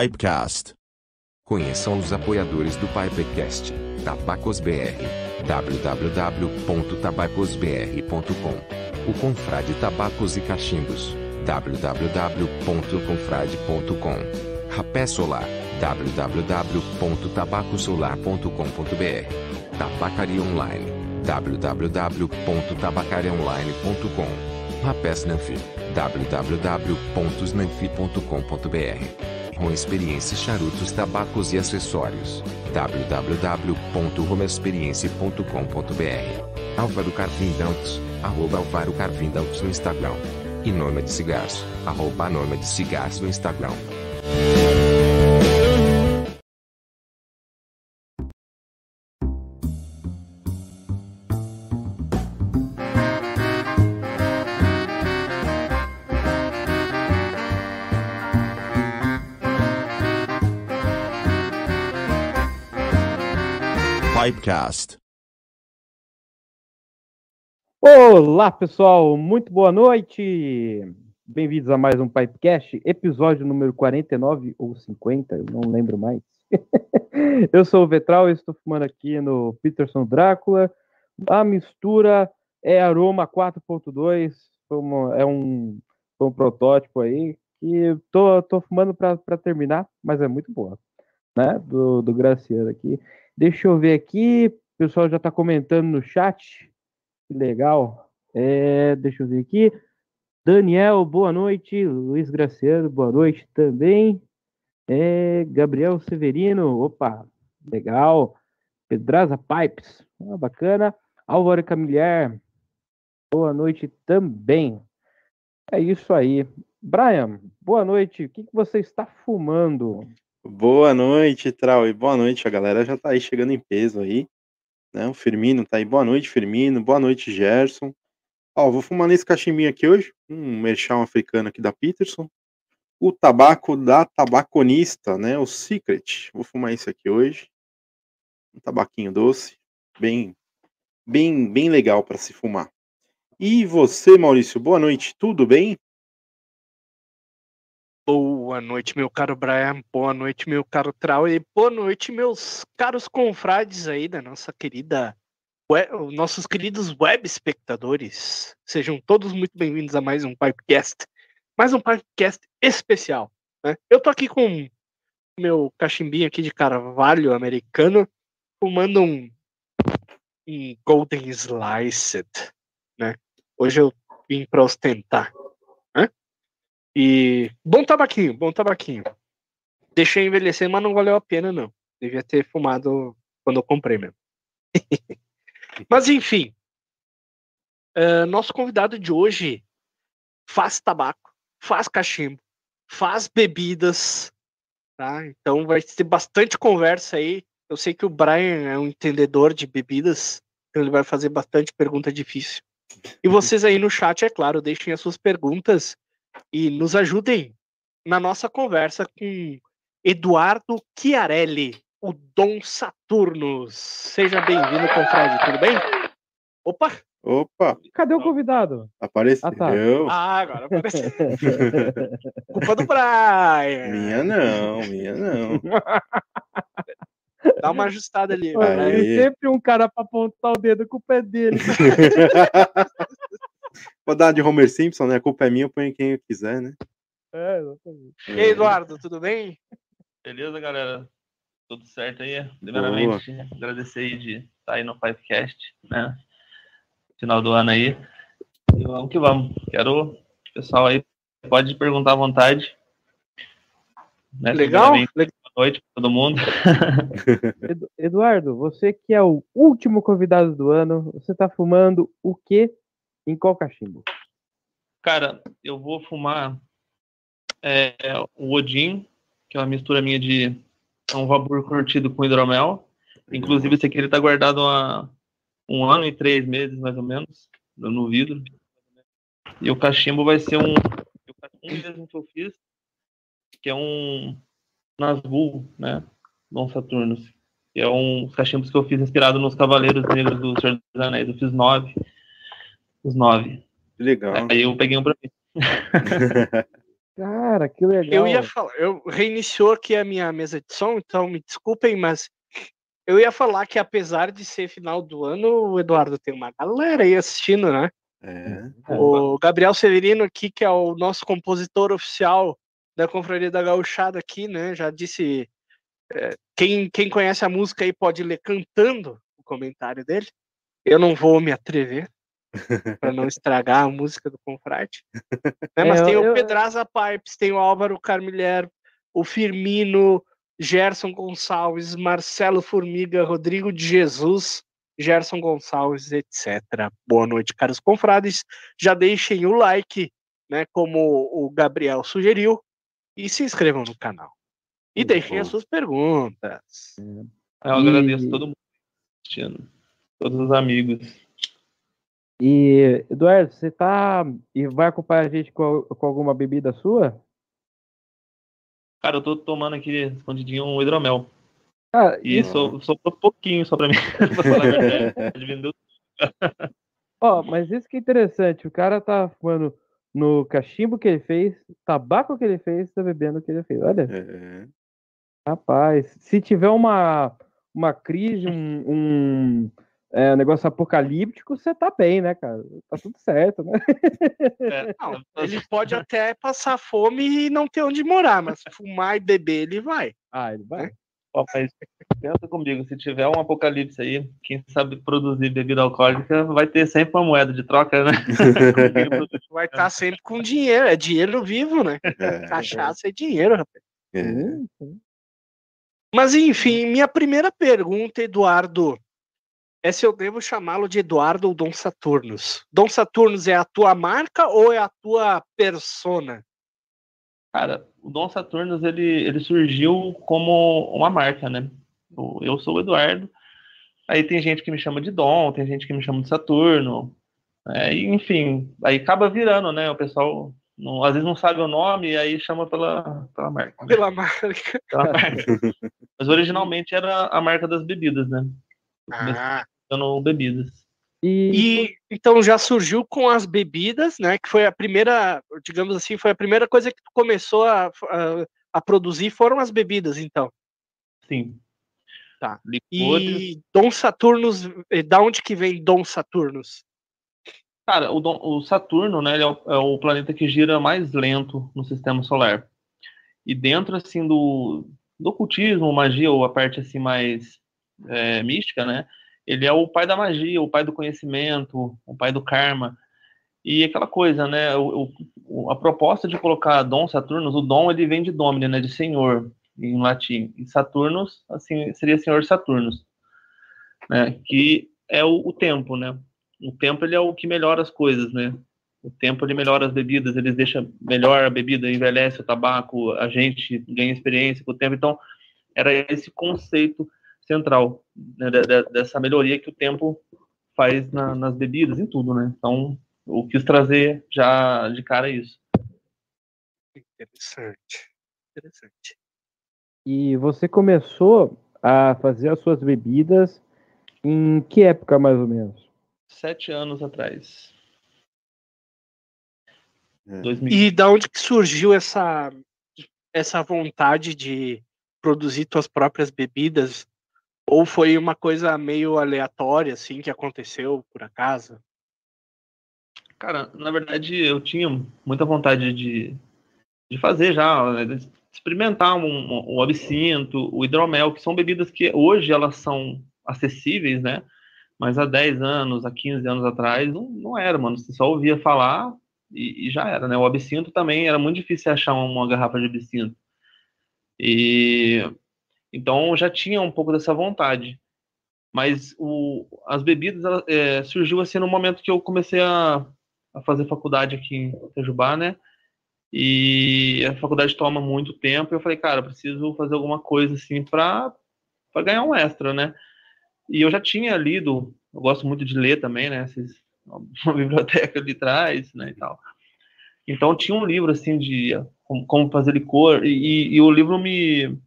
Pipecast. Conheçam os apoiadores do Pipecast. Tabacos BR. www.tabacosbr.com O Confrade Tabacos e Cachimbos. www.confrade.com Rapé Solar. www.tabacosolar.com.br Tabacaria Online. www.tabacariaonline.com Rapés Nanfi. www.snanfi.com.br com Experiência Charutos, Tabacos e Acessórios. www.romexperience.com.br Álvaro Carvindaltos, arroba Álvaro Carvindaltos no Instagram. E Nômade Cigarros, arroba Nômade Cigarros no Instagram. Olá, pessoal, muito boa noite. Bem-vindos a mais um Pipecast, episódio número 49 ou 50, eu não lembro mais. eu sou o Vetral e estou fumando aqui no Peterson Drácula. A mistura é aroma 4.2, é um, foi um protótipo aí que tô, tô fumando para terminar, mas é muito boa, né? Do, do Graciano aqui. Deixa eu ver aqui, o pessoal já está comentando no chat. Que legal. É, deixa eu ver aqui. Daniel, boa noite. Luiz Graciano, boa noite também. É, Gabriel Severino, opa, legal. Pedraza Pipes, ah, bacana. Álvaro Camilher, boa noite também. É isso aí. Brian, boa noite. O que, que você está fumando? Boa noite, Trau, e boa noite, a galera já tá aí chegando em peso aí, né, o Firmino tá aí, boa noite, Firmino, boa noite, Gerson. Ó, vou fumar nesse cachimbinho aqui hoje, um merchão africano aqui da Peterson, o tabaco da tabaconista, né, o Secret, vou fumar esse aqui hoje, um tabaquinho doce, bem, bem, bem legal para se fumar. E você, Maurício, boa noite, tudo bem? Boa noite, meu caro Brian. Boa noite, meu caro Trau. E boa noite, meus caros confrades aí da nossa querida. Web, nossos queridos web espectadores. Sejam todos muito bem-vindos a mais um Pipecast. Mais um Pipecast especial. Né? Eu tô aqui com meu cachimbinho aqui de carvalho americano, fumando um, um Golden Sliced. Né? Hoje eu vim para ostentar. E bom tabaquinho, bom tabaquinho. Deixei envelhecer, mas não valeu a pena, não. Devia ter fumado quando eu comprei mesmo. mas enfim, uh, nosso convidado de hoje faz tabaco, faz cachimbo, faz bebidas, tá? Então vai ter bastante conversa aí. Eu sei que o Brian é um entendedor de bebidas, então ele vai fazer bastante pergunta difícil. E vocês aí no chat, é claro, deixem as suas perguntas e nos ajudem na nossa conversa com Eduardo Chiarelli, o Dom Saturnus. Seja bem-vindo, confrade, tudo bem? Opa! Opa! Cadê o convidado? Apareceu. Ah, tá. ah agora apareceu. Culpa do Brian. Minha não, minha não. Dá uma ajustada ali. Tem sempre um cara pra apontar o dedo com o pé dele. Vou dar de Homer Simpson, né? A culpa é minha, eu ponho quem eu quiser, né? É, exatamente. E aí, Eduardo, tudo bem? Beleza, galera? Tudo certo aí? Primeiramente, Boa. agradecer aí de estar aí no Fivecast, né? Final do ano aí. E vamos que vamos. Quero, pessoal aí, pode perguntar à vontade. Né? Legal? Boa noite para todo mundo. Eduardo, você que é o último convidado do ano, você está fumando o que em qual cachimbo? Cara, eu vou fumar é, o Odin, que é uma mistura minha de é um vapor curtido com hidromel. Inclusive, esse aqui ele tá guardado há um ano e três meses, mais ou menos, no vidro. E o cachimbo vai ser um, um mesmo que eu fiz, que é um Nazgûl, né? Dom Saturnus. É um cachimbos que eu fiz inspirado nos Cavaleiros Negros do Senhor dos Anéis. Eu fiz nove os nove. Legal. Aí eu peguei um pra mim. Cara, que legal. Eu ia falar, eu reiniciou aqui a minha mesa de som, então me desculpem, mas eu ia falar que apesar de ser final do ano, o Eduardo tem uma galera aí assistindo, né? É. O Gabriel Severino aqui, que é o nosso compositor oficial da Confraria da Gauchada aqui, né? Já disse, é, quem, quem conhece a música aí pode ler cantando o comentário dele. Eu não vou me atrever para não estragar a música do Confrade. Né, Mas É, tem eu- o eu- Pedraza Pipes, tem o Álvaro Carmilher, o Firmino, Gerson Gonçalves, Marcelo Formiga, Rodrigo de Jesus, Gerson Gonçalves, etc. Boa noite, caros confrades. Já deixem o like, né, como o Gabriel sugeriu, e se inscrevam no canal. E deixem as suas perguntas. Eu E- agradeço todo mundo assistindo. Todos os amigos. E, Eduardo, você tá. E vai acompanhar a gente com, com alguma bebida sua? Cara, eu tô tomando aqui escondidinho um hidromel. Ah, E so- sobrou pouquinho só pra mim. pra falar a verdade. Vendeu Ó, mas isso que é interessante. O cara tá fumando no cachimbo que ele fez, tabaco que ele fez, tá bebendo o que ele fez. Olha, É. rapaz, se tiver uma, uma crise, um, um é, negócio apocalíptico, você tá bem, né, cara? Tá tudo certo, né? É, Não, ele pode até passar fome e não ter onde morar, mas fumar e beber ele vai. Ah, ele vai. Ó, mas pensa comigo, se tiver um apocalipse aí, quem sabe produzir bebida alcoólica vai ter sempre uma moeda de troca, né? Vai estar sempre com dinheiro, é dinheiro vivo, né? É. Cachaça é dinheiro, rapaz. É. Mas enfim, minha primeira pergunta, Eduardo, é se eu devo chamá-lo de Eduardo ou Dom Saturnus. Dom Saturnus é a tua marca ou é a tua persona? Cara, o Dom Saturnus ele, ele surgiu como uma marca, né? Eu, eu sou o Eduardo. Aí tem gente que me chama de Dom, tem gente que me chama de Saturno. É, e, enfim, aí acaba virando, né? O pessoal não- às vezes não sabe o nome e aí chama pela, pela marca. né? Pela marca. Pela marca. Mas originalmente era a marca das bebidas, né? Ah, dando bebidas. E, E então já surgiu com as bebidas, né? Que foi a primeira, digamos assim, foi a primeira coisa que tu começou a, a, a produzir foram as bebidas, então. Sim. Tá. Licores. E Dom Saturnus, eh, da onde que vem Dom Saturnus? Cara, o, Dom- o Saturno, né, ele é o, é o planeta que gira mais lento no sistema solar. E dentro, assim, do, do ocultismo, magia, ou a parte, assim, mais é, mística, né, ele é o pai da magia, o pai do conhecimento, o pai do karma. E aquela coisa, né, o, o- a proposta de colocar Dom Saturnus, o Dom, ele vem de Domine, né, de senhor, em latim. E Saturnus, assim, seria senhor Saturnus, né, que é o, o tempo, né, o tempo ele é o que melhora as coisas, né? O tempo ele melhora as bebidas, ele deixa melhor a bebida, envelhece o tabaco, a gente ganha experiência com o tempo. Então, era esse conceito central né, de- de- dessa melhoria que o tempo faz na- nas bebidas, em tudo, né? Então, eu quis trazer já de cara isso. Interessante. Interessante. e você começou a fazer as suas bebidas em que época, mais ou menos? Sete anos atrás. É. 2000. E da onde que surgiu essa essa vontade de produzir tuas próprias bebidas? Ou foi uma coisa meio aleatória assim que aconteceu por acaso? Cara, na verdade, eu tinha muita vontade de, de fazer já, né, de experimentar um, um- o absinto, o hidromel, que são bebidas que hoje elas são acessíveis, né? Mas há 10 anos, há 15 anos atrás, não, não era, mano. Você só ouvia falar e, e já era, né? O absinto também era muito difícil achar uma garrafa de absinto. E então já tinha um pouco dessa vontade. Mas o, as bebidas ela, é, surgiu assim no momento que eu comecei a, a fazer faculdade aqui em Itajubá, né? E a faculdade toma muito tempo. E eu falei, cara, preciso fazer alguma coisa assim para ganhar um extra, né? E eu já tinha lido, eu gosto muito de ler também, né? Esses, uma biblioteca ali atrás, né, e tal. Então tinha um livro assim de como, fazer licor e, e o livro me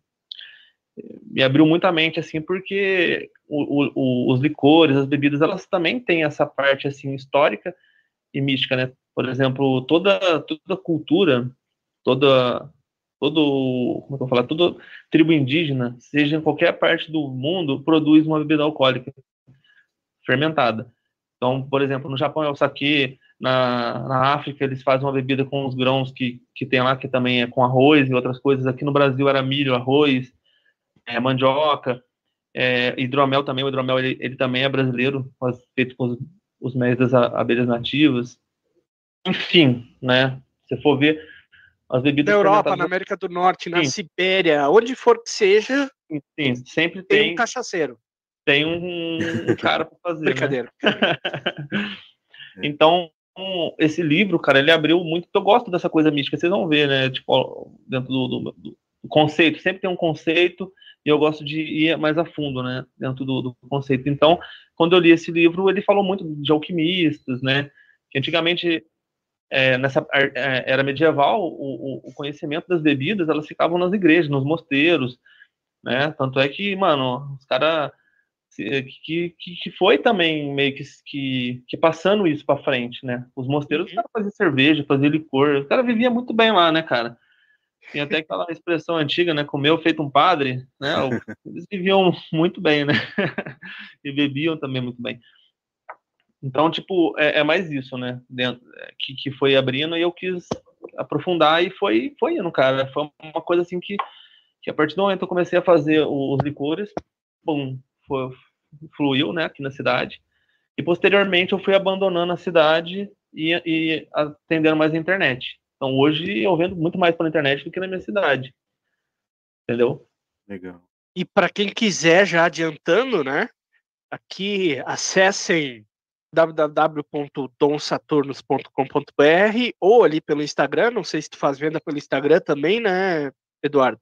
me abriu muita mente assim porque o, o, os licores, as bebidas, elas também têm essa parte assim histórica e mística, né? Por exemplo, toda toda cultura toda todo, como é eu vou falar, toda tribo indígena, seja em qualquer parte do mundo, produz uma bebida alcoólica fermentada. Então, por exemplo, no Japão é o sake, na, na África eles fazem uma bebida com os grãos que, que tem lá, que também é com arroz e outras coisas. Aqui no Brasil era milho, arroz, é, mandioca, é, hidromel também. O hidromel ele, ele também é brasileiro, feito com os, os mel das abelhas nativas. Enfim, né? Se for ver, as bebidas na Europa, na América do Norte, na sim. Sibéria, onde for que seja, sim, sempre tem, tem um cachaceiro. Tem um, um cara para fazer. Né? Brincadeira. Né? então, esse livro, cara, ele abriu muito. Eu gosto dessa coisa mística, vocês vão ver, né? Tipo, dentro do, do, do conceito, sempre tem um conceito e eu gosto de ir mais a fundo, né? Dentro do, do conceito. Então, quando eu li esse livro, ele falou muito de alquimistas, né? Que antigamente é, nessa é, era medieval, o, o, conhecimento das bebidas, elas ficavam nas igrejas, nos mosteiros, né? Tanto é que, mano, os caras que, que, que, foi também meio que, que, que passando isso para frente, né? Os mosteiros, os caras faziam cerveja, faziam licor, os caras viviam muito bem lá, né, cara? Tem até aquela expressão antiga, né? Comeu feito um padre, né? Eles viviam muito bem, né? e bebiam também muito bem. Então, tipo, é, é mais isso, né? Dentro, é, que, que foi abrindo e eu quis aprofundar e foi, foi indo, cara. Foi uma coisa assim que, que a partir do momento que eu comecei a fazer os licores, bom, foi, fluiu, né, aqui na cidade. E posteriormente eu fui abandonando a cidade e, e atendendo mais a internet. Então hoje eu vendo muito mais pela internet do que na minha cidade. Entendeu? Legal. E para quem quiser, já adiantando, né? Aqui acessem www.donsaturnos.com.br ou ali pelo Instagram, não sei se tu faz venda pelo Instagram também, né, Eduardo?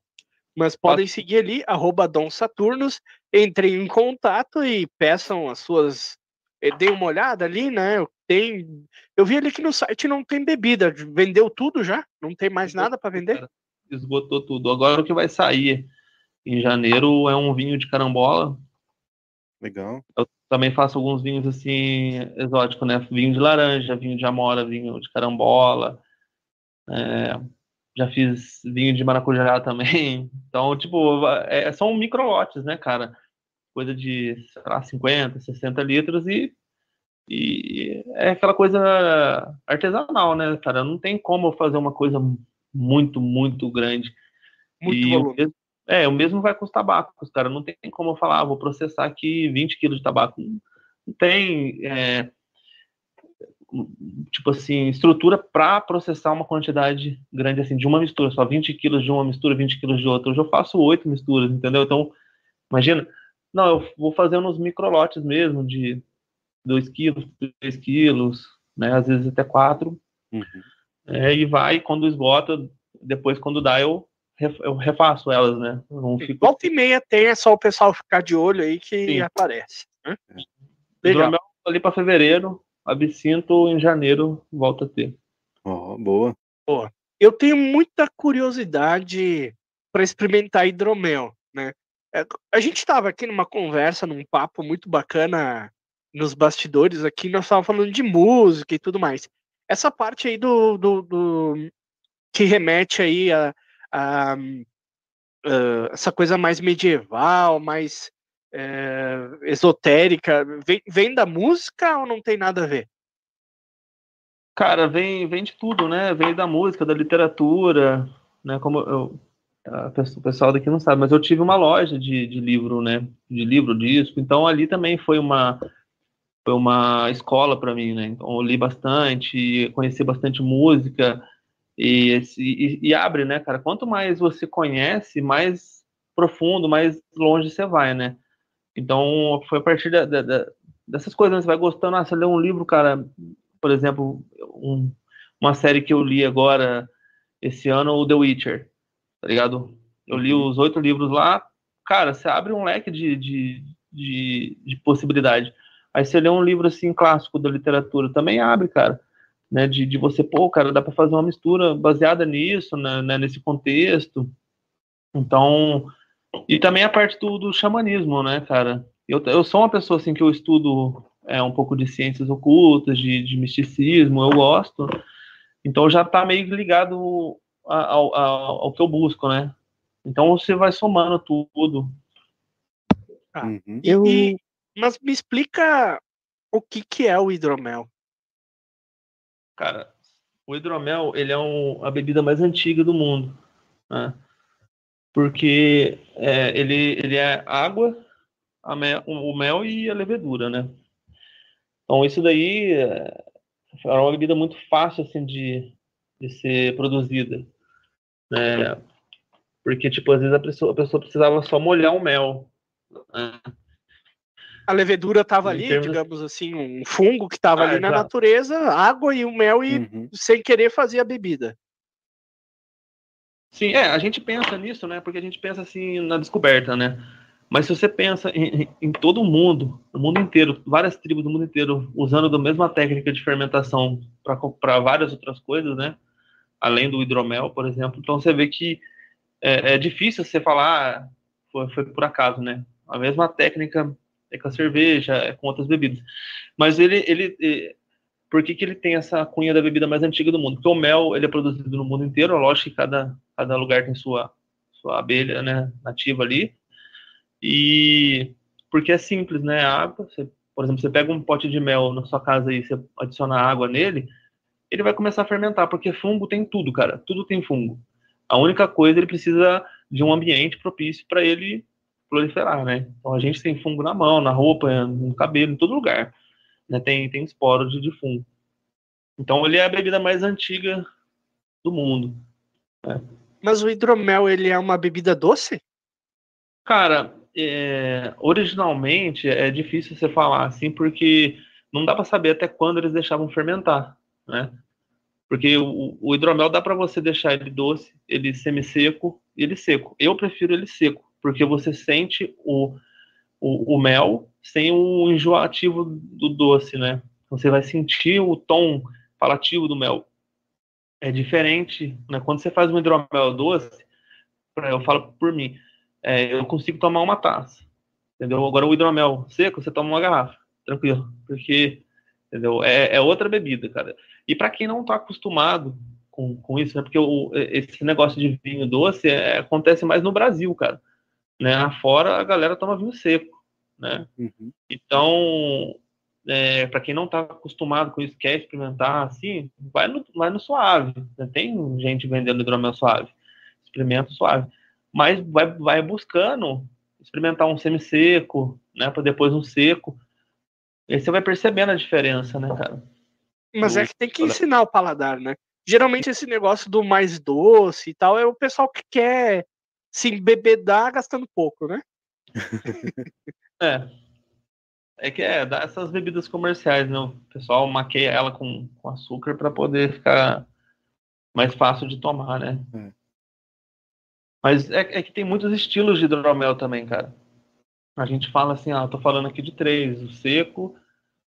Mas podem seguir ali, arroba Dom Saturnos, entrem em contato e peçam as suas. Eh, deem uma olhada ali, né? Tem. Eu vi ali que no site não tem bebida. Vendeu tudo já? Não tem mais nada para vender? Esgotou tudo. Agora o que vai sair em janeiro é um vinho de carambola. Legal. Eu também faço alguns vinhos assim exóticos, né? Vinho de laranja, vinho de amora, vinho de carambola. É, já fiz vinho de maracujá também. Então, tipo, é, são micro lotes, né, cara? Coisa de, sei lá, 50, 60 litros e, e é aquela coisa artesanal, né, cara? Não tem como fazer uma coisa muito, muito grande. Muito e. É, o mesmo vai com os tabacos, cara. Não tem como eu falar, ah, vou processar aqui 20 quilos de tabaco. Não tem, é, tipo assim, estrutura para processar uma quantidade grande assim, de uma mistura, só 20 quilos de uma mistura, 20 quilos de outra. Hoje eu faço oito misturas, entendeu? Então, imagina, não, eu vou fazendo uns microlotes mesmo, de 2 quilos, 3 quilos, né? Às vezes até 4. Uhum. É, e vai, quando esgota, depois quando dá, eu eu refaço elas, né? Não fico... Volta e meia tem, é só o pessoal ficar de olho aí que Sim. aparece. Né? Legal. ali para fevereiro, absinto em janeiro volta a ter. Oh, boa. boa. Eu tenho muita curiosidade para experimentar hidromel, né? É, a gente estava aqui numa conversa, num papo muito bacana nos bastidores aqui, nós estávamos falando de música e tudo mais. Essa parte aí do, do, do que remete aí a, a, a, essa coisa mais medieval, mais é, esotérica, vem, vem da música ou não tem nada a ver? Cara, vem, vem de tudo, né? Vem da música, da literatura, né? Como eu, o pessoal daqui não sabe, mas eu tive uma loja de, de livro, né? De livro, disco. Então ali também foi uma foi uma escola para mim, né? Então eu li bastante, conheci bastante música, e, e, e, abre, né, cara? Quanto mais você conhece, mais profundo, mais longe você vai, né? Então, foi a partir da, da, dessas coisas, né? você vai gostando. Ah, você lê um livro, cara, por exemplo, um, uma série que eu li agora, esse ano, o The Witcher, tá ligado? Eu li uhum. os oito livros lá, cara, você abre um leque de, de, de, de possibilidade. Aí você lê um livro, assim, clássico da literatura, também abre, cara né, de, de você, pô, cara, dá para fazer uma mistura baseada nisso, né, né, nesse contexto. Então, e também a parte do, do xamanismo, né, cara? Eu, eu sou uma pessoa, assim, que eu estudo é, um pouco de ciências ocultas, de, de misticismo, eu gosto. Então já tá meio ligado ao, ao, ao que eu busco, né? Então você vai somando tudo. Ah, Uhum. Eu- E- mas me explica o que, que é o hidromel. Cara, o hidromel, ele é um- a bebida mais antiga do mundo, né? Porque é, ele, ele é água, a mel- o mel e a levedura, né? Então isso daí é é uma bebida muito fácil, assim, de, de ser produzida, né? Porque, tipo, às vezes a pessoa, a pessoa precisava só molhar o mel, né? A levedura estava ali, termos- digamos assim, um fungo que estava Ah, ali na exato. natureza, água e o mel e Uhum. sem querer fazia a bebida. Sim, é, a gente pensa nisso, né? Porque a gente pensa assim na descoberta, né? Mas se você pensa em, em- em todo o mundo, no mundo inteiro, várias tribos do mundo inteiro usando a mesma técnica de fermentação para várias outras coisas, né? Além do hidromel, por exemplo. Então você vê que é, é difícil você falar, ah, foi, foi por acaso, né? A mesma técnica é com a cerveja, é com outras bebidas. Mas ele, ele, por que, que ele tem essa cunha da bebida mais antiga do mundo? Porque o mel ele é produzido no mundo inteiro, lógico que cada, cada lugar tem sua, sua abelha né, nativa ali. E porque é simples, né? A água, você, por exemplo, você pega um pote de mel na sua casa e você adiciona água nele, ele vai começar a fermentar, porque fungo tem tudo, cara. Tudo tem fungo. A única coisa, ele precisa de um ambiente propício para ele proliferar, né? Então a gente tem fungo na mão, na roupa, no cabelo, em todo lugar. Né? Tem, tem esporos de, de fungo. Então ele é a bebida mais antiga do mundo. Mas o hidromel, ele é uma bebida doce? Cara, é, originalmente é difícil você falar assim, porque não dá para saber até quando eles deixavam fermentar, né? Porque o, o hidromel dá para você deixar ele doce, ele semi-seco e ele seco. Eu prefiro ele seco, porque você sente o, o, o mel sem o enjoativo do doce, né? Você vai sentir o tom palativo do mel. É diferente, né? Quando você faz um hidromel doce, eu falo por mim, é, eu consigo tomar uma taça, entendeu? Agora o hidromel seco, você toma uma garrafa, tranquilo, porque, entendeu? É, é outra bebida, cara. E para quem não tá acostumado com, com isso, né? Porque o, esse negócio de vinho doce é, acontece mais no Brasil, cara. Né? Fora a galera toma vinho seco, né? Uhum. Então, é, para quem não está acostumado com isso, quer experimentar assim, vai no, vai no suave. né? Tem gente vendendo hidromel suave, experimenta suave. Mas vai, vai buscando experimentar um semi-seco, né? Para depois um seco. E aí você vai percebendo a diferença, né, cara? Mas é que tem que ensinar o paladar, né? Geralmente esse negócio do mais doce e tal é o pessoal que quer se embebedar gastando pouco, né? É. É que é, dá essas bebidas comerciais, né? O pessoal maqueia ela com, com açúcar para poder ficar mais fácil de tomar, né? É. Mas é, é que tem muitos estilos de hidromel também, cara. A gente fala assim, ah, eu tô falando aqui de três, o seco,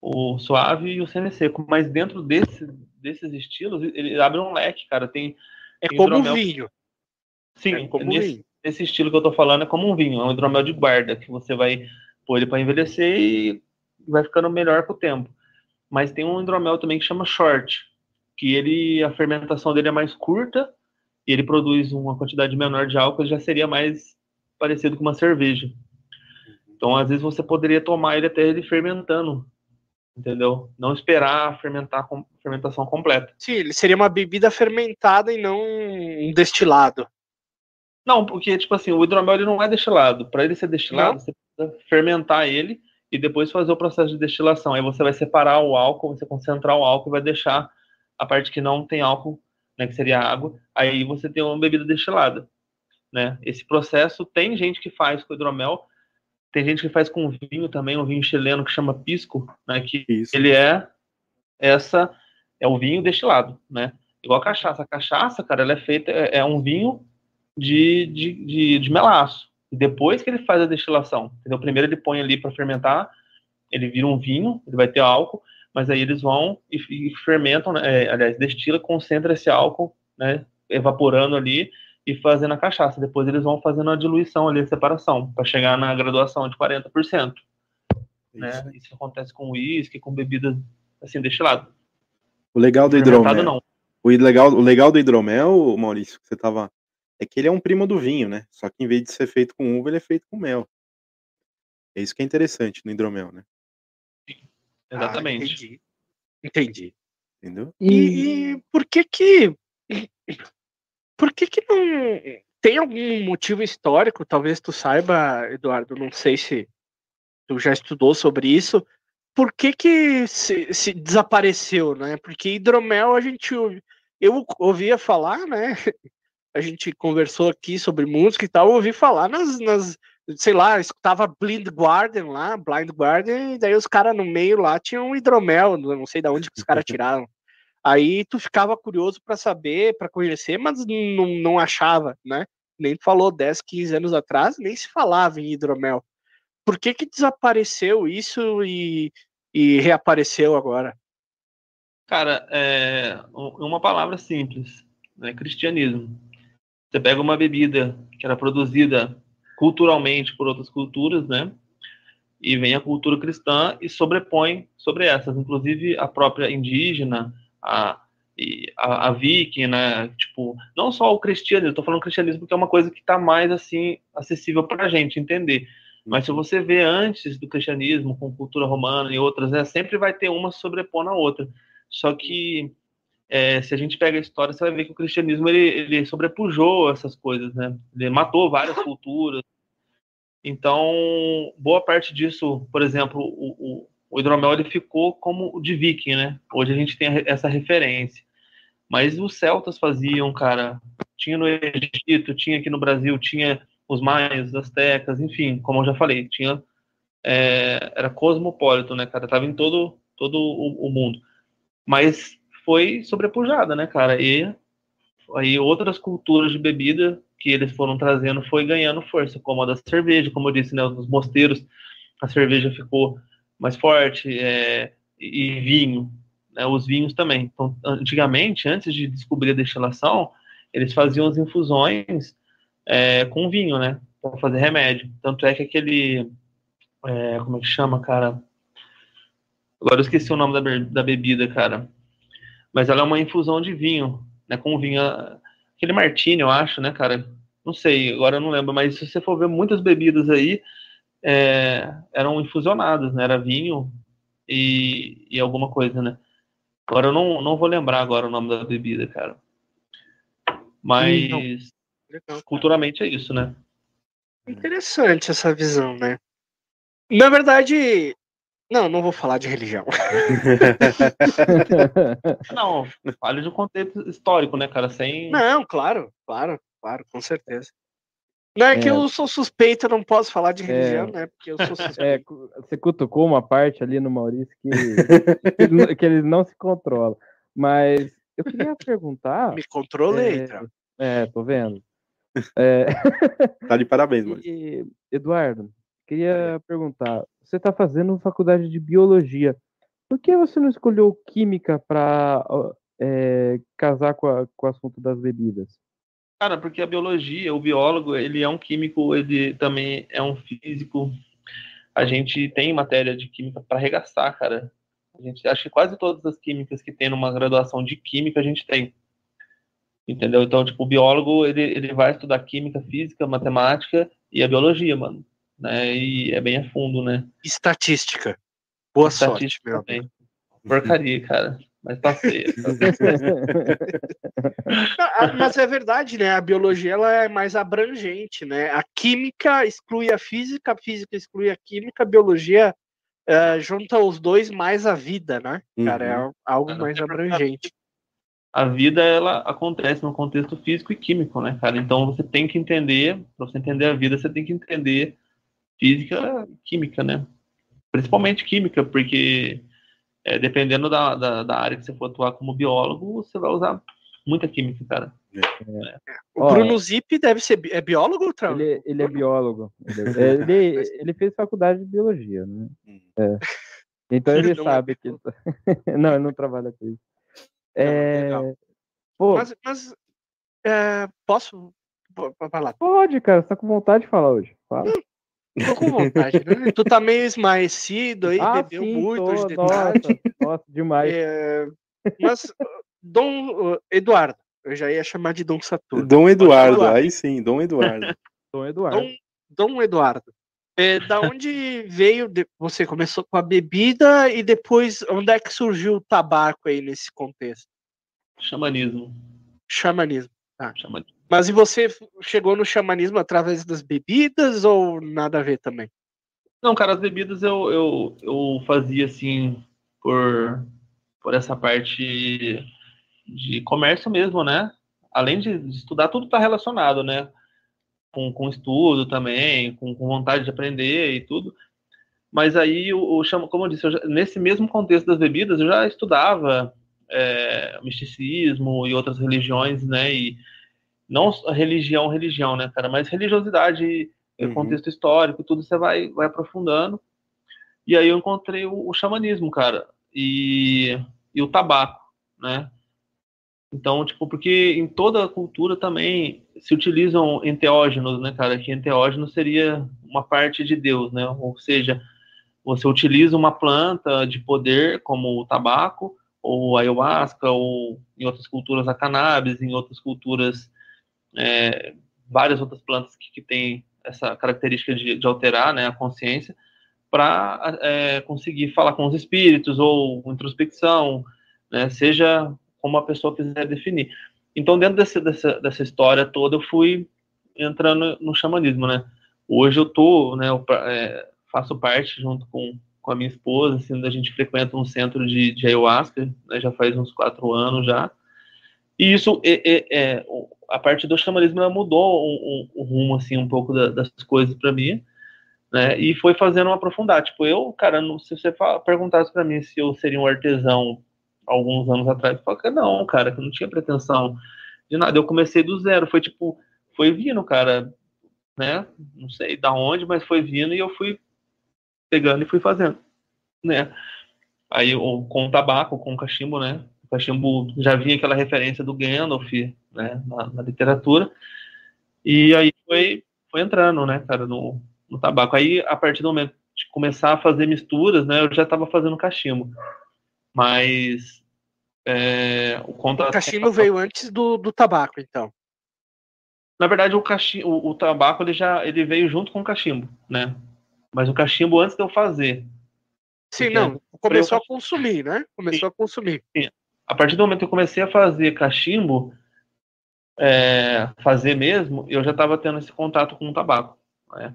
o suave e o semi-seco. Mas dentro desse, desses estilos, ele abre um leque, cara. Tem, É Tem como hidromel- vinho. sim, É como nesse, vinho. esse estilo que eu tô falando é como um vinho, é um hidromel de guarda, que você vai pôr ele para envelhecer e vai ficando melhor com o tempo. Mas tem um hidromel também que chama short, que ele a fermentação dele é mais curta e ele produz uma quantidade menor de álcool, já seria mais parecido com uma cerveja. Então, às vezes você poderia tomar ele até ele fermentando, entendeu? Não esperar a fermentar com fermentação completa. Sim, ele seria uma bebida fermentada e não um destilado. Não, porque, tipo assim, o hidromel ele não é destilado. Para ele ser destilado, Não? você precisa fermentar ele e depois fazer o processo de destilação. Aí você vai separar o álcool, você concentrar o álcool e vai deixar a parte que não tem álcool, né, que seria água. Aí você tem uma bebida destilada, né? Esse processo tem gente que faz com hidromel, tem gente que faz com vinho também, um vinho chileno que chama pisco, né, que Isso. ele é essa é o vinho destilado, né? Igual a cachaça. A cachaça, cara, ela é feita é é um vinho de, de, de, de melaço. E depois que ele faz a destilação, entendeu? Primeiro ele põe ali para fermentar, ele vira um vinho, ele vai ter álcool, mas aí eles vão e, e fermentam, né? É, aliás, destila, concentra esse álcool, né? Evaporando ali e fazendo a cachaça. Depois eles vão fazendo a diluição ali, a separação, para chegar na graduação de 40%. Né? Isso. Isso acontece com uísque, com bebidas assim, destiladas. O legal do hidromel. não. O legal, o legal do hidromel, Maurício, que você tava. É que ele é um primo do vinho, né? Só que em vez de ser feito com uva, ele é feito com mel. É isso que é interessante no hidromel, né? Exatamente. Ah, entendi. Entendi. Entendeu? E, e por que que. Por que que não. Tem algum motivo histórico? Talvez tu saiba, Eduardo, não sei se tu já estudou sobre isso. Por que que se, se desapareceu, né? Porque hidromel a gente eu ouvia falar, né? A gente conversou aqui sobre música e tal, eu ouvi falar nas, nas sei lá, escutava Blind Guardian lá, Blind Guardian, e daí os caras no meio lá tinham hidromel, eu não sei de onde que os caras tiraram. Aí tu ficava curioso para saber, para conhecer, mas não, não achava, né? Nem falou 10, 15 anos atrás, nem se falava em hidromel. Por que que desapareceu isso e, e reapareceu agora? Cara, é um- uma palavra simples, né? Cristianismo. Você pega uma bebida que era produzida culturalmente por outras culturas, né? E vem a cultura cristã e sobrepõe sobre essas, inclusive a própria indígena, a, a, a viking, né? Tipo, não só o cristianismo, eu tô falando cristianismo porque é uma coisa que está mais assim acessível para a gente entender. Mas se você vê antes do cristianismo, com cultura romana e outras, né, sempre vai ter uma sobrepondo a outra. Só que é, se a gente pega a história, você vai ver que o cristianismo ele, ele sobrepujou essas coisas, né? Ele matou várias culturas. Então, boa parte disso, por exemplo, o, o, o hidromel ele ficou como o de viking, né? Hoje a gente tem essa referência. Mas os celtas faziam, cara. Tinha no Egito, tinha aqui no Brasil, tinha os maias, os astecas, enfim, como eu já falei, tinha é, era cosmopolita, né, cara? Tava em todo todo o, o mundo. Mas foi sobrepujada, né, cara? E aí outras culturas de bebida que eles foram trazendo foi ganhando força, como a da cerveja, como eu disse, né, nos mosteiros a cerveja ficou mais forte, é, e vinho, né, os vinhos também. Então, antigamente, antes de descobrir a destilação, eles faziam as infusões é, com vinho, né, para fazer remédio. Tanto é que aquele, é, como é que chama, cara? Agora eu esqueci o nome da, da bebida, cara. Mas ela é uma infusão de vinho, né, com vinho, aquele martini, eu acho, né, cara? Não sei, agora eu não lembro, mas se você for ver muitas bebidas aí, é, eram infusionadas, né? Era vinho e, e alguma coisa, né? Agora eu não, não vou lembrar agora o nome da bebida, cara. Mas. Legal. culturalmente é isso, né? Interessante essa visão, né? Na verdade, não, não vou falar de religião. Não, fale de um contexto histórico, né, cara? Sem. Não, claro, claro, claro, com certeza. Não é, que É. eu sou suspeito, eu não posso falar de religião, É. né? Porque eu sou suspeito. É, você cutucou uma parte ali no Maurício que, que, ele, não- que ele não se controla. Mas eu queria perguntar. Me controlei, é, é, tô vendo. É, Tá de parabéns, mano. e, Eduardo, queria perguntar: você está fazendo faculdade de biologia. Por que você não escolheu química para casar com, a- com o assunto das bebidas? Cara, porque a biologia, o biólogo, ele é um químico, ele também é um físico. A gente tem matéria de química para arregaçar, cara. A gente acho que quase todas as químicas que tem numa graduação de química a gente tem. Entendeu? Então, tipo, o biólogo, ele, ele vai estudar química, física, matemática e a biologia, mano. Né? E é bem a fundo, né? Estatística. Boa Estatística sorte, meu também. Porcaria, cara. Mas passei. Ah, Mas é verdade, né? A biologia ela é mais abrangente, né? A química exclui a física, a física exclui a química, a biologia eh, junta os dois mais a vida, né? Cara, é Uhum. al- algo mais abrangente. a vida ela acontece no contexto físico e químico, né, cara? Então você tem que entender, para você entender a vida, você tem que entender física e química, né? Principalmente química, porque é, dependendo da, da, da área que você for atuar como biólogo, você vai usar muita química, cara. O Ó, Bruno Zip deve ser bi- é biólogo, Trau? Ele, ele é biólogo. Ele, é- ele, ele fez faculdade de biologia, né? Hum. É. Então ele Não é sabe que. não, ele não trabalha com isso. É. Pô, Mas, mas é, posso falar? pode, cara. Você tá com vontade de falar hoje. Fala. Tô com vontade, né? Tu tá meio esmaecido aí, Ah, bebeu sim, muito tô, hoje de nossa, tarde. nossa, demais. É, Mas, Dom uh, Eduardo, eu já ia chamar de Dom Saturno. Dom Eduardo, Eduardo. aí sim, Dom Eduardo. Dom Eduardo. Dom, Dom Eduardo. É, da onde veio? de- você começou com a bebida e depois onde é que surgiu o tabaco aí nesse contexto? Xamanismo. Xamanismo. Xamanismo. Mas e você chegou no xamanismo através das bebidas ou nada a ver também? Não, cara, as bebidas eu, eu, eu fazia assim por, por essa parte de comércio mesmo, né? Além de estudar, tudo está relacionado, né? Com, com estudo também, com, com vontade de aprender e tudo. Mas aí, o, o como eu disse, eu já- nesse mesmo contexto das bebidas, eu já estudava é, misticismo e outras religiões, né? E não religião, religião, né, cara? Mas religiosidade Uhum. contexto histórico, tudo você vai, vai aprofundando. E aí eu encontrei o, o xamanismo, cara, e, e o tabaco, né? Então, tipo, porque em toda a cultura também se utilizam enteógenos, né, cara? Que enteógeno seria uma parte de Deus, né? Ou seja, você utiliza uma planta de poder, como o tabaco, ou a ayahuasca, ou em outras culturas a cannabis, em outras culturas é, várias outras plantas que, que têm essa característica de, de alterar né, a consciência para é, conseguir falar com os espíritos ou introspecção, né, seja como a pessoa quiser definir. Então, dentro desse, dessa, dessa história toda, eu fui entrando no xamanismo, né? Hoje eu tô, né, eu, é, faço parte junto com, com a minha esposa, assim, a gente frequenta um centro de, de ayahuasca, né, já faz uns quatro anos já, e isso, é, é, é, a parte do xamanismo mudou o, o, o rumo, assim, um pouco da, das coisas para mim, né? E foi fazendo aprofundar. Tipo, eu, cara, não, se você perguntasse para mim se eu seria um artesão alguns anos atrás, eu que não, cara, que eu não tinha pretensão de nada. Eu comecei do zero, foi tipo, foi vindo, cara, né? Não sei da onde, mas foi vindo e eu fui pegando e fui fazendo, né? Aí com o tabaco, com o cachimbo, né? O cachimbo já vinha aquela referência do Gandalf, né? Na, na literatura. E aí foi, foi entrando, né, cara, no, no tabaco. Aí, a partir do momento de começar a fazer misturas, né, eu já estava fazendo cachimbo. Mas é, o contra... O cachimbo veio antes do, do tabaco, então. Na verdade, o, cachimbo, o, o tabaco ele já ele veio junto com o cachimbo, né? Mas o cachimbo antes de eu fazer. Sim, não. Começou a consumir, né? Começou a consumir. A partir do momento que eu comecei a fazer cachimbo, é, fazer mesmo, eu já estava tendo esse contato com o tabaco. Né?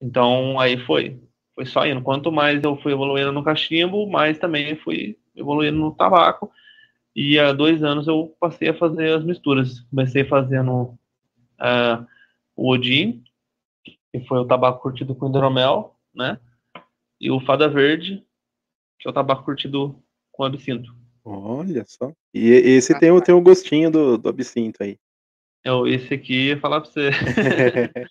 Então aí foi, foi só indo. Quanto mais eu fui evoluindo no cachimbo, mais também fui evoluindo no tabaco. E há dois anos eu passei a fazer as misturas. Comecei fazendo ah, o Odin, que foi o tabaco curtido com hidromel, né? E o Fada Verde, que é o tabaco curtido com absinto. Olha só. E esse tem, o- tem o gostinho do, do absinto aí. Eu, esse aqui, ia falar pra você.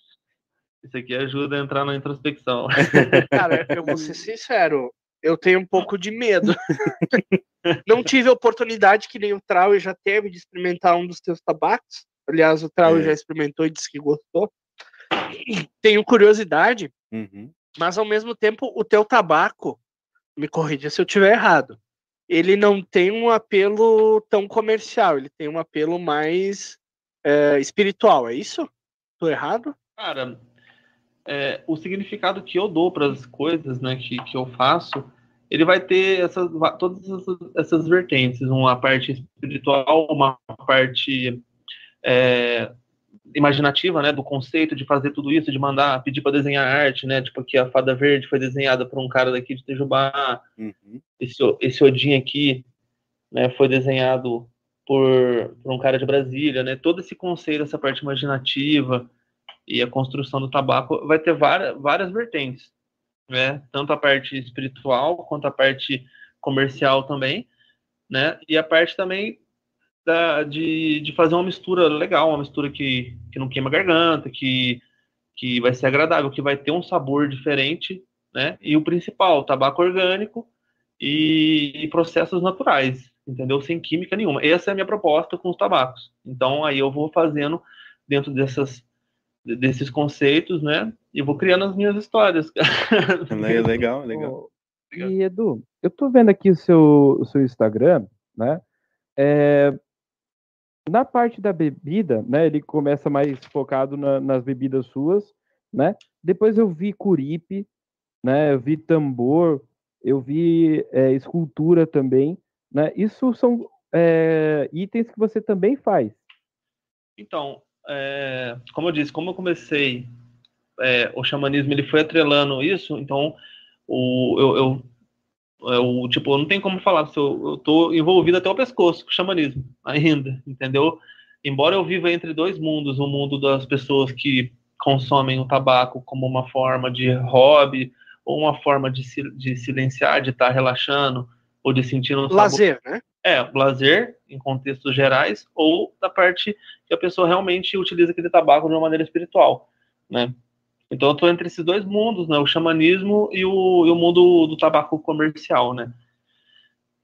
esse aqui ajuda a entrar na introspecção. Cara, eu vou ser sincero, eu tenho um pouco de medo. Não tive a oportunidade que nem o Trau já teve de experimentar um dos teus tabacos. Aliás, o Trau É. já experimentou e disse que gostou. Tenho curiosidade, Uhum. mas ao mesmo tempo o teu tabaco, me corrija se eu estiver errado, ele não tem um apelo tão comercial, ele tem um apelo mais é, espiritual, é isso? Tô errado? Cara, é, o significado que eu dou para as coisas né, que, que eu faço, ele vai ter essas, todas essas, essas vertentes. Uma parte espiritual, uma parte é, imaginativa, né, do conceito de fazer tudo isso, de mandar, pedir para desenhar arte, né, tipo aqui a Fada Verde foi desenhada por um cara daqui de Tejubá, Uhum. esse, esse Odin aqui, né, foi desenhado por, por um cara de Brasília, né, todo esse conceito, essa parte imaginativa e a construção do tabaco vai ter várias, várias vertentes, né, tanto a parte espiritual quanto a parte comercial também, né, e a parte também da, de, de fazer uma mistura legal, uma mistura que, que não queima a garganta, que, que vai ser agradável, que vai ter um sabor diferente, né, e o principal, tabaco orgânico, e, e processos naturais, entendeu? Sem química nenhuma. Essa é a minha proposta com os tabacos. Então, aí eu vou fazendo dentro dessas, desses conceitos, né? E vou criando as minhas histórias. Le- Legal, legal. Ô, E Edu, eu tô vendo aqui o seu, o seu Instagram né? É, na parte da bebida, né? Ele começa mais focado na, nas bebidas suas, né? Depois eu vi curipe, né? Eu vi tambor, eu vi é, escultura também, né? Isso são é, itens que você também faz. Então, é, como eu disse, como eu comecei é, o xamanismo, ele foi atrelando isso, então o, eu, eu, eu tipo, não tem como falar, se eu, eu tô envolvido até o pescoço com o xamanismo, ainda, entendeu? Embora eu viva entre dois mundos, o mundo das pessoas que consomem o tabaco como uma forma de hobby, ou uma forma de, de silenciar, de estar tá relaxando, ou de sentir um lazer, sabor. né? É, lazer em contextos gerais, ou da parte que a pessoa realmente utiliza aquele tabaco de uma maneira espiritual, né? Então eu estou entre esses dois mundos, né? O xamanismo e o, e o mundo do tabaco comercial, né?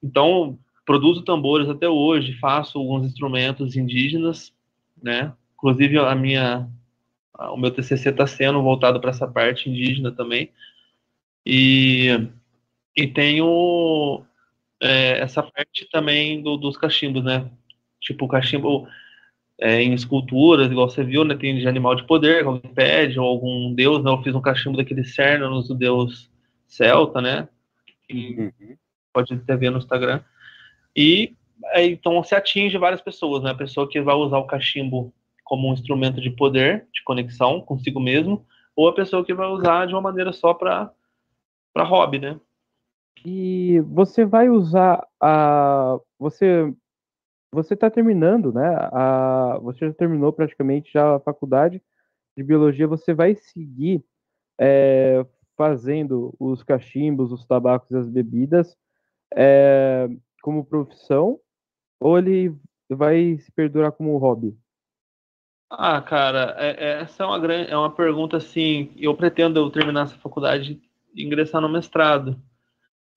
Então, produzo tambores até hoje, faço alguns instrumentos indígenas, né? Inclusive a minha o meu TCC está sendo voltado para essa parte indígena também. E, e tenho é, essa parte também do, dos cachimbos, né? Tipo, o cachimbo é, em esculturas, igual você viu, né? Tem de animal de poder, alguém pede, ou algum deus, né? Eu fiz um cachimbo daquele Cernos, do deus celta, né? Que uhum. pode até ver no Instagram. E então se atinge várias pessoas, né? A pessoa que vai usar o cachimbo como um instrumento de poder, de conexão consigo mesmo, ou a pessoa que vai usar de uma maneira só para para hobby, né? E você vai usar a você você está terminando, né? A, você já terminou praticamente já a faculdade de biologia. Você vai seguir é, fazendo os cachimbos, os tabacos e as bebidas é, como profissão ou ele vai se perdurar como hobby? Ah, cara, é, é, essa é uma grande, é uma pergunta assim. Eu pretendo terminar essa faculdade e ingressar no mestrado,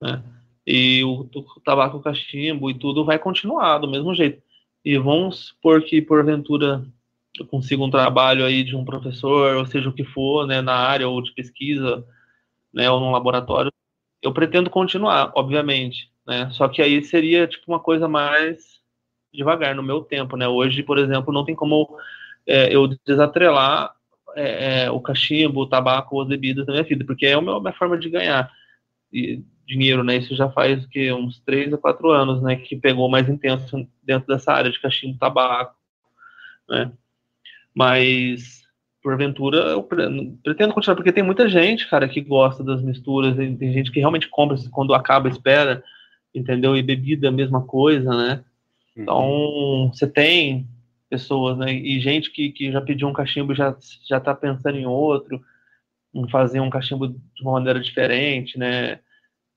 né? E o, o tabaco cachimbo e tudo vai continuar do mesmo jeito. E vamos supor que, porventura, eu consiga um trabalho aí de um professor, ou seja o que for, né, na área ou de pesquisa, né, ou num laboratório, eu pretendo continuar, obviamente, né? Só que aí seria tipo uma coisa mais devagar no meu tempo, né? Hoje, por exemplo, não tem como é, eu desatrelar é, é, o cachimbo, o tabaco as bebidas da minha vida, porque é a minha forma de ganhar e, dinheiro, né? Isso já faz que uns três a quatro anos, né? Que pegou mais intenso dentro dessa área de cachimbo, tabaco, né? Mas porventura eu pretendo continuar porque tem muita gente, cara, que gosta das misturas, tem gente que realmente compra quando acaba espera, entendeu? E bebida a mesma coisa, né? Então, uhum. você tem pessoas, né? E gente que, que já pediu um cachimbo já, já tá pensando em outro, em fazer um cachimbo de uma maneira diferente, né?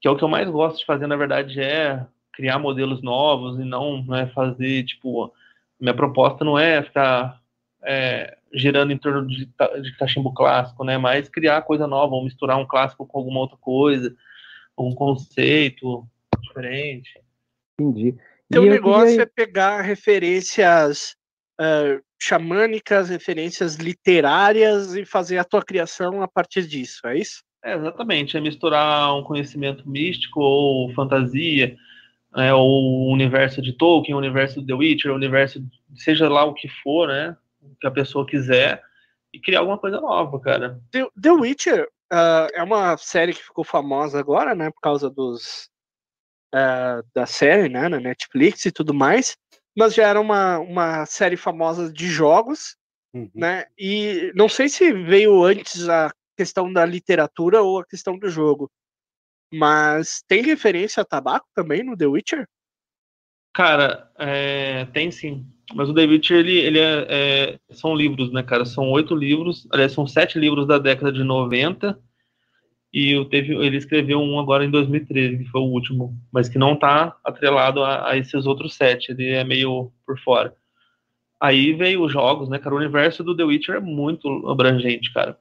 Que é o que eu mais gosto de fazer, na verdade, é criar modelos novos e não, não é fazer, tipo, minha proposta não é ficar é, girando em torno de, de cachimbo clássico, né? Mas criar coisa nova, ou misturar um clássico com alguma outra coisa, um conceito diferente. Entendi. Teu negócio queria... é pegar referências uh, xamânicas, referências literárias e fazer a tua criação a partir disso, é isso? É, exatamente, é misturar um conhecimento místico ou fantasia, né, ou o universo de Tolkien, o universo do The Witcher, o universo, seja lá o que for, né, que a pessoa quiser, e criar alguma coisa nova, cara. The, The Witcher uh, é uma série que ficou famosa agora, né, por causa dos uh, da série, né, na Netflix e tudo mais mas já era uma, uma série famosa de jogos, uhum. né? E não sei se veio antes a questão da literatura ou a questão do jogo. Mas tem referência a tabaco também no The Witcher? Cara, é, tem sim. Mas o The Witcher, ele, ele é, é, são livros, né, cara? São oito livros, aliás, são sete livros da década de 90 e teve, ele escreveu um agora em 2013, que foi o último, mas que não está atrelado a, a, esses outros sete, ele é meio por fora. Aí veio os jogos, né, cara? O universo do The Witcher é muito abrangente, cara.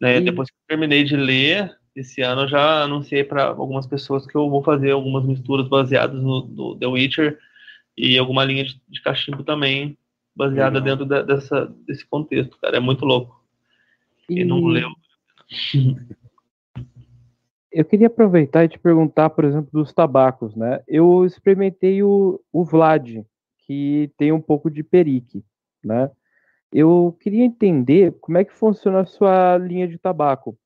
Né, depois que eu terminei de ler, esse ano eu já anunciei para algumas pessoas que eu vou fazer algumas misturas baseadas no, no The Witcher e alguma linha de, de cachimbo também baseada uhum. dentro de, dessa, desse contexto, cara. É muito louco. Quem não leu eu queria aproveitar e te perguntar, por exemplo, dos tabacos, né? Eu experimentei o, o Vlad, que tem um pouco de perique, né? Eu queria entender como é que funciona a sua linha de tabaco.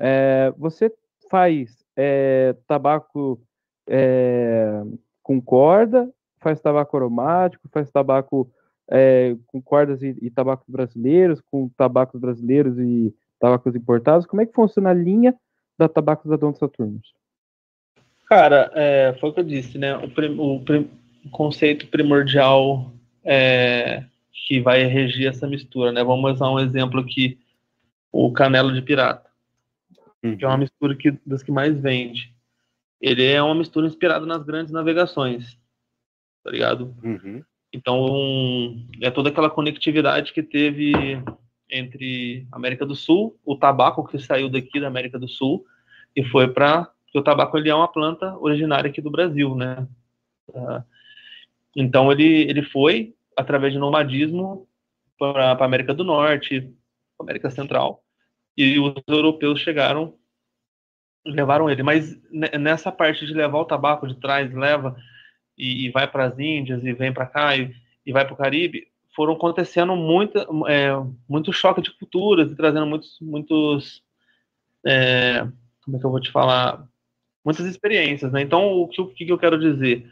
É, você faz é, tabaco é, com corda, faz tabaco aromático, faz tabaco com cordas e, e tabacos brasileiros, com tabacos brasileiros e tabacos importados. Como é que funciona a linha da Tabacos da Dom Saturnos? Cara, é, foi o que eu disse, né? O, prim, o, prim, o conceito primordial é, que vai regir essa mistura, né? Vamos usar um exemplo aqui, o canelo de pirata, uhum. que é uma mistura que, das que mais vende. Ele é uma mistura inspirada nas grandes navegações, tá ligado? Uhum. Então, é toda aquela conectividade que teve entre América do Sul, o tabaco que saiu daqui da América do Sul e foi para o tabaco ele é uma planta originária aqui do Brasil, né? Uh, então ele ele foi através de nomadismo para a América do Norte, América Central e os europeus chegaram levaram ele, mas nessa parte de levar o tabaco de trás leva e, e vai para as Índias e vem para cá e, e vai para o Caribe, foram acontecendo muita, é, muito choque de culturas e trazendo muitos, muitos é, como é que eu vou te falar, muitas experiências, né? Então, o que, o que eu quero dizer?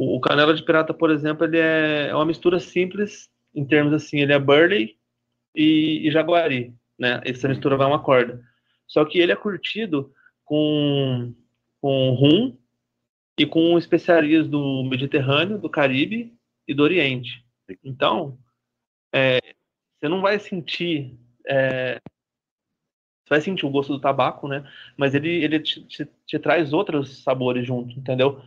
O, Canela de Pirata, por exemplo, ele é, é uma mistura simples, em termos assim, ele é Burley e, e Jaguari, né? Essa mistura vai uma corda. Só que ele é curtido com, com rum e com especiarias do Mediterrâneo, do Caribe e do Oriente. Então, é, você não vai sentir. É, você vai sentir o gosto do tabaco, né? Mas ele, ele te, te, te, traz outros sabores junto, entendeu?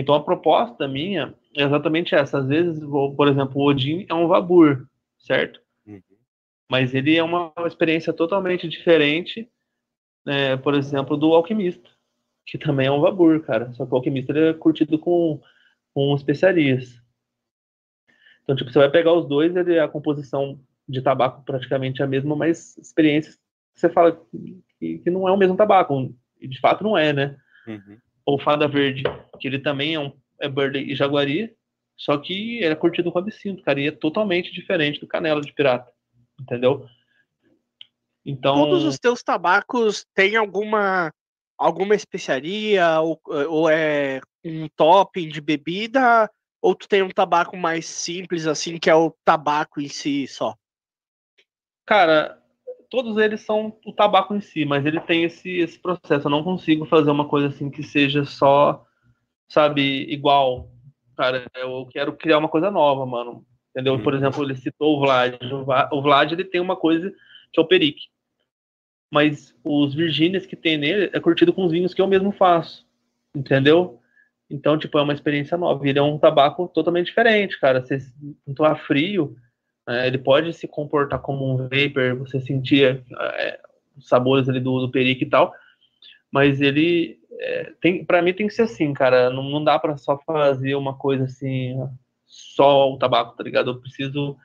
Então a proposta minha é exatamente essa. Às vezes, por exemplo, o Odin é um Vabur, certo? Uhum. Mas ele é uma experiência totalmente diferente, né, por exemplo, do Alquimista que também é um vabur, cara. Só que o alquimista ele é curtido com, com especiarias. Então, tipo, você vai pegar os dois, ele, a composição de tabaco praticamente é a mesma, mas experiências você fala que, que não é o mesmo tabaco. E de fato não é, né? Uhum. Ou Fada Verde, que ele também é um é Burley e Jaguari, só que ele é curtido com absinto, cara, e é totalmente diferente do Canela de Pirata, entendeu? Então... Todos os teus tabacos têm alguma alguma especiaria ou, ou é um topping de bebida ou tu tem um tabaco mais simples assim que é o tabaco em si só? Cara, todos eles são o tabaco em si, mas ele tem esse, esse processo. Eu não consigo fazer uma coisa assim que seja só, sabe, igual. Cara, eu quero criar uma coisa nova, mano. Entendeu? Por uhum. exemplo, ele citou o Vlad. O Vlad ele tem uma coisa que é o perique mas os Virgínias que tem nele é curtido com os vinhos que eu mesmo faço, entendeu? Então, tipo, é uma experiência nova. Ele é um tabaco totalmente diferente, cara. Você a frio, é, ele pode se comportar como um vapor, você sentir é, os sabores ali do, do perique e tal, mas ele é, tem, para mim tem que ser assim, cara. Não, não dá para só fazer uma coisa assim, só o tabaco, tá ligado? Eu preciso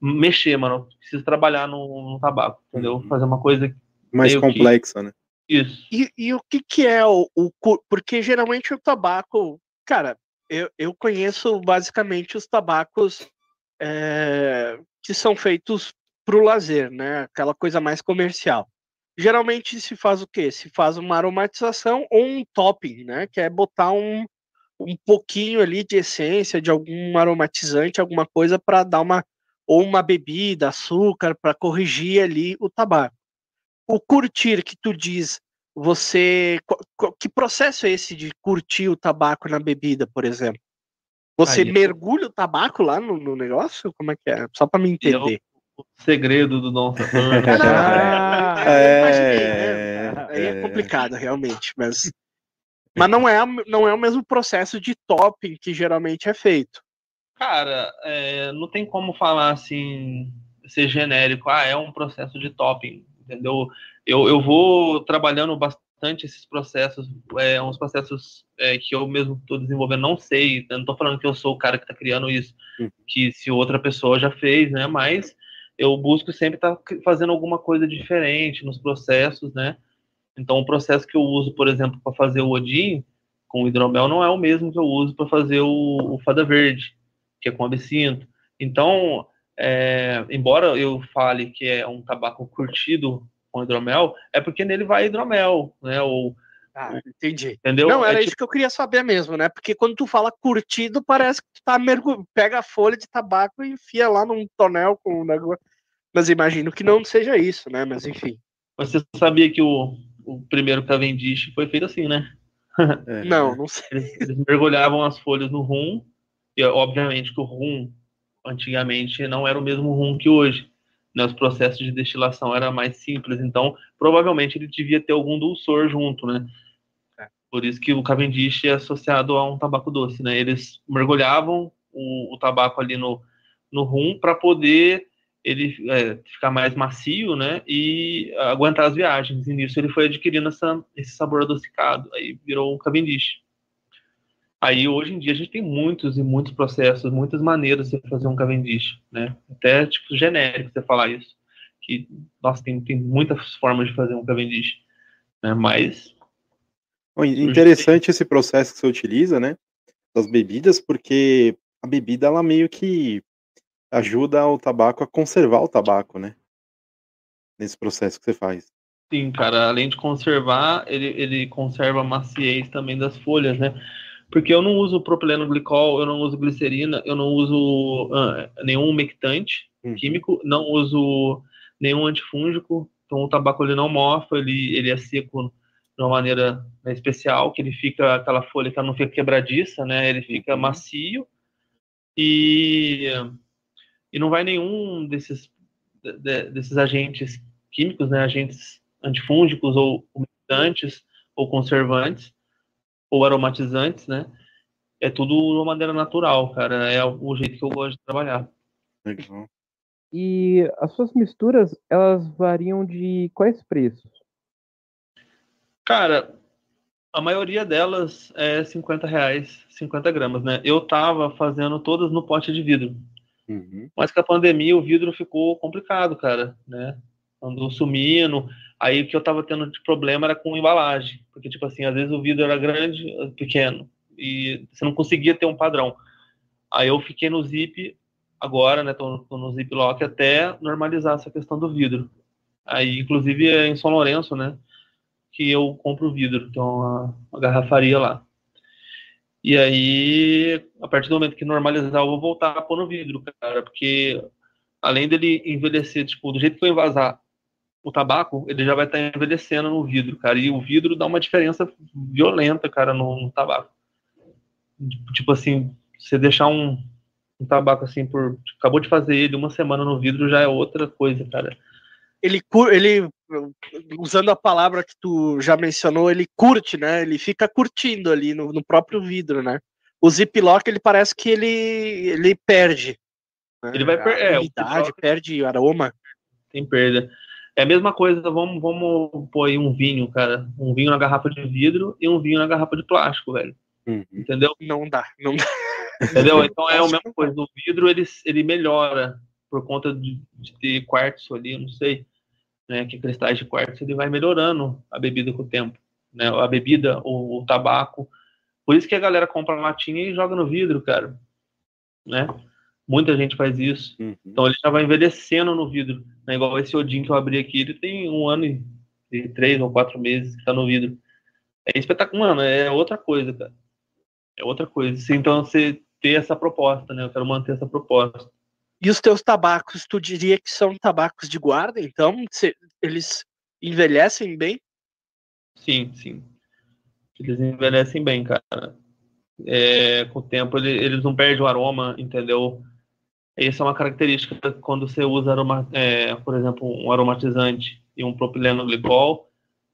mexer, mano. Eu preciso trabalhar no, no tabaco, entendeu? Uhum. Fazer uma coisa mais complexa, que... né? Isso. E, e, o que, que é o, o. Porque geralmente o tabaco. Cara, eu, eu conheço basicamente os tabacos é, que são feitos para o lazer, né? Aquela coisa mais comercial. Geralmente se faz o quê? Se faz uma aromatização ou um topping, né? Que é botar um, um pouquinho ali de essência de algum aromatizante, alguma coisa para dar uma ou uma bebida, açúcar para corrigir ali o tabaco o curtir que tu diz, você. Que processo é esse de curtir o tabaco na bebida, por exemplo? Você Aí, mergulha o tabaco lá no, no, negócio? Como é que é? Só para me entender. o segredo do Saturno. ah, é, né? Aí é, é complicado, realmente, mas. Mas não é, não é o mesmo processo de topping que geralmente é feito. Cara, é, não tem como falar assim, ser genérico, ah, é um processo de topping entendeu? Eu, eu vou trabalhando bastante esses processos, é, uns processos é, que eu mesmo estou desenvolvendo, não sei, não estou falando que eu sou o cara que está criando isso, uhum. que se outra pessoa já fez, né? Mas eu busco sempre estar tá fazendo alguma coisa diferente nos processos, né? Então, o processo que eu uso, por exemplo, para fazer o Odin com o hidromel não é o mesmo que eu uso para fazer o, o, Fada Verde, que é com absinto. Então, é, embora eu fale que é um tabaco curtido com hidromel, é porque nele vai hidromel, né? Ou, ah, entendi. Entendeu? Não, era é isso tipo... que eu queria saber mesmo, né? Porque quando tu fala curtido, parece que tu tá mergulho, pega a folha de tabaco e enfia lá num tonel com um negócio. Mas imagino que não seja isso, né? Mas enfim. Mas você sabia que o, o primeiro Cavendish foi feito assim, né? É, não, não sei. Eles, eles, mergulhavam as folhas no rum, e obviamente que o rum, antigamente, não era o mesmo rum que hoje. Né? Os processos de destilação eram mais simples, então provavelmente ele devia ter algum dulçor junto, né? É. Por isso que o Cavendish é associado a um tabaco doce, né? Eles mergulhavam o, o tabaco ali no, no rum para poder ele é, ficar mais macio, né, e aguentar as viagens. E nisso ele foi adquirindo essa, esse sabor adocicado, aí virou um Cavendish. Aí hoje em dia a gente tem muitos e muitos processos, muitas maneiras de fazer um Cavendish, né, até tipo genérico você falar isso, que nossa tem, tem muitas formas de fazer um Cavendish, né, mas interessante esse processo que você utiliza, né, das bebidas, porque a bebida ela meio que ajuda o tabaco a conservar o tabaco, né? Nesse processo que você faz. Sim, cara, além de conservar, ele, ele conserva a maciez também das folhas, né? Porque eu não uso propileno glicol, eu não uso glicerina, eu não uso uh, nenhum umectante uhum. químico, não uso nenhum antifúngico, então o tabaco ele não mofa, ele, ele é seco de uma maneira né, especial, que ele fica, aquela folha que não fica quebradiça, né? Ele fica uhum. macio e e não vai nenhum desses, de, desses agentes químicos, né, agentes antifúngicos ou umidantes ou conservantes ou aromatizantes, né? É tudo de uma maneira natural, cara. É o jeito que eu gosto de trabalhar. Legal. E as suas misturas, elas variam de quais preços? Cara, a maioria delas é 50 reais, 50 gramas, né? Eu tava fazendo todas no pote de vidro. Uhum. Mas com a pandemia o vidro ficou complicado, cara, né? Andou sumindo. Aí o que eu tava tendo de problema era com embalagem, porque tipo assim, às vezes o vidro era grande, pequeno, e você não conseguia ter um padrão. Aí eu fiquei no zip agora, né? Tô, tô no zip lock até normalizar essa questão do vidro. Aí, inclusive, é em São Lourenço, né? Que eu compro vidro, então uma garrafaria lá. E aí, a partir do momento que normalizar, eu vou voltar a pôr no vidro, cara, porque além dele envelhecer, tipo, do jeito que eu envasar o tabaco, ele já vai estar tá envelhecendo no vidro, cara. E o vidro dá uma diferença violenta, cara, no, no tabaco. Tipo assim, você deixar um, um tabaco assim por. Acabou de fazer ele uma semana no vidro já é outra coisa, cara. Ele, ele usando a palavra que tu já mencionou, ele curte, né? Ele fica curtindo ali no, no próprio vidro, né? O ziplock, ele parece que ele, ele perde. Né? Ele vai perder. É, umidade, perde aroma. Tem perda. É a mesma coisa, vamos, vamos pôr aí um vinho, cara. Um vinho na garrafa de vidro e um vinho na garrafa de plástico, velho. Uhum. Entendeu? Não dá, não dá. Entendeu? Então é a mesma coisa. O vidro, ele, ele melhora por conta de, de ter quartzo ali, não sei né, que cristais de quartzo, ele vai melhorando a bebida com o tempo, né, a bebida, o, o tabaco. Por isso que a galera compra latinha e joga no vidro, cara, né? Muita gente faz isso. Uhum. Então ele já vai envelhecendo no vidro. Né? Igual esse Odin que eu abri aqui, ele tem um ano e, e três ou quatro meses que tá no vidro. É espetacular, mano. É outra coisa, cara. É outra coisa. Então você ter essa proposta, né? Eu quero manter essa proposta. E os teus tabacos, tu diria que são tabacos de guarda, então eles envelhecem bem? Sim, sim. Eles envelhecem bem, cara. É, com o tempo ele, eles não perdem o aroma, entendeu? Essa é uma característica quando você usa, aroma, é, por exemplo, um aromatizante e um propileno glicol,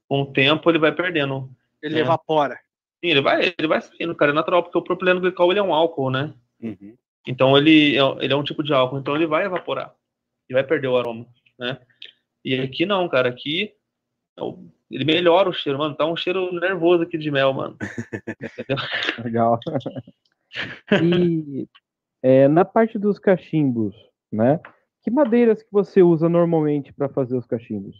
com o tempo ele vai perdendo. Ele né? evapora. Sim, ele vai, ele vai saindo, cara, é natural, porque o propileno glicol ele é um álcool, né? Uhum. Então ele, é, ele é um tipo de álcool, então ele vai evaporar e vai perder o aroma, né? E aqui não, cara, aqui é ele melhora o cheiro, mano. Tá um cheiro nervoso aqui de mel, mano. Legal. E é, na parte dos cachimbos, né? Que madeiras que você usa normalmente para fazer os cachimbos?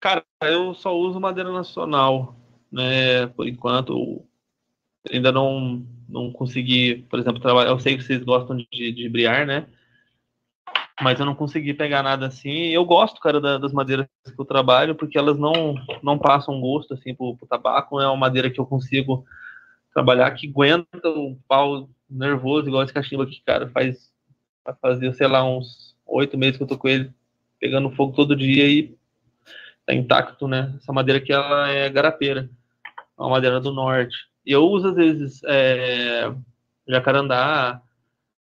Cara, eu só uso madeira nacional, né? Por enquanto, ainda não, não consegui, por exemplo, trabalhar. Eu sei que vocês gostam de, de briar, né? Mas eu não consegui pegar nada assim. Eu gosto, cara, da, das madeiras que eu trabalho, porque elas não, não passam gosto, assim, pro, pro tabaco. É uma madeira que eu consigo trabalhar, que aguenta o pau nervoso, igual esse cachimbo aqui, cara. Faz, fazer, sei lá, uns oito meses que eu tô com ele, pegando fogo todo dia e tá intacto, né? Essa madeira aqui, ela é garapeira. É uma madeira do norte. E eu uso, às vezes, é, jacarandá,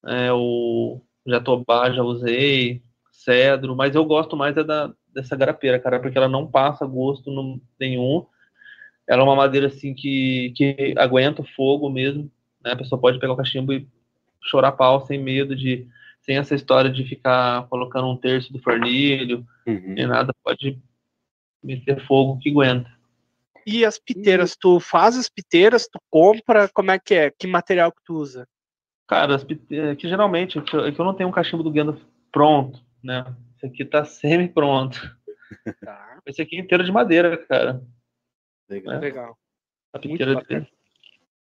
é, o jatobá já usei, cedro, mas eu gosto mais é da, dessa garapeira, cara, porque ela não passa gosto nenhum. Ela é uma madeira assim que, que aguenta o fogo mesmo, né? A pessoa pode pegar o cachimbo e chorar pau sem medo de sem essa história de ficar colocando um terço do fornilho, Uhum. nem nada, pode meter fogo que aguenta. E as piteiras, tu faz as piteiras, tu compra, como é que é? Que material que tu usa? Cara, as pite- é que geralmente é que eu é que eu não tenho um cachimbo do Gandalf pronto, né? Esse aqui tá semi-pronto. Tá, Esse aqui é inteiro de madeira, cara. Legal. É. legal. A bacana. de...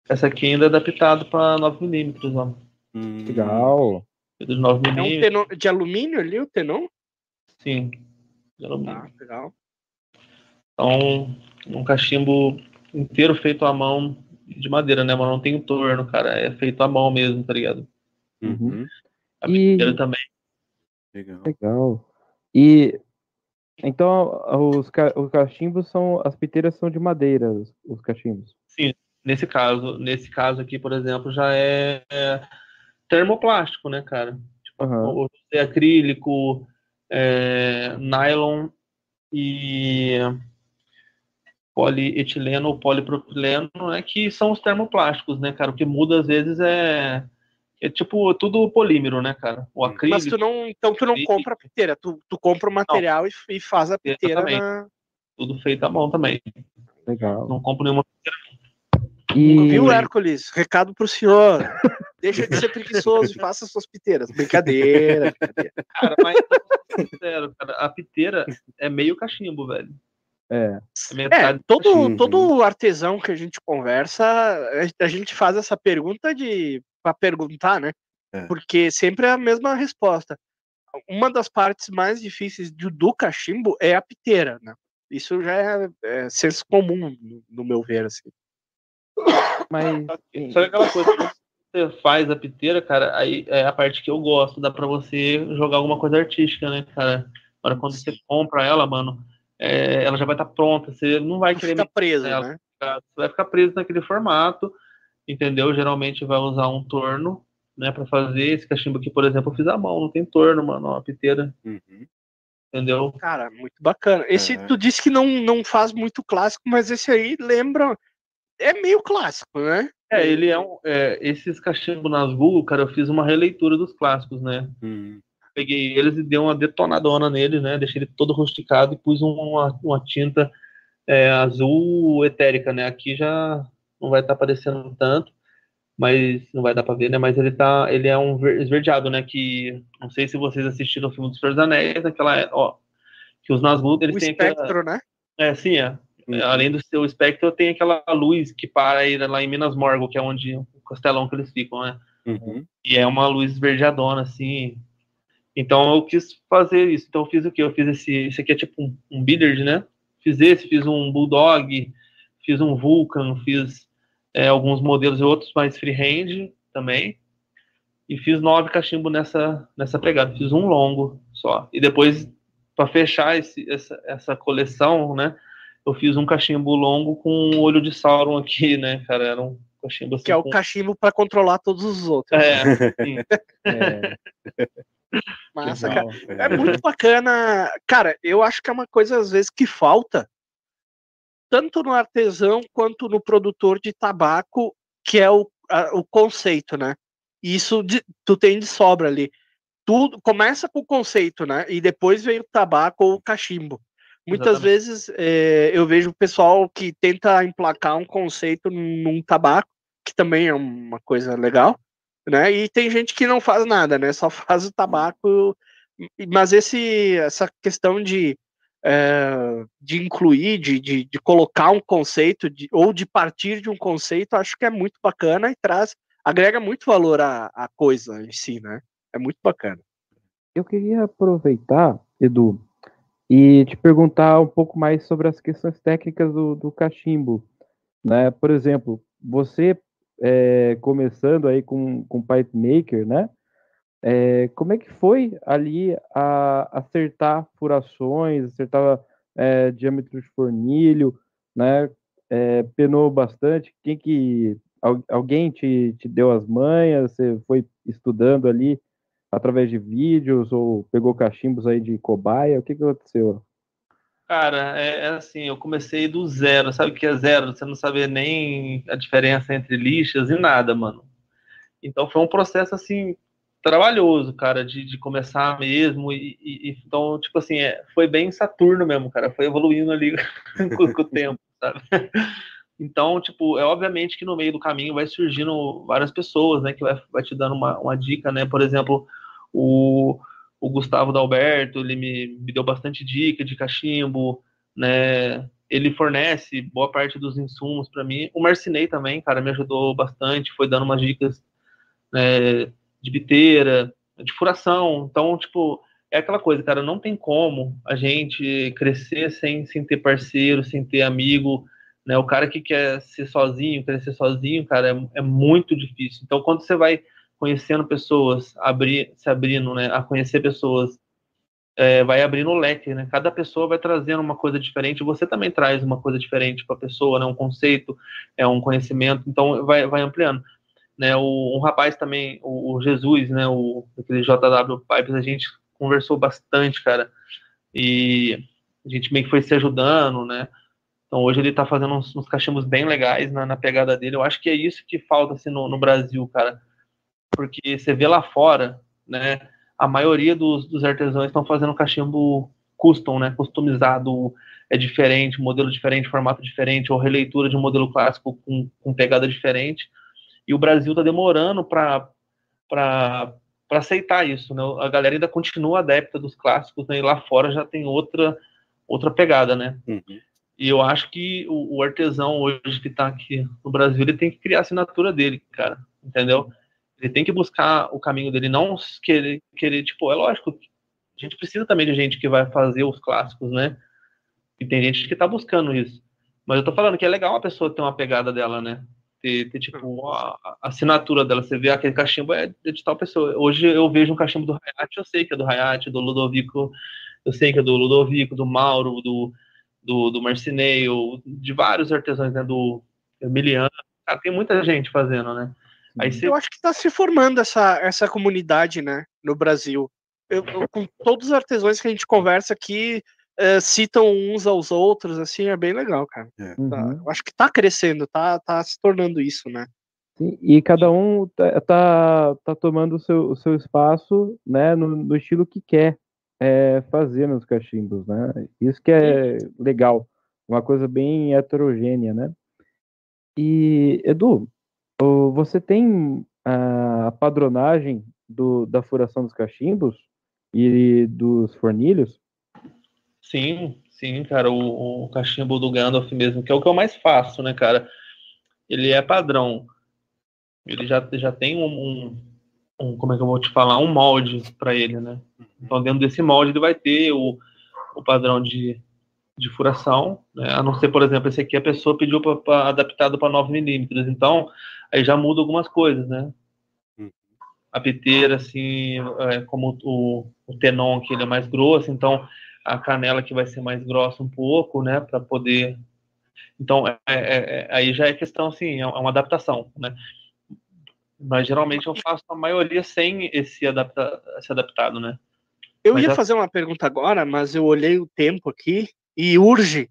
Essa aqui ainda é adaptado para 9mm, ó. Hum, Legal. De É um 9mm, tenon de alumínio ali, o tenon? sim. De alumínio. Tá, legal. Então, um cachimbo inteiro feito à mão de madeira, né? Mas não tem torno, cara. É feito à mão mesmo, tá ligado? Uhum. A E- também. Legal. Legal. E então os, ca- os cachimbos são. As piteiras são de madeira, os, os cachimbos. Nesse caso, nesse caso aqui, por exemplo, já é, é termoplástico, né, cara? Aham. Ou é acrílico, é, nylon e polietileno ou polipropileno, né, que são os termoplásticos, né, cara? O que muda às vezes é, é tipo tudo polímero, né, cara? O acrílico. Mas tu não, então tu não compra a piteira, tu, tu compra o material e, e faz a piteira na... tudo feito à mão também. Legal. Não compro nenhuma. E, Viu, Hércules? Recado pro senhor. Deixa de ser preguiçoso e faça suas piteiras. Brincadeira. brincadeira. Cara, mas sincero, cara, a piteira é meio cachimbo, velho. é, É, metade É, todo, todo artesão que a gente conversa, a gente faz essa pergunta de para perguntar, né? É. Porque sempre é a mesma resposta. Uma das partes mais difíceis do, do cachimbo é a piteira, né? Isso já é, é senso comum, no, no meu ver, assim. mas Sabe aquela coisa que você faz a piteira, cara, aí é a parte que eu gosto, dá pra você jogar alguma coisa artística, né, cara? Agora quando você compra ela, mano, é, ela já vai estar pronta, você não vai querer fica preso, ela. né? mexer, você vai ficar preso naquele formato, entendeu? Geralmente vai usar um torno, né, pra fazer esse cachimbo aqui, por exemplo, eu fiz à mão, não tem torno, mano, ó, a piteira, Uhum. entendeu? Cara, muito bacana. Esse, É. tu disse que não, não faz muito clássico, mas esse aí lembra. É meio clássico, né? É, ele é um. É, esses cachimbos nas Google, cara, eu fiz uma releitura dos clássicos, né? Uhum. peguei eles e dei uma detonadona nele, né? Deixei ele todo rusticado e pus uma, uma tinta é, azul etérica, né? Aqui já não vai estar aparecendo tanto, mas não vai dar para ver, né? Mas ele tá, ele é um ver- esverdeado, né? Que não sei se vocês assistiram o filme dos Senhor dos Anéis, aquela, ó, que os Nazgûl eles O têm aquela, espectro, né? é, sim, é. Uhum. Além do seu espectro, tem aquela luz que para aí lá em Minas Morgul, que é onde o castelão que eles ficam, né? Uhum. E é uma luz esverdeadona, assim. Então eu quis fazer isso. Então eu fiz o quê? Eu fiz esse. Esse aqui é tipo um, um Billard, né? Fiz esse, fiz um Bulldog, fiz um Vulcan, fiz é, alguns modelos e outros mais freehand também. E fiz nove cachimbo nessa, nessa pegada. Fiz um longo só. E depois, para fechar esse, essa, essa coleção, né? Eu fiz um cachimbo longo com o olho de Sauron aqui, né, cara? Era um cachimbo assim. Que é o com- cachimbo para controlar todos os outros. É, sim. é, Massa, cara. É muito bacana. Cara, eu acho que é uma coisa, às vezes, que falta, tanto no artesão quanto no produtor de tabaco, que é o, a- o conceito, né? Isso de- tu tem de sobra ali. Tudo começa com o conceito, né? E depois vem o tabaco ou o cachimbo. Muitas Exatamente. vezes é, eu vejo o pessoal que tenta emplacar um conceito num tabaco, que também é uma coisa legal, né? E tem gente que não faz nada, né? Só faz o tabaco. Mas esse, essa questão de, de incluir, de, de, de colocar um conceito, de, ou de partir de um conceito, acho que é muito bacana e traz, agrega muito valor à, à coisa em si, né? É muito bacana. Eu queria aproveitar, Edu, e te perguntar um pouco mais sobre as questões técnicas do, do cachimbo. Né? Por exemplo, você é, começando aí com, com Pipe Maker, né? É, como é que foi ali a acertar furações, acertar é, diâmetro de fornilho, né? É, penou bastante. Quem que alguém te, te deu as manhas? Você foi estudando ali através de vídeos ou pegou cachimbos aí de cobaia? O que, que aconteceu? Cara, é, é, assim, eu comecei do zero, sabe o que é zero? Você não sabe nem a diferença entre lixas e nada, mano. Então foi um processo assim trabalhoso, cara, de, de começar mesmo e, e, então tipo assim é, foi bem Saturno mesmo, cara, foi evoluindo ali com, com o tempo, sabe? Então, tipo, é obviamente que no meio do caminho vai surgindo várias pessoas, né, que vai, vai te dando uma, uma dica, né? Por exemplo, o, o Gustavo Dalberto, ele me, me deu bastante dica de cachimbo, né? Ele fornece boa parte dos insumos para mim. O Marcinei também, cara, me ajudou bastante, foi dando umas dicas né, de biteira, de furação. Então, tipo, é aquela coisa, cara, não tem como a gente crescer sem, sem ter parceiro, sem ter amigo, né? O cara que quer ser sozinho, crescer sozinho, cara, é, é muito difícil. Então, quando você vai conhecendo pessoas, abrir, se abrindo, né, a conhecer pessoas, é, vai abrindo o leque, né? Cada pessoa vai trazendo uma coisa diferente. Você também traz uma coisa diferente para a pessoa, né? Um conceito, é um conhecimento. Então, vai, vai ampliando. Né, o, um rapaz também, o, o Jesus, né, o aquele JW Pipes, a gente conversou bastante, cara, e a gente meio que foi se ajudando, né, então hoje ele tá fazendo uns, uns cachimbos bem legais na, na, pegada dele, eu acho que é isso que falta, assim, no, no Brasil, cara, porque você vê lá fora, né, a maioria dos, dos artesãos estão fazendo cachimbo custom, né, customizado, é diferente, modelo diferente, formato diferente, ou releitura de um modelo clássico com, com pegada diferente, e o Brasil está demorando para aceitar isso, né? A galera ainda continua adepta dos clássicos, né? E lá fora já tem outra outra pegada, né? Uhum. E eu acho que o, o artesão hoje que está aqui no Brasil, ele tem que criar a assinatura dele, cara, entendeu? Ele tem que buscar o caminho dele, não querer, querer tipo, é lógico, a gente precisa também de gente que vai fazer os clássicos, né? E tem gente que está buscando isso. Mas eu tô falando que é legal uma pessoa ter uma pegada dela, né? Ter, ter tipo, a, a, assinatura dela. Você vê aquele cachimbo é de tal pessoa. Hoje eu vejo um cachimbo do Hayat, eu sei que é do Hayat, do Ludovico, eu sei que é do Ludovico, do Mauro, do, do, do Marcineio, de vários artesãos, né? Do Emiliano. Cara, tem muita gente fazendo, né? Aí você... Eu acho que está se formando essa, essa comunidade, né, no Brasil. Eu, eu, com todos os artesãos que a gente conversa aqui, é, citam uns aos outros, assim, é bem legal, cara. É. Tá, uhum. eu acho que tá crescendo, tá, tá se tornando isso, né? Sim, e cada um tá, tá, tá tomando o seu, o seu espaço, né, no, no estilo que quer é, fazer nos cachimbos, né? Isso que é Sim. legal, uma coisa bem heterogênea, né? E, Edu, você tem a padronagem do, da furação dos cachimbos e dos fornilhos? Sim, sim, cara, o, o cachimbo do Gandalf mesmo, que é o que eu mais faço, né, cara? Ele é padrão. Ele já, já tem um, um, um como é que eu vou te falar, um molde para ele, né? Então, dentro desse molde, ele vai ter o, o padrão de, de furação, né? A não ser, por exemplo, esse aqui a pessoa pediu para adaptado para 9 milímetros, então aí já muda algumas coisas, né? Hum. A piteira, assim, é, como o, o tenon, que ele é mais grosso, então a canela que vai ser mais grossa um pouco, né, para poder. Então, é, é, é, aí já é questão, assim, é uma adaptação, né. Mas geralmente eu faço a maioria sem esse, adapta, esse adaptado, né. Eu mas ia já... fazer uma pergunta agora, mas eu olhei o tempo aqui e urge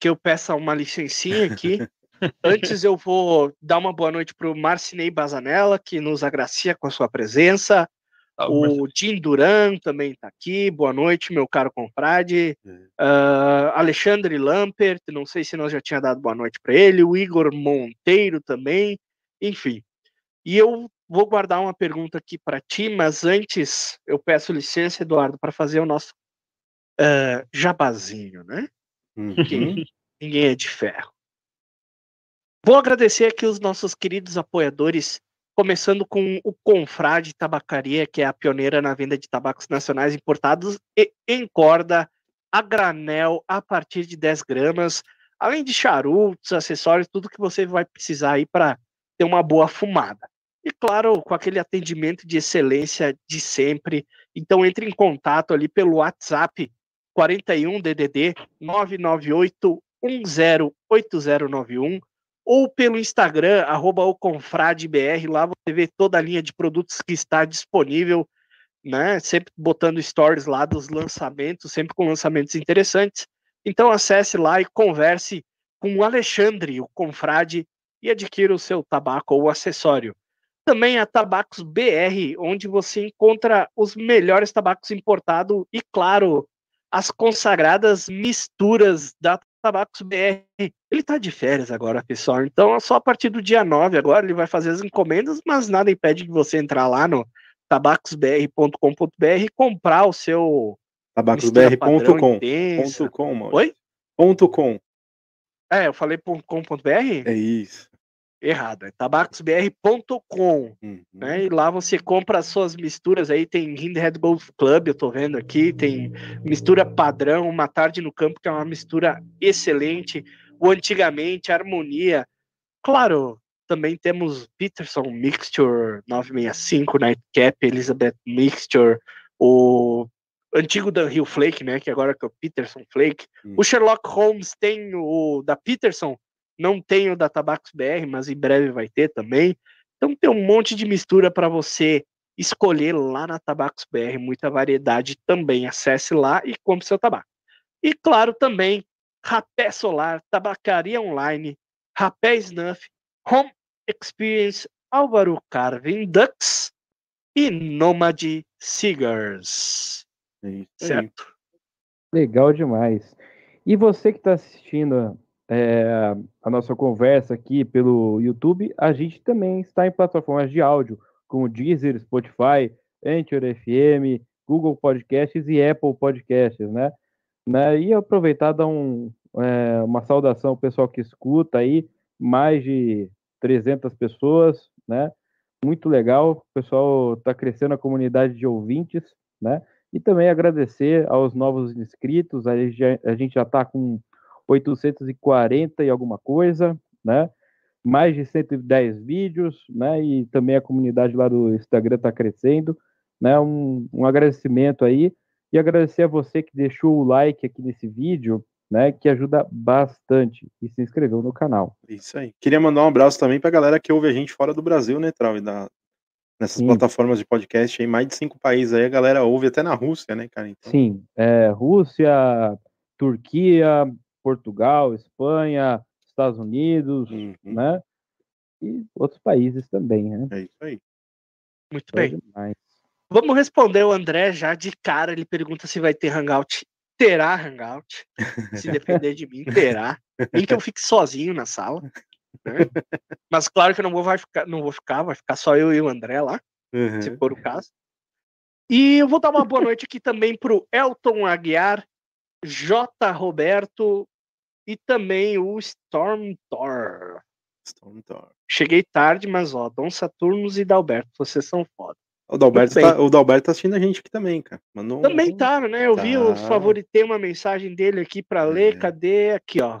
que eu peça uma licencinha aqui. Antes eu vou dar uma boa noite para o Marcinei Bazanella, que nos agracia com a sua presença. O Jim Duran também está aqui. Boa noite, meu caro confrade. Uh, Alexandre Lampert, não sei se nós já tinha dado boa noite para ele. O Igor Monteiro também. Enfim. E eu vou guardar uma pergunta aqui para ti, mas antes eu peço licença, Eduardo, para fazer o nosso uh, jabazinho, né? Uhum. Ninguém, ninguém é de ferro. Vou agradecer aqui os nossos queridos apoiadores, começando com o Confrade Tabacaria, que é a pioneira na venda de tabacos nacionais importados e em corda, a granel, a partir de 10 gramas, além de charutos, acessórios, tudo que você vai precisar aí para ter uma boa fumada. E claro, com aquele atendimento de excelência de sempre. Então entre em contato ali pelo WhatsApp 41 DDD 998 108091 ou pelo Instagram, arroba o ConfradeBR, lá você vê toda a linha de produtos que está disponível, né? Sempre botando stories lá dos lançamentos, sempre com lançamentos interessantes. Então acesse lá e converse com o Alexandre, o Confrade, e adquira o seu tabaco ou acessório. Também a Tabacos BR, onde você encontra os melhores tabacos importados e, claro, as consagradas misturas da Tabacos BR. Ele tá de férias agora, pessoal. Então, só a partir do dia 9 agora ele vai fazer as encomendas, mas nada impede de você entrar lá no tabacosbr.com.br e comprar o seu Tabacosbr.com. intensa. Ponto com, Maurício. Oi? Ponto com. É, eu falei .com.br? É isso. Errado, é tabacosbr.com. Uhum. né? E lá você compra as suas misturas aí, tem Hindhead Golf Club, eu tô vendo aqui, tem mistura padrão, Uma Tarde no Campo, que é uma mistura excelente, o Antigamente, Harmonia. Claro, também temos Peterson Mixture 965, Nightcap, Elizabeth Mixture, o antigo Dunhill Flake, né, que agora é o Peterson Flake. Hum. O Sherlock Holmes tem o da Peterson, não tem o da Tabacos BR, mas em breve vai ter também. Então tem um monte de mistura para você escolher lá na Tabacos BR, muita variedade também. Acesse lá e compre seu tabaco. E claro também, Rapé Solar, Tabacaria Online, Rapé Snuff, Home Experience, Álvaro Carvin Ducks e Nomad Cigars. É. Certo? Legal demais. E você que está assistindo é, a nossa conversa aqui pelo YouTube, a gente também está em plataformas de áudio, como Deezer, Spotify, Anchor FM, Google Podcasts e Apple Podcasts, né? Né? E aproveitar dar um, é, uma saudação ao pessoal que escuta aí, mais de 300 pessoas, né? Muito legal, o pessoal está crescendo a comunidade de ouvintes, né? E também agradecer aos novos inscritos, a gente já, a gente já está com 840 e alguma coisa, né? Mais de 110 vídeos, né? E também a comunidade lá do Instagram está crescendo, né? Um, um agradecimento aí e agradecer a você que deixou o like aqui nesse vídeo, né? Que ajuda bastante e se inscreveu no canal. Isso aí. Queria mandar um abraço também pra galera que ouve a gente fora do Brasil, né, Trau? E da- Nessas Sim. plataformas de podcast aí, mais de cinco países aí, a galera ouve até na Rússia, né, cara? Então, Sim, é, Rússia, Turquia, Portugal, Espanha, Estados Unidos, uhum, né? E outros países também, né? É isso aí. Muito Legal bem. demais. Vamos responder o André já de cara. Ele pergunta se vai ter hangout. Terá hangout. Se depender de mim, terá. Nem que eu fique sozinho na sala. né? Mas claro que eu não vou, vai ficar, não vou ficar, vai ficar só eu e o André lá, se Uhum. for o caso. E eu vou dar uma boa noite aqui também pro Elton Aguiar, J. Roberto e também o Storm Thor. Storm Thor. Cheguei tarde, mas ó, Dom Saturnos e Dalberto, vocês são foda. O Dalberto, tá, o Dalberto tá assistindo a gente aqui também, cara. Mandou um- Também tá, né? Eu vi, eu Tá. favoritei uma mensagem dele aqui para ler. É. Cadê? Aqui, ó.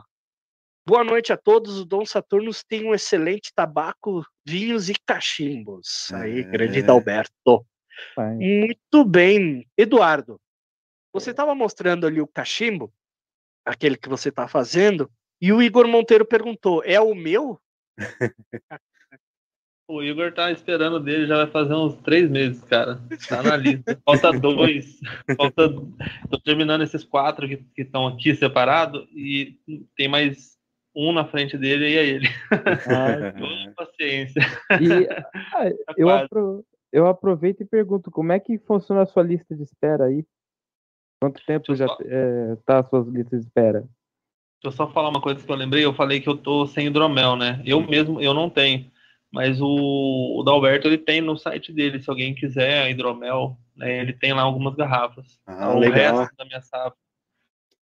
Boa noite a todos. O Dom Saturnos tem um excelente tabaco, vinhos e cachimbos. Aí, É. grande Dalberto. Vai. Muito bem. Eduardo, você estava mostrando ali o cachimbo, aquele que você tá fazendo, e o Igor Monteiro perguntou: é o meu? O Igor tá esperando dele, já vai fazer uns três meses, cara. Tá na lista. Falta dois. Falta... Tô terminando esses quatro que estão aqui separados e tem mais um na frente dele e é ele. Ah, paciência. e ah, Tá eu, apro- eu aproveito e pergunto, como é que funciona a sua lista de espera aí? Quanto tempo Deixa já só- é, tá as suas listas de espera? Deixa eu só falar uma coisa que eu lembrei. Eu falei que eu tô sem hidromel, né? Eu Uhum. mesmo, eu não tenho. Mas o, o Dalberto, ele tem no site dele. Se alguém quiser hidromel, né, ele tem lá algumas garrafas. Ah, Então, o legal. resto da minha safra.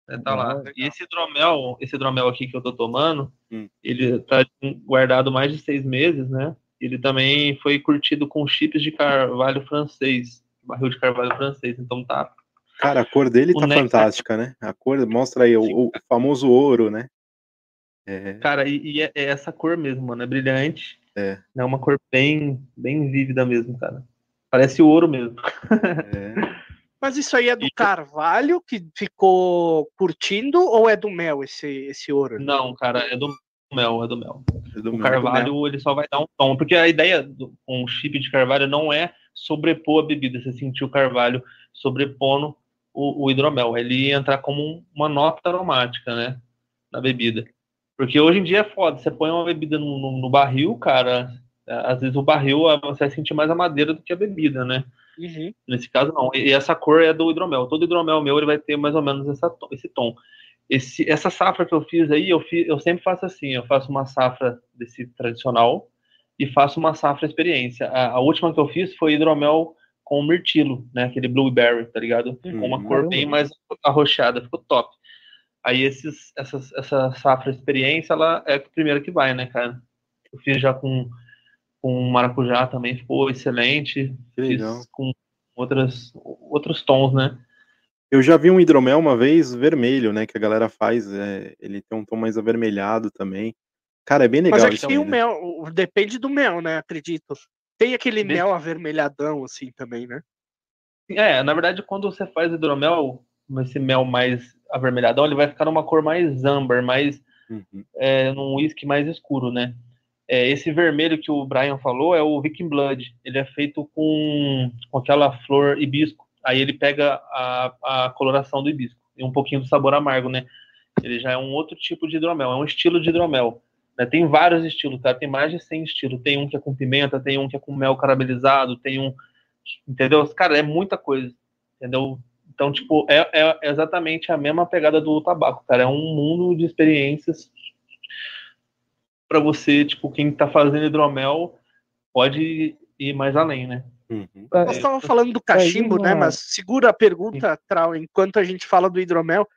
É, tá lá. E esse hidromel, esse hidromel aqui que eu tô tomando, Hum. ele tá guardado mais de seis meses, né? Ele também foi curtido com chips de carvalho francês, barril de carvalho francês. Então tá. Cara, a cor dele O tá fantástica, né? A cor mostra aí o, o famoso ouro, né? É, Cara, e, e é, é essa cor mesmo, mano. É brilhante. É. É uma cor bem, bem vívida mesmo, cara. Parece ouro mesmo. é. Mas isso aí é do carvalho que ficou curtindo ou é do mel esse, esse ouro? Não, cara, é do mel, é do mel. do O meu- carvalho, ele só vai dar um tom. Porque a ideia do, com o chip de carvalho não é sobrepor a bebida. Você sentir o carvalho sobrepondo o, o hidromel. Ele ia entrar como um- uma nota aromática, né? Na bebida. Porque hoje em dia é foda. Você põe uma bebida no, no- no barril, cara. é, Às vezes o barril você vai sentir mais a madeira do que a bebida, né? Uhum. Nesse caso, não. E essa cor é do hidromel. Todo hidromel meu ele vai ter mais ou menos essa, esse tom. Esse, essa safra que eu fiz aí, eu, fiz, eu sempre faço assim: eu faço uma safra desse tradicional e faço uma safra experiência. A, a última que eu fiz foi hidromel com mirtilo, né? Aquele blueberry, tá ligado? Com uma Uhum. cor bem mais arroxeada, ficou top. Aí esses, essas, essa safra experiência, ela é a primeira que vai, né, cara? Eu fiz já com, com maracujá também, ficou excelente legal. fiz com outras, outros tons, né? Eu já vi um hidromel uma vez vermelho, né? Que a galera faz. é, ele tem um tom mais avermelhado também. Cara, é bem legal Mas é que isso tem o mel, depende do mel, né? Acredito. Tem aquele Dep- mel avermelhadão, assim, também, né? É, na verdade, quando você faz hidromel, esse mel mais avermelhadão, ele vai ficar numa cor mais amber, mais Uhum. é, num whisky mais escuro, né? É, esse vermelho que o Brian falou é o Viking Blood. Ele é feito com, com aquela flor hibisco. Aí ele pega a, a coloração do hibisco e um pouquinho do sabor amargo, né? Ele já é um outro tipo de hidromel, é um estilo de hidromel. né? Tem vários estilos, cara. Tem mais de 100 estilos. Tem um que é com pimenta, tem um que é com mel caramelizado, tem um. Entendeu? Cara, é muita coisa. Entendeu? Então, tipo, é, é exatamente a mesma pegada do tabaco, cara. É um mundo de experiências para você, tipo, quem tá fazendo hidromel pode ir mais além, né? Uhum. É, Nós estávamos falando do cachimbo, né? uma- Mas segura a pergunta, Trau, enquanto a gente fala do hidromel.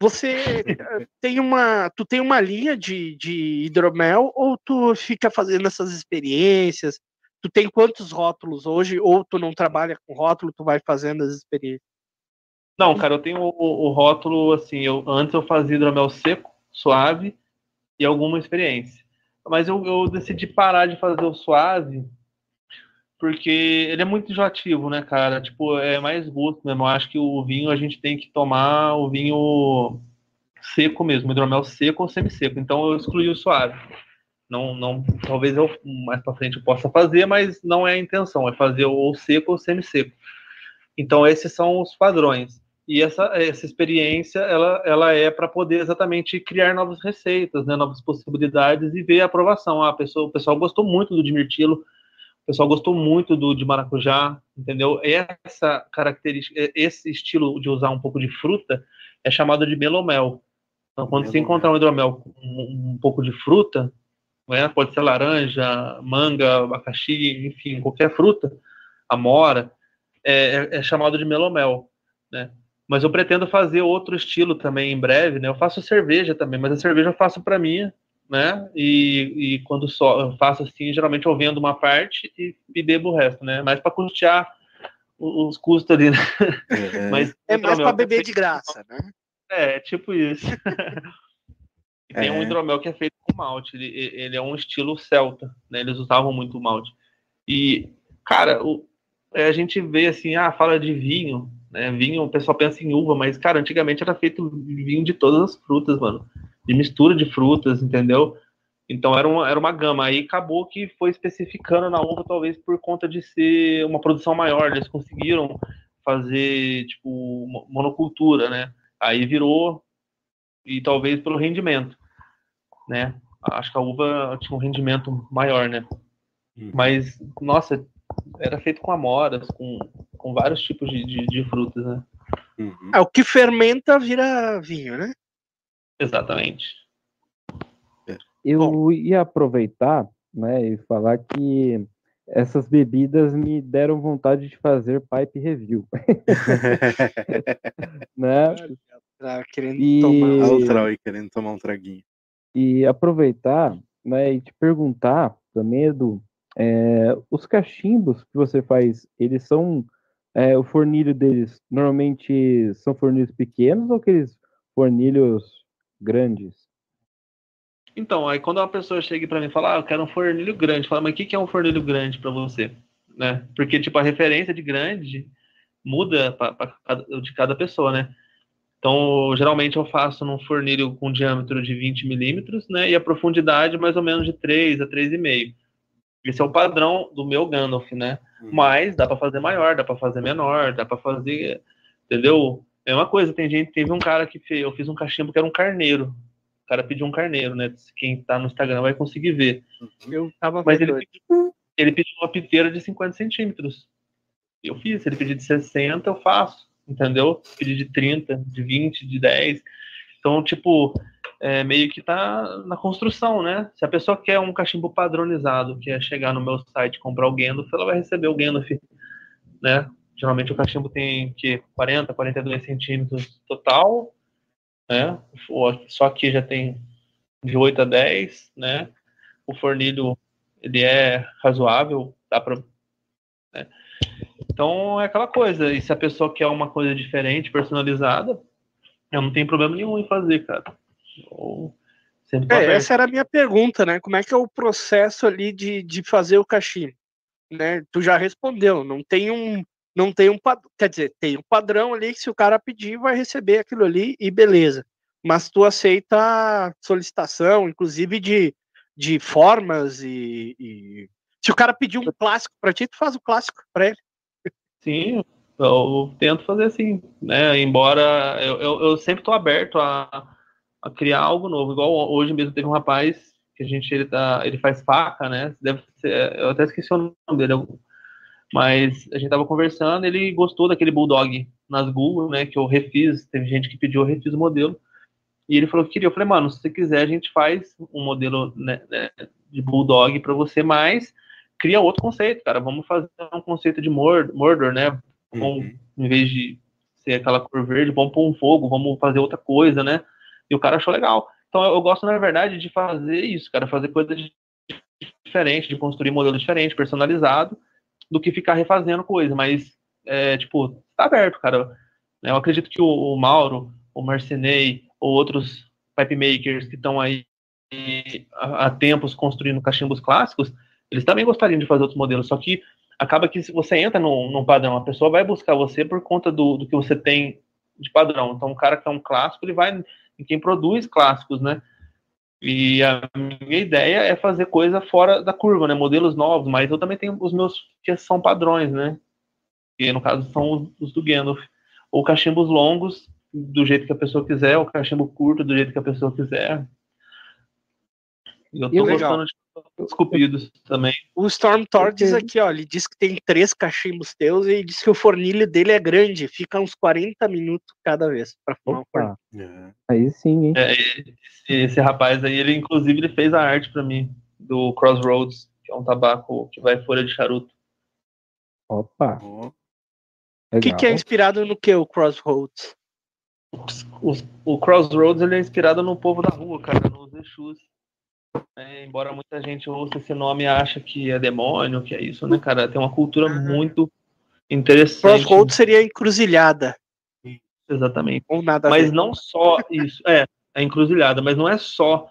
Você eh, tem uma, tu tem uma linha de, de hidromel ou tu fica fazendo essas experiências? Tu tem quantos rótulos hoje? Ou tu não trabalha com rótulo, tu vai fazendo as experiências? Não, cara, eu tenho o, o- rótulo, assim, eu, antes eu fazia hidromel seco, suave e alguma experiência. Mas eu, eu decidi parar de fazer o suave porque ele é muito enjoativo, né, cara? Tipo, é mais gosto mesmo. Eu acho que o vinho a gente tem que tomar o vinho seco mesmo, hidromel seco ou semi-seco. Então eu excluí o suave. Não, não, talvez eu mais para frente eu possa fazer, mas não é a intenção, é fazer ou seco ou semi-seco. Então esses são os padrões. E essa, essa experiência, ela, ela é para poder exatamente criar novas receitas, né, novas possibilidades e ver a aprovação. Ah, a pessoa, o pessoal gostou muito do de mirtilo, o pessoal gostou muito do de maracujá, entendeu? Essa característica, esse estilo de usar um pouco de fruta é chamado de melomel. Então, quando você encontrar um hidromel com um, um pouco de fruta, né, pode ser laranja, manga, abacaxi, enfim, qualquer fruta, amora, é, é, é chamado de melomel, né? Mas eu pretendo fazer outro estilo também em breve, né? Eu faço cerveja também, mas a cerveja eu faço para mim, né? E, e quando só eu faço assim, geralmente eu vendo uma parte e, e bebo o resto, né? Mais para custear os custos ali, né? É, Mas É mais para beber feito- de graça, né? É, tipo isso. e tem um É. hidromel que é feito com malte. Ele, ele é um estilo celta, né? Eles usavam muito malte. E, cara, o, é, a gente vê assim, ah, fala de vinho, né? Vinho, o pessoal pensa em uva, mas, cara, antigamente era feito vinho de todas as frutas, mano. De mistura de frutas, entendeu? Então era uma, era uma gama. Aí acabou que foi especificando na uva, talvez por conta de ser uma produção maior. Eles conseguiram fazer, tipo, mo- monocultura, né? Aí virou, e talvez pelo rendimento, né? Acho que a uva tinha um rendimento maior, né? Uhum. Mas, nossa, era feito com amoras, com, com vários tipos de, de, de frutas, né? Uhum. É, o que fermenta vira vinho, né? Exatamente. Eu ia aproveitar né, e falar que essas bebidas me deram vontade de fazer pipe review. né? Tá querendo E- tomar. Querendo tomar um traguinho. E aproveitar né, e te perguntar também, Edu, é, os cachimbos que você faz, eles são, é, o fornilho deles normalmente são fornilhos pequenos ou aqueles fornilhos grandes? Então, aí quando uma pessoa chega pra mim e fala, ah, eu quero um fornilho grande, fala, mas o que que é um fornilho grande pra você? Né? Porque, tipo, a referência de grande muda pra, pra cada- de cada pessoa, né? Então, geralmente eu faço num fornilho com diâmetro de 20 milímetros, né? E a profundidade mais ou menos de 3 a 3,5. Esse é o padrão do meu Gandalf, né? Mas dá pra fazer maior, dá pra fazer menor, dá pra fazer, entendeu? É uma coisa, tem gente, teve um cara que fez, eu fiz um cachimbo que era um carneiro. O cara pediu um carneiro, né? Quem tá no Instagram vai conseguir ver. Eu tava Mas ele pediu, ele pediu uma piteira de 50 centímetros. Eu fiz. Se ele pedir de 60, eu faço. Entendeu? Pedir de 30, de 20, de 10. Então, tipo, é, meio que tá na construção, né? Se a pessoa quer um cachimbo padronizado, que é chegar no meu site e comprar o Gandalf, ela vai receber o Gandalf, né? Geralmente o cachimbo tem que 40, 42 centímetros total, né? Só que já tem de 8 a 10, né? O fornilho ele é razoável, dá para Então é aquela coisa, e se a pessoa quer uma coisa diferente, personalizada, eu não tenho problema nenhum em fazer, cara. Eu sempre tô É, essa era a minha pergunta, né? Como é que é o processo ali de, de fazer o cachimbo? Né? Tu já respondeu, não tem um não tem um padrão, quer dizer, tem um padrão ali que se o cara pedir vai receber aquilo ali e beleza. Mas tu aceita solicitação, inclusive de, de formas e, e- se o cara pedir um clássico pra ti, tu faz o clássico pra ele. Sim, eu tento fazer assim, né? Embora eu, eu, eu sempre estou aberto a, a criar algo novo. Igual hoje mesmo teve um rapaz que a gente ele tá, ele faz faca, né? Deve ser, eu até esqueci o nome dele, mas a gente tava conversando, ele gostou daquele bulldog nas Google, né? Que eu refiz, teve gente que pediu, eu refiz o modelo. E ele falou que queria. Eu falei, mano, se você quiser, a gente faz um modelo né, né, de bulldog para você, mas cria outro conceito, cara. Vamos fazer um conceito de mord- Mordor, né? Com, Uhum. em vez de ser aquela cor verde, vamos pôr um fogo, vamos fazer outra coisa, né? E o cara achou legal. Então eu, eu gosto, na verdade, de fazer isso, cara, fazer coisa de- diferente, de construir modelo diferente, personalizado, do que ficar refazendo coisa. Mas, é, tipo, tá aberto, cara. Né, Eu acredito que o, o Mauro, o Marcinei, ou outros pipe makers que estão aí há tempos construindo cachimbos clássicos, eles também gostariam de fazer outros modelos, só que acaba que se você entra num, num padrão, a pessoa vai buscar você por conta do, do que você tem de padrão. Então, o cara que é um clássico, ele vai em quem produz clássicos, né? E a minha ideia é fazer coisa fora da curva, né? Modelos novos, mas eu também tenho os meus que são padrões, né? Que no caso são os, do Gandalf. Ou cachimbos longos, do jeito que a pessoa quiser, ou cachimbo curto, do jeito que a pessoa quiser. Eu tô Eu- gostando de esculpidos também. O Storm Thor diz Ok. aqui, ó, ele diz que tem três cachimbos teus e diz que o fornilho dele é grande, fica uns 40 minutos cada vez pra fumar um fornilho. É. aí sim, hein? É, esse, esse rapaz aí, ele inclusive ele fez a arte pra mim do Crossroads, que é um tabaco que vai folha de charuto. Opa, O que, que é inspirado no que, o Crossroads? Os- o Crossroads ele é inspirado no povo da rua, cara, nos Exus. É, embora muita gente ouça esse nome e acha que é demônio, que é isso, né, cara? Tem uma cultura muito interessante. Crossroads seria encruzilhada, Exatamente. ou nada Mas não só isso. É, a encruzilhada, mas não é só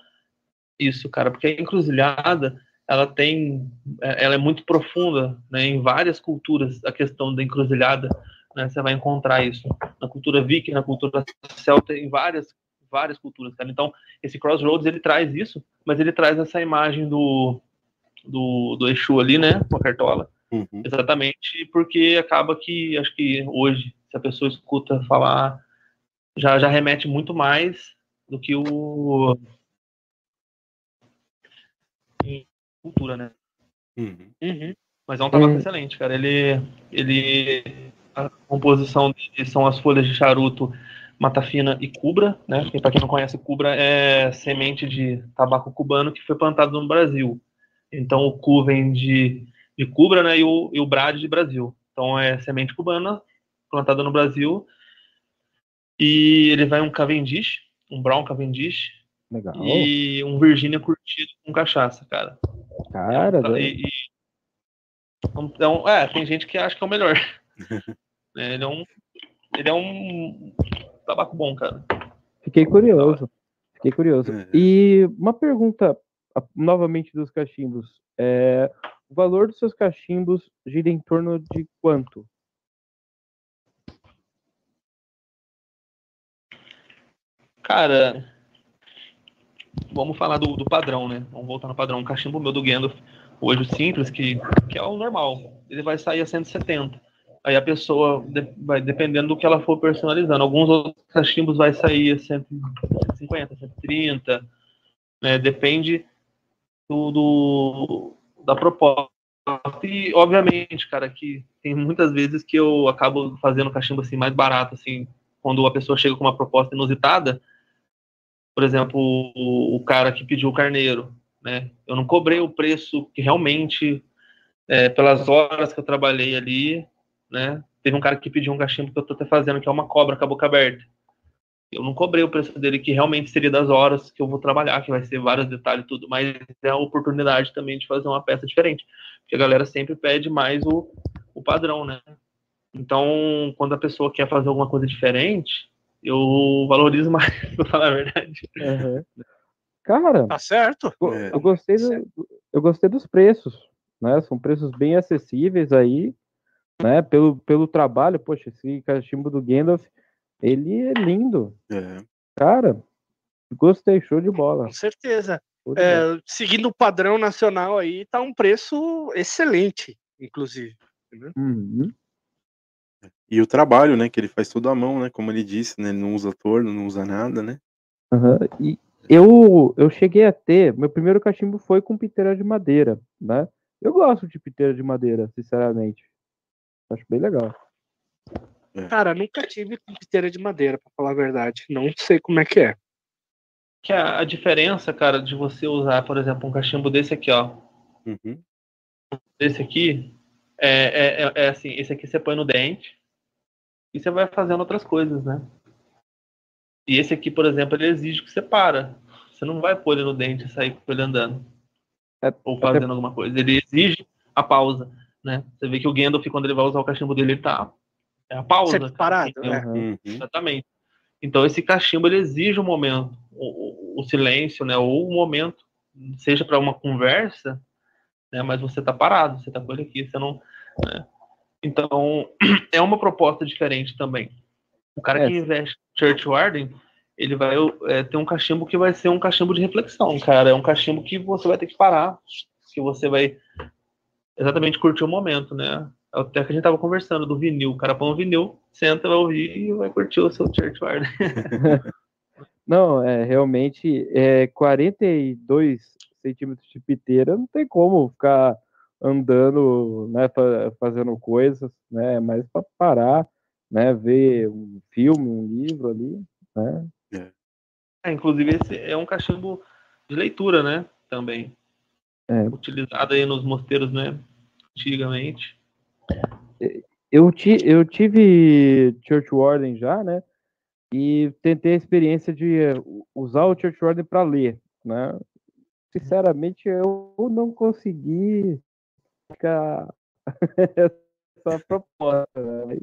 isso, cara, porque a encruzilhada ela tem, é- ela é muito profunda, né, em várias culturas, a questão da encruzilhada, né, você vai encontrar isso na cultura viking, na cultura celta, em várias, várias culturas, cara. Então, esse Crossroads, ele traz isso, mas ele traz essa imagem do, do, do Exu ali, né, com a cartola, uhum. Exatamente, porque acaba que acho que hoje, se a pessoa escuta falar, já, já remete muito mais do que o cultura, né? Uhum. Uhum. Mas é um tabaco Hum. excelente, cara. Ele, ele, a composição dele são as folhas de charuto, mata fina e cubra, né? Para quem não conhece, cubra é semente de tabaco cubano que foi plantado no Brasil. Então o cu vem de, de cubra, né? E o, e o brade de Brasil. Então é semente cubana plantada no Brasil. E ele vai um Cavendish, um Brown Cavendish Legal. e um Virginia curtido com cachaça, cara. Cara, né? e- e- então, é, tem gente que acha que é o melhor. É, ele é um. Ele é um tabaco bom, cara. fiquei curioso. Fiquei curioso. É. E uma pergunta novamente dos cachimbos. É, o valor dos seus cachimbos gira em torno de quanto? Cara, vamos falar do, do padrão, né? Vamos voltar no padrão. Um cachimbo meu do Gandalf, hoje o simples, que, que é o normal, ele vai sair a 170. Aí a pessoa vai dependendo do que ela for personalizando. Alguns outros cachimbos vai sair a 150, 130, né? Depende do, do- da proposta. E obviamente, cara, que tem muitas vezes que eu acabo fazendo cachimbo assim mais barato, assim, quando a pessoa chega com uma proposta inusitada. Por exemplo, o, o cara que pediu o carneiro, né? Eu não cobrei o preço que realmente, é, pelas horas que eu trabalhei ali, né? Teve um cara que pediu um cachimbo que eu tô até fazendo, que é uma cobra com a boca aberta. Eu não cobrei o preço dele, que realmente seria das horas que eu vou trabalhar, que vai ser vários detalhes e tudo, mas é a oportunidade também de fazer uma peça diferente. Porque a galera sempre pede mais o, o padrão, né? Então, quando a pessoa quer fazer alguma coisa diferente, eu valorizo mais, pra falar a verdade. Cara, Tá certo? go- É. eu gostei do- eu gostei dos preços, né? São preços bem acessíveis aí, né? Pelo, pelo trabalho, poxa, esse cachimbo do Gandalf, ele é lindo, É. cara. Gostei, show de bola. Com certeza. É, seguindo o padrão nacional aí, tá um preço excelente, inclusive. Uhum. E o trabalho, né? Que ele faz tudo à mão, né? Como ele disse, né? Ele não usa torno, não usa nada, né? Aham, E eu, eu cheguei a ter, meu primeiro cachimbo foi com piteira de madeira, né? Eu gosto de piteira de madeira, sinceramente. Acho bem legal. Cara, nunca tive piteira de madeira, pra falar a verdade. Não sei como é que é. Que a, a diferença, cara, de você usar, por exemplo, um cachimbo desse aqui, ó. Uhum. Desse aqui, é, é, é- é assim, esse aqui você põe no dente e você vai fazendo outras coisas, né? E esse aqui, por exemplo, ele exige que você para. Você não vai pôr ele no dente e sair com ele andando. É, ou fazendo alguma coisa. Ele exige a pausa, né? Você vê que o Gandalf, quando ele vai usar o cachimbo dele, ele tá... É a pausa. Sempre parado, entendeu? né? Uhum. Exatamente. Então esse cachimbo ele exige um momento, o, o- o silêncio, né? Ou um momento, seja para uma conversa, né? Mas você tá parado, você tá com ele aqui, você não. né? Então é uma proposta diferente também. O cara É. que investe em Church Warden, ele vai é, ter um cachimbo que vai ser um cachimbo de reflexão, cara. É um cachimbo que você vai ter que parar, que você vai exatamente curtir o momento, né? Até que a gente tava conversando do vinil. O cara põe um vinil, senta, vai ouvir e vai curtir o seu Church Warden. Não, é realmente é 42 centímetros de piteira, não tem como ficar andando, né, fa- fazendo coisas, né, mas para parar, né, ver um filme, um livro ali, né? É, inclusive, esse é um cachimbo de leitura, né? Também. É. Utilizado aí nos mosteiros, né? Antigamente. Eu, ti, eu tive Church Warden já, né? E tentei a experiência de u- usar o Church Warden para ler, né? Sinceramente, eu não consegui ficar essa proposta. Né?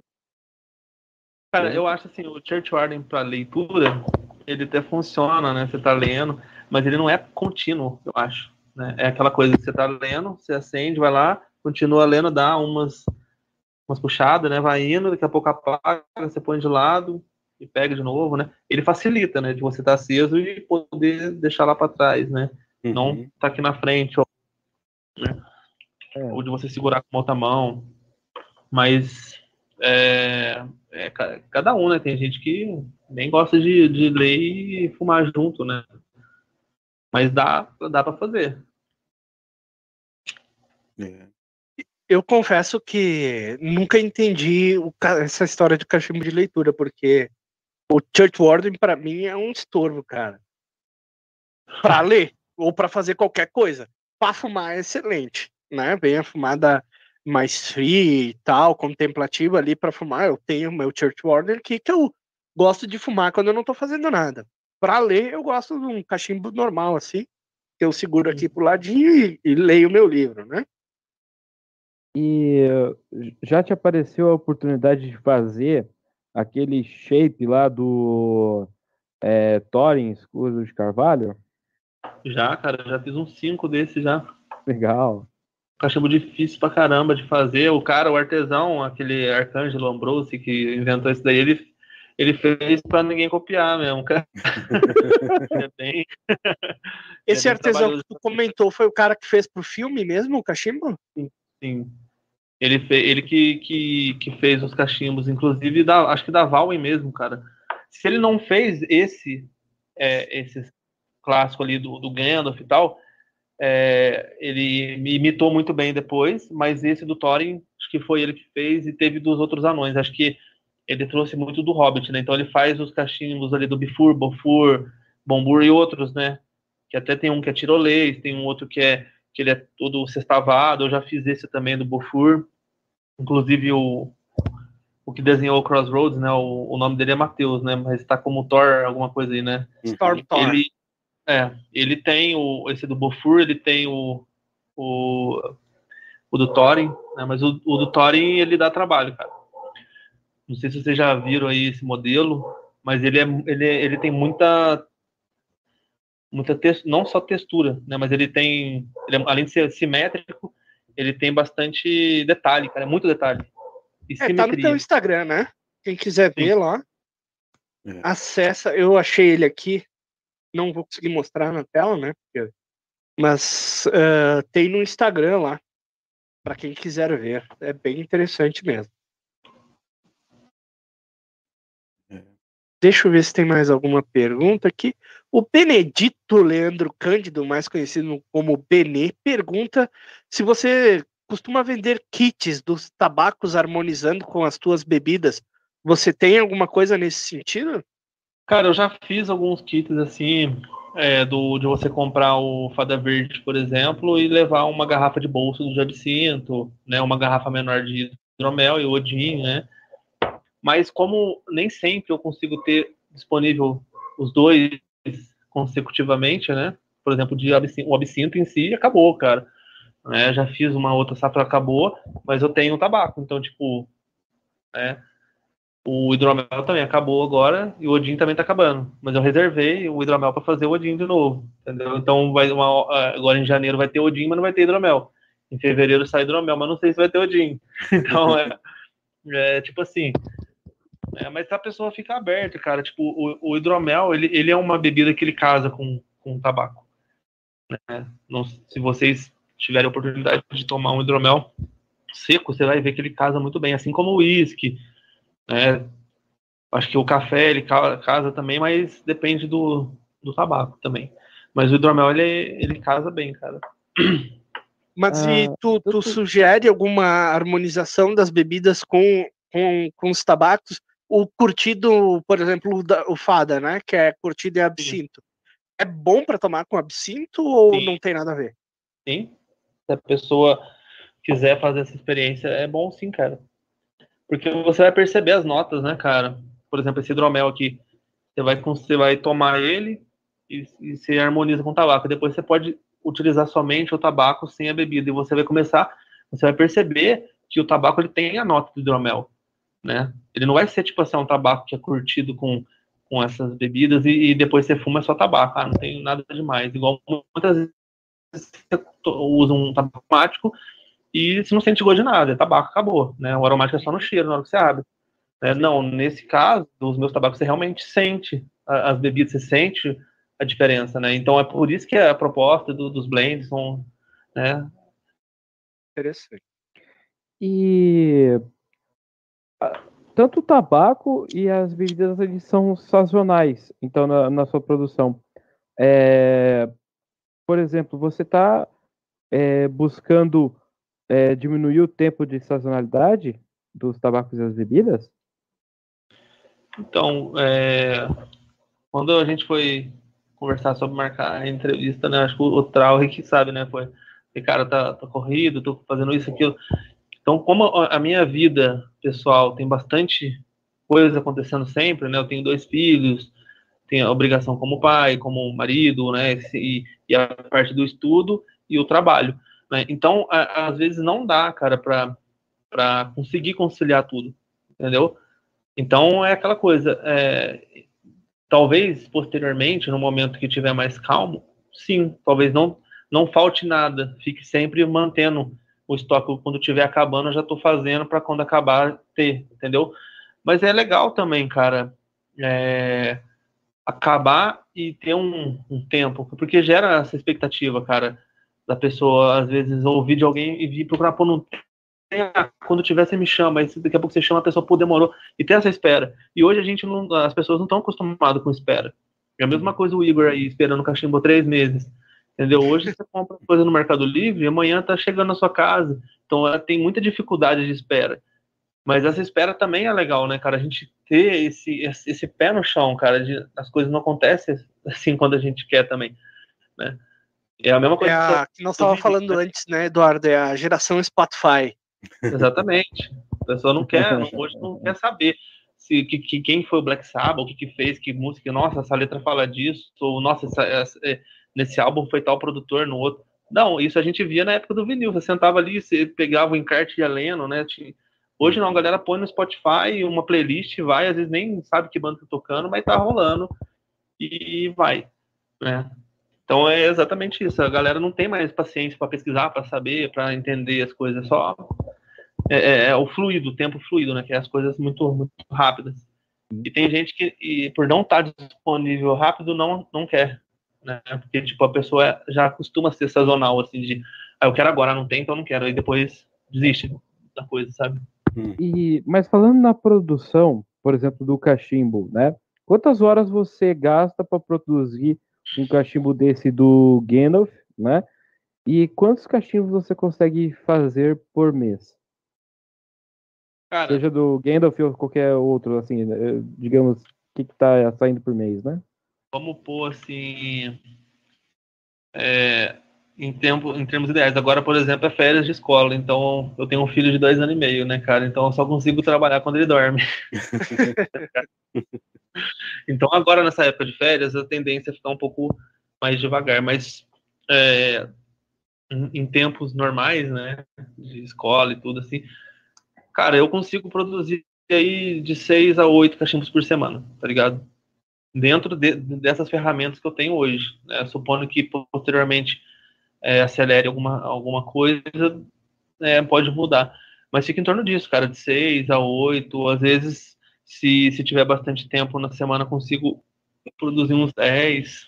Cara, eu acho assim, o Church Warden para leitura, ele até funciona, né? Você tá lendo, mas ele não é contínuo, eu acho. Né? É aquela coisa que você tá lendo, você acende, vai lá, continua lendo, dá umas, umas puxadas, né? Vai indo, daqui a pouco apaga, você põe de lado e pega de novo, né? Ele facilita, né? De você estar aceso e poder deixar lá para trás, né? não Uhum. tá aqui na frente, ou, né? É. ou de você segurar com a outra mão. Mas é, é ca- cada um, né? Tem gente que nem gosta de, de ler e fumar junto, né? Mas dá, dá para fazer. É. Eu confesso que nunca entendi o essa história de cachimbo de leitura, porque o Church Warden pra mim é um estorvo, cara. Pra ler ou pra fazer qualquer coisa. Pra fumar é excelente, né? Vem a fumada mais fria e tal, contemplativa ali pra fumar. Eu tenho meu Church Warden aqui que eu gosto de fumar quando eu não tô fazendo nada. Para ler, eu gosto de um cachimbo normal, assim, que eu seguro aqui pro ladinho e, e leio meu livro, né? E já te apareceu a oportunidade de fazer aquele shape lá do é, Thorin Escuro de Carvalho? Já, cara, já fiz uns cinco desses já. Legal. Cachimbo difícil pra caramba de fazer. O cara, o artesão, aquele Arcângelo Ambrose que inventou isso daí, ele, ele fez pra ninguém copiar mesmo, cara. é bem... Esse é artesão que tu comentou foi o cara que fez pro filme mesmo, o cachimbo? Sim. Ele, fe... ele que, que, que fez os cachimbos, inclusive da, acho que da Valwen mesmo, cara. Se ele não fez esse, é, esse clássico ali do, do Gandalf e tal, é, ele me imitou muito bem depois, mas esse do Thorin, acho que foi ele que fez e teve dos outros anões. Acho que ele trouxe muito do Hobbit, né? Então ele faz os cachimbos ali do Bifur, Bofur, Bombur e outros, né? Que até tem um que é tirolês, tem um outro que é que ele é todo sextavado. Eu já fiz esse também do Bofur. Inclusive o, o que desenhou o Crossroads, né? O, o nome dele é Matheus, né? Mas tá como Thor, alguma coisa aí, né? Storm Thor. Ele, é, ele tem o, esse do Bofur, ele tem o, o, o do Thorin, né, mas o, o do Thorin ele dá trabalho, cara. Não sei se vocês já viram aí esse modelo, mas ele, é, ele, ele tem muita muita tex- não só textura, né, mas ele tem, ele é- além de ser simétrico, ele tem bastante detalhe, cara, é muito detalhe. E É, tá no teu Instagram, né? Quem quiser ver lá, É. acessa. Eu achei ele aqui. Não vou conseguir mostrar na tela, né? Mas eh, tem no Instagram lá. Pra quem quiser ver. É bem interessante mesmo. Deixa eu ver se tem mais alguma pergunta aqui. O Benedito Leandro Cândido, mais conhecido como Benê, pergunta se você costuma vender kits dos tabacos harmonizando com as tuas bebidas. Você tem alguma coisa nesse sentido? Cara, eu já fiz alguns kits assim, é, do, de você comprar o Fada Verde, por exemplo, e levar uma garrafa de bolso do Jabsinto, né, uma garrafa menor de hidromel e Odin, né? Mas como nem sempre eu consigo ter disponível os dois consecutivamente, né? Por exemplo, de absin- o absinto em si acabou, cara. Né? Já fiz uma outra safra acabou, mas eu tenho tabaco, então tipo, né? O hidromel também acabou agora e o Odin também tá acabando. Mas eu reservei o hidromel para fazer o Odin de novo, entendeu? Então vai uma, agora em janeiro vai ter Odin, mas não vai ter hidromel. Em fevereiro sai hidromel, mas não sei se vai ter Odin. Então é, é tipo assim. É, mas a pessoa fica aberta, cara. Tipo, o, o hidromel, ele, ele é uma bebida que ele casa com, com o tabaco. né? Não, se vocês tiverem a oportunidade de tomar um hidromel seco, você vai ver que ele casa muito bem, assim como o uísque. Né? Acho que o café ele ca- casa também, mas depende do, do tabaco também. Mas o hidromel ele, ele casa bem, cara. Mas Ah, e tu, tu tô- sugere alguma harmonização das bebidas com, com, com os tabacos? O curtido, por exemplo, o, da- o fada, né? Que é curtido em absinto. É bom para tomar com absinto ou Sim. não tem nada a ver? Sim. Se a pessoa quiser fazer essa experiência, é bom sim, cara. Porque você vai perceber as notas, né, cara? Por exemplo, esse hidromel aqui. Você vai, você vai tomar ele e, e você harmoniza com o tabaco. Depois você pode utilizar somente o tabaco sem a bebida. E você vai começar, você vai perceber que o tabaco ele tem a nota do hidromel, né? Ele não vai ser tipo assim, um tabaco que é curtido com, com essas bebidas e, e depois você fuma só tabaco. Ah, não tem nada demais. Igual muitas vezes você usa um tabaco aromático e você não sente gosto de nada, é tabaco, acabou, né? O aromático é só no cheiro, na hora que você abre. né? Não, nesse caso, os meus tabacos você realmente sente as bebidas, você sente a diferença, né? Então é por isso que a proposta do- dos blends são, né? Interessante. E tanto o tabaco e as bebidas eles são sazonais, então na, na sua produção. É, por exemplo, você está buscando é, diminuir o tempo de sazonalidade dos tabacos e das bebidas? Então, é, quando a gente foi conversar sobre marcar a entrevista, né? Acho que o, o que sabe, né? Foi, "E, cara, tá, tá corrido, tô fazendo isso, aquilo. Então, como a, minha vida pessoal tem bastante coisas acontecendo sempre, né? Eu tenho dois filhos, tenho a obrigação como pai, como marido, né? E, e a parte do estudo e o trabalho. Né? Então, a, às vezes não dá, cara, para conseguir conciliar tudo, entendeu? Então é aquela coisa. É, talvez posteriormente, no momento que tiver mais calmo, sim, talvez não não falte nada, fique sempre mantendo o estoque quando tiver acabando, eu já estou fazendo para quando acabar ter, entendeu? Mas é legal também, cara, é, acabar e ter um, um, tempo, porque gera essa expectativa, cara, da pessoa às vezes ouvir de alguém e vir procurar pôr no quando tiver você me chama, aí daqui a pouco você chama a pessoa, pô, demorou, e tem essa espera. E hoje a gente não, as pessoas não estão acostumadas com espera. É a mesma coisa o Igor aí esperando o cachimbo três meses. Entendeu? Hoje você compra coisa no Mercado Livre e amanhã tá chegando na sua casa. Então ela tem muita dificuldade de espera. Mas essa espera também é legal, né, cara? A gente ter esse, esse pé no chão, cara, de, as coisas não acontecem assim quando a gente quer também, né? É a mesma coisa é a, que, nós estávamos falando né? antes, né, Eduardo? É a geração Spotify. Exatamente. A pessoa não quer, hoje não quer saber se que, que, quem foi o Black Sabbath, o que, que fez, que música, nossa, essa letra fala disso, ou nossa, essa, essa, é, nesse álbum foi tal produtor, no outro. Não, isso a gente via na época do vinil. Você sentava ali, você pegava o encarte e ia lendo, né? Hoje não, a galera põe no Spotify uma playlist, vai, às vezes nem sabe que banda tá tocando, mas tá rolando e vai, né? Então é exatamente isso. A galera não tem mais paciência para pesquisar, para saber, para entender as coisas. Só é, é, é, o fluido, o tempo fluido, né? Que é as coisas muito, muito rápidas. E tem gente que, e, por não estar tá disponível rápido, não, não quer né? Porque, tipo, a pessoa já costuma ser sazonal, assim, de, ah, eu quero agora, não tem, então não quero, aí depois desiste da coisa, sabe? Hum. E, mas falando na produção, por exemplo, do cachimbo, né? Quantas horas você gasta para produzir um cachimbo desse do Gandalf, né? E quantos cachimbos você consegue fazer por mês? Cara, Seja do Gandalf ou qualquer outro, assim, né? digamos, o que, que tá saindo por mês, né? Vamos pôr assim. É, em, tempo, em termos ideais. Agora, por exemplo, é férias de escola, então eu tenho um filho de dois anos e meio, né, cara? Então eu só consigo trabalhar quando ele dorme. então agora, nessa época de férias, a tendência é ficar um pouco mais devagar, mas é, em, em tempos normais, né, de escola e tudo assim, cara, eu consigo produzir aí de seis a oito cachimbos por semana, tá ligado? Dentro de, dessas ferramentas que eu tenho hoje. Né? Supondo que posteriormente é, acelere alguma, alguma coisa, é, pode mudar. Mas fica em torno disso, cara, de 6 a 8, às vezes, se, se tiver bastante tempo na semana, consigo produzir uns 10.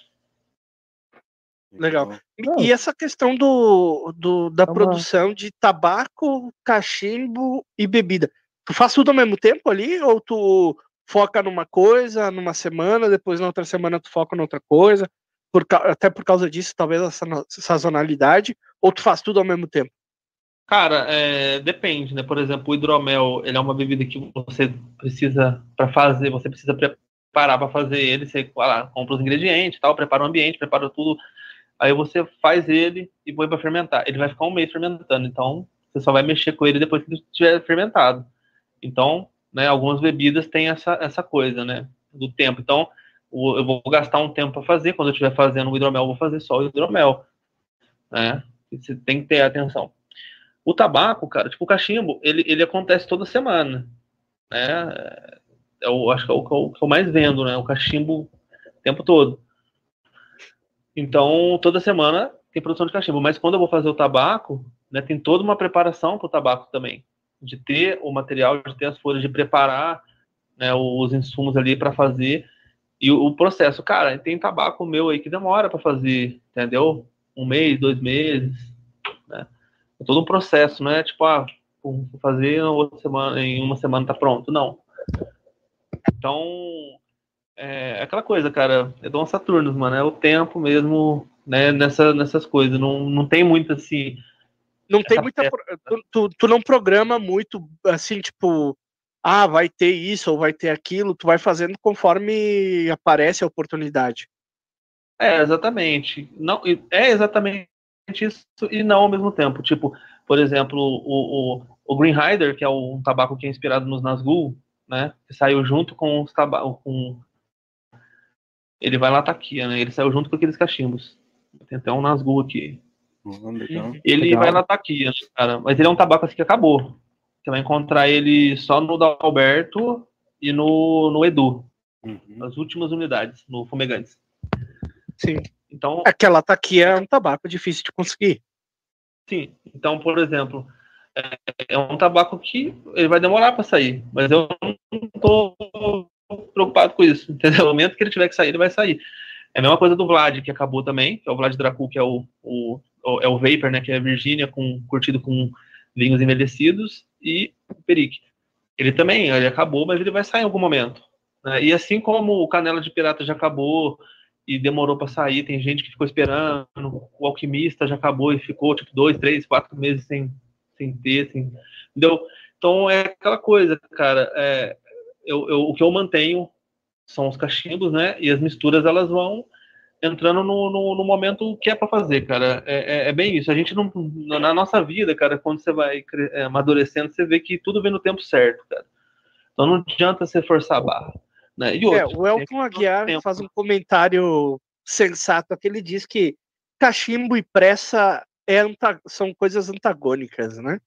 Legal. E essa questão do, do da produção de tabaco, cachimbo e bebida. Tu faz tudo ao mesmo tempo ali? Ou tu foca numa coisa numa semana, depois na outra semana tu foca noutra coisa, por, até por causa disso, talvez essa sazonalidade, ou tu faz tudo ao mesmo tempo? Cara, é, depende, né? Por exemplo, o hidromel, ele é uma bebida que você precisa para fazer, você precisa preparar para fazer ele, você lá, compra os ingredientes, tal, prepara o ambiente, prepara tudo, aí você faz ele e põe para fermentar. Ele vai ficar um mês fermentando, então você só vai mexer com ele depois que ele estiver fermentado. Então, né, algumas bebidas têm essa, essa coisa, né, do tempo. Então, eu vou gastar um tempo para fazer, quando eu estiver fazendo o hidromel, eu vou fazer só o hidromel, né, você tem que ter atenção. O tabaco, cara, tipo o cachimbo, ele, ele acontece toda semana, né, eu acho que é o que eu, que eu mais vendo, né, o cachimbo o tempo todo. Então, toda semana tem produção de cachimbo, mas quando eu vou fazer o tabaco, né, tem toda uma preparação para o tabaco também de ter o material, de ter as folhas, de preparar né, os insumos ali para fazer. E o, o, processo, cara, tem tabaco meu aí que demora para fazer, entendeu? Um mês, dois meses, né? É todo um processo, não é tipo, ah, vou fazer outra semana, em uma semana tá pronto, não. Então, é aquela coisa, cara, é Dom Saturno, mano, é o tempo mesmo, né, nessa, nessas coisas, não, não tem muito assim, não tem muita. Tu, tu, tu, não programa muito assim, tipo, ah, vai ter isso ou vai ter aquilo, tu vai fazendo conforme aparece a oportunidade. É, exatamente. Não, é exatamente isso e não ao mesmo tempo. Tipo, por exemplo, o, o, o Green Rider, que é um tabaco que é inspirado nos Nazgûl, né? Que saiu junto com os tabaco, com ele vai lá taquia, né? Ele saiu junto com aqueles cachimbos. Tem até um Nazgûl aqui. Legal. Ele Legal. vai lá taquia, cara? Mas ele é um tabaco assim que acabou. Você vai encontrar ele só no Dalberto e no, no Edu, Uhum. nas últimas unidades, no Fumegantes. Sim. Então, Aquela taquia é um tabaco difícil de conseguir. sim. Então, por exemplo, é, é um tabaco que ele vai demorar para sair, mas eu não tô preocupado com isso, entendeu? No momento que ele tiver que sair, ele vai sair. É a mesma coisa do Vlad, que acabou também, que é o Vlad Dracul, que é o, o- é o Vapor, né, que é a Virgínia, com, curtido com vinhos envelhecidos, e o Perique. Ele também, ele acabou, mas ele vai sair em algum momento. né? E assim como o Canela de Pirata já acabou e demorou para sair, tem gente que ficou esperando, o Alquimista já acabou e ficou, tipo, dois, três, quatro meses sem, sem ter, sem, entendeu? Então é aquela coisa, cara, é, eu, eu- o que eu mantenho são os cachimbos, né? E as misturas elas vão entrando no, no, no momento que é para fazer, cara. É, é- é bem isso. A gente não na nossa vida, cara, quando você vai é, amadurecendo, você vê que tudo vem no tempo certo, cara. Então não adianta você forçar a barra, né? E É, outro, o Elton Aguiar tempo. faz um comentário sensato que ele diz que cachimbo e pressa é são coisas antagônicas, né?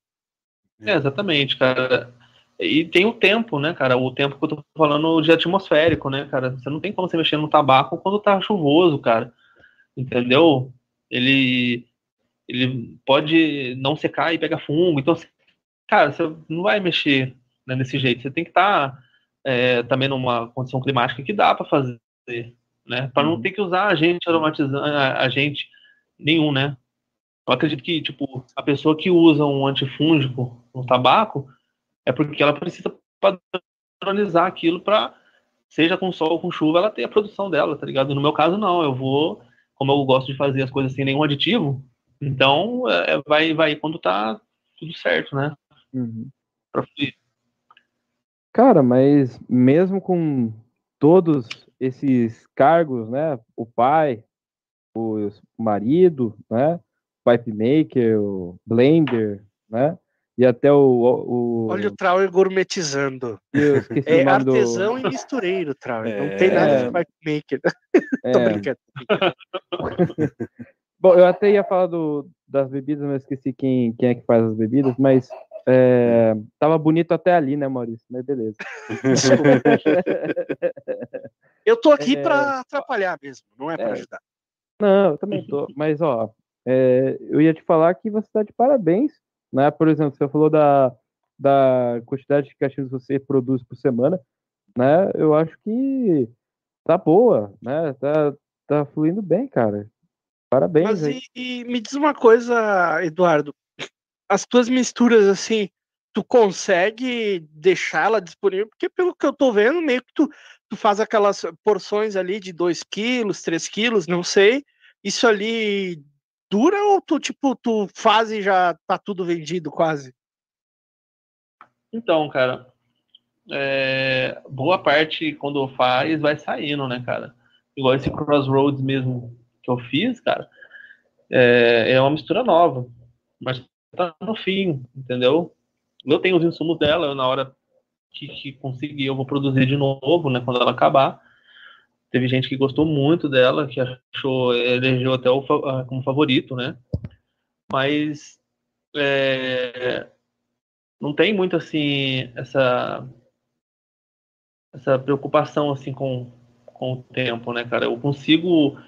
É, exatamente, cara. E tem o tempo, né, cara? O tempo que eu tô falando de atmosférico, né, cara? Você não tem como você mexer no tabaco quando tá chuvoso, cara. Entendeu? Ele, ele pode não secar e pegar fungo. Então, cara, você não vai mexer né, desse jeito. Você tem que estar também numa condição climática que dá para fazer, né? Para não Uhum. ter que usar agente aromatizante, agente nenhum, né? Eu acredito que, tipo, a pessoa que usa um antifúngico no tabaco é porque ela precisa padronizar aquilo para, seja com sol ou com chuva, ela ter a produção dela, tá ligado? No meu caso, não. Eu vou, como eu gosto de fazer as coisas sem nenhum aditivo, então é, vai, vai quando tá tudo certo, né? Uhum. Pra fluir. Cara, mas mesmo com todos esses cargos, né? O pai, o marido, né? O pipe maker, o blender, né? E até o. o Olha o Trauer gourmetizando. É o nome do- artesão e mistureiro, Trauer. Não É. tem nada de pipe maker. Tô é, brincando. Bom, eu até ia falar do, das bebidas, mas esqueci quem, quem é que faz as bebidas, mas é, tava bonito até ali, né, Maurício? Mas beleza. Eu tô aqui É. pra atrapalhar mesmo, não é pra É. ajudar. Não, eu também tô. Mas, ó, é, eu ia te falar que você tá de parabéns, né? Por exemplo, você falou da, da quantidade de caixinhas que você produz por semana, né? Eu acho que tá boa, né? Tá, tá fluindo bem, cara. Parabéns Mas e, e me diz uma coisa, Eduardo. As tuas misturas, assim, tu consegue deixá-la disponível? Porque pelo que eu tô vendo, meio que tu, tu faz aquelas porções ali de 2 quilos, 3 quilos, não sei. Isso ali dura ou tu, tipo, tu faz e já tá tudo vendido quase? Então, cara, é, boa parte quando faz vai saindo, né, cara? Igual esse Crossroads mesmo que eu fiz, cara, é, é uma mistura nova, mas tá no fim, entendeu? Eu tenho os insumos dela, eu, na hora que, que conseguir eu vou produzir de novo, né, quando ela acabar. Teve gente que gostou muito dela, que achou, elegeu até o, como favorito, né? Mas é, não tem muito assim essa essa preocupação assim com, com o tempo, né, cara? Eu consigo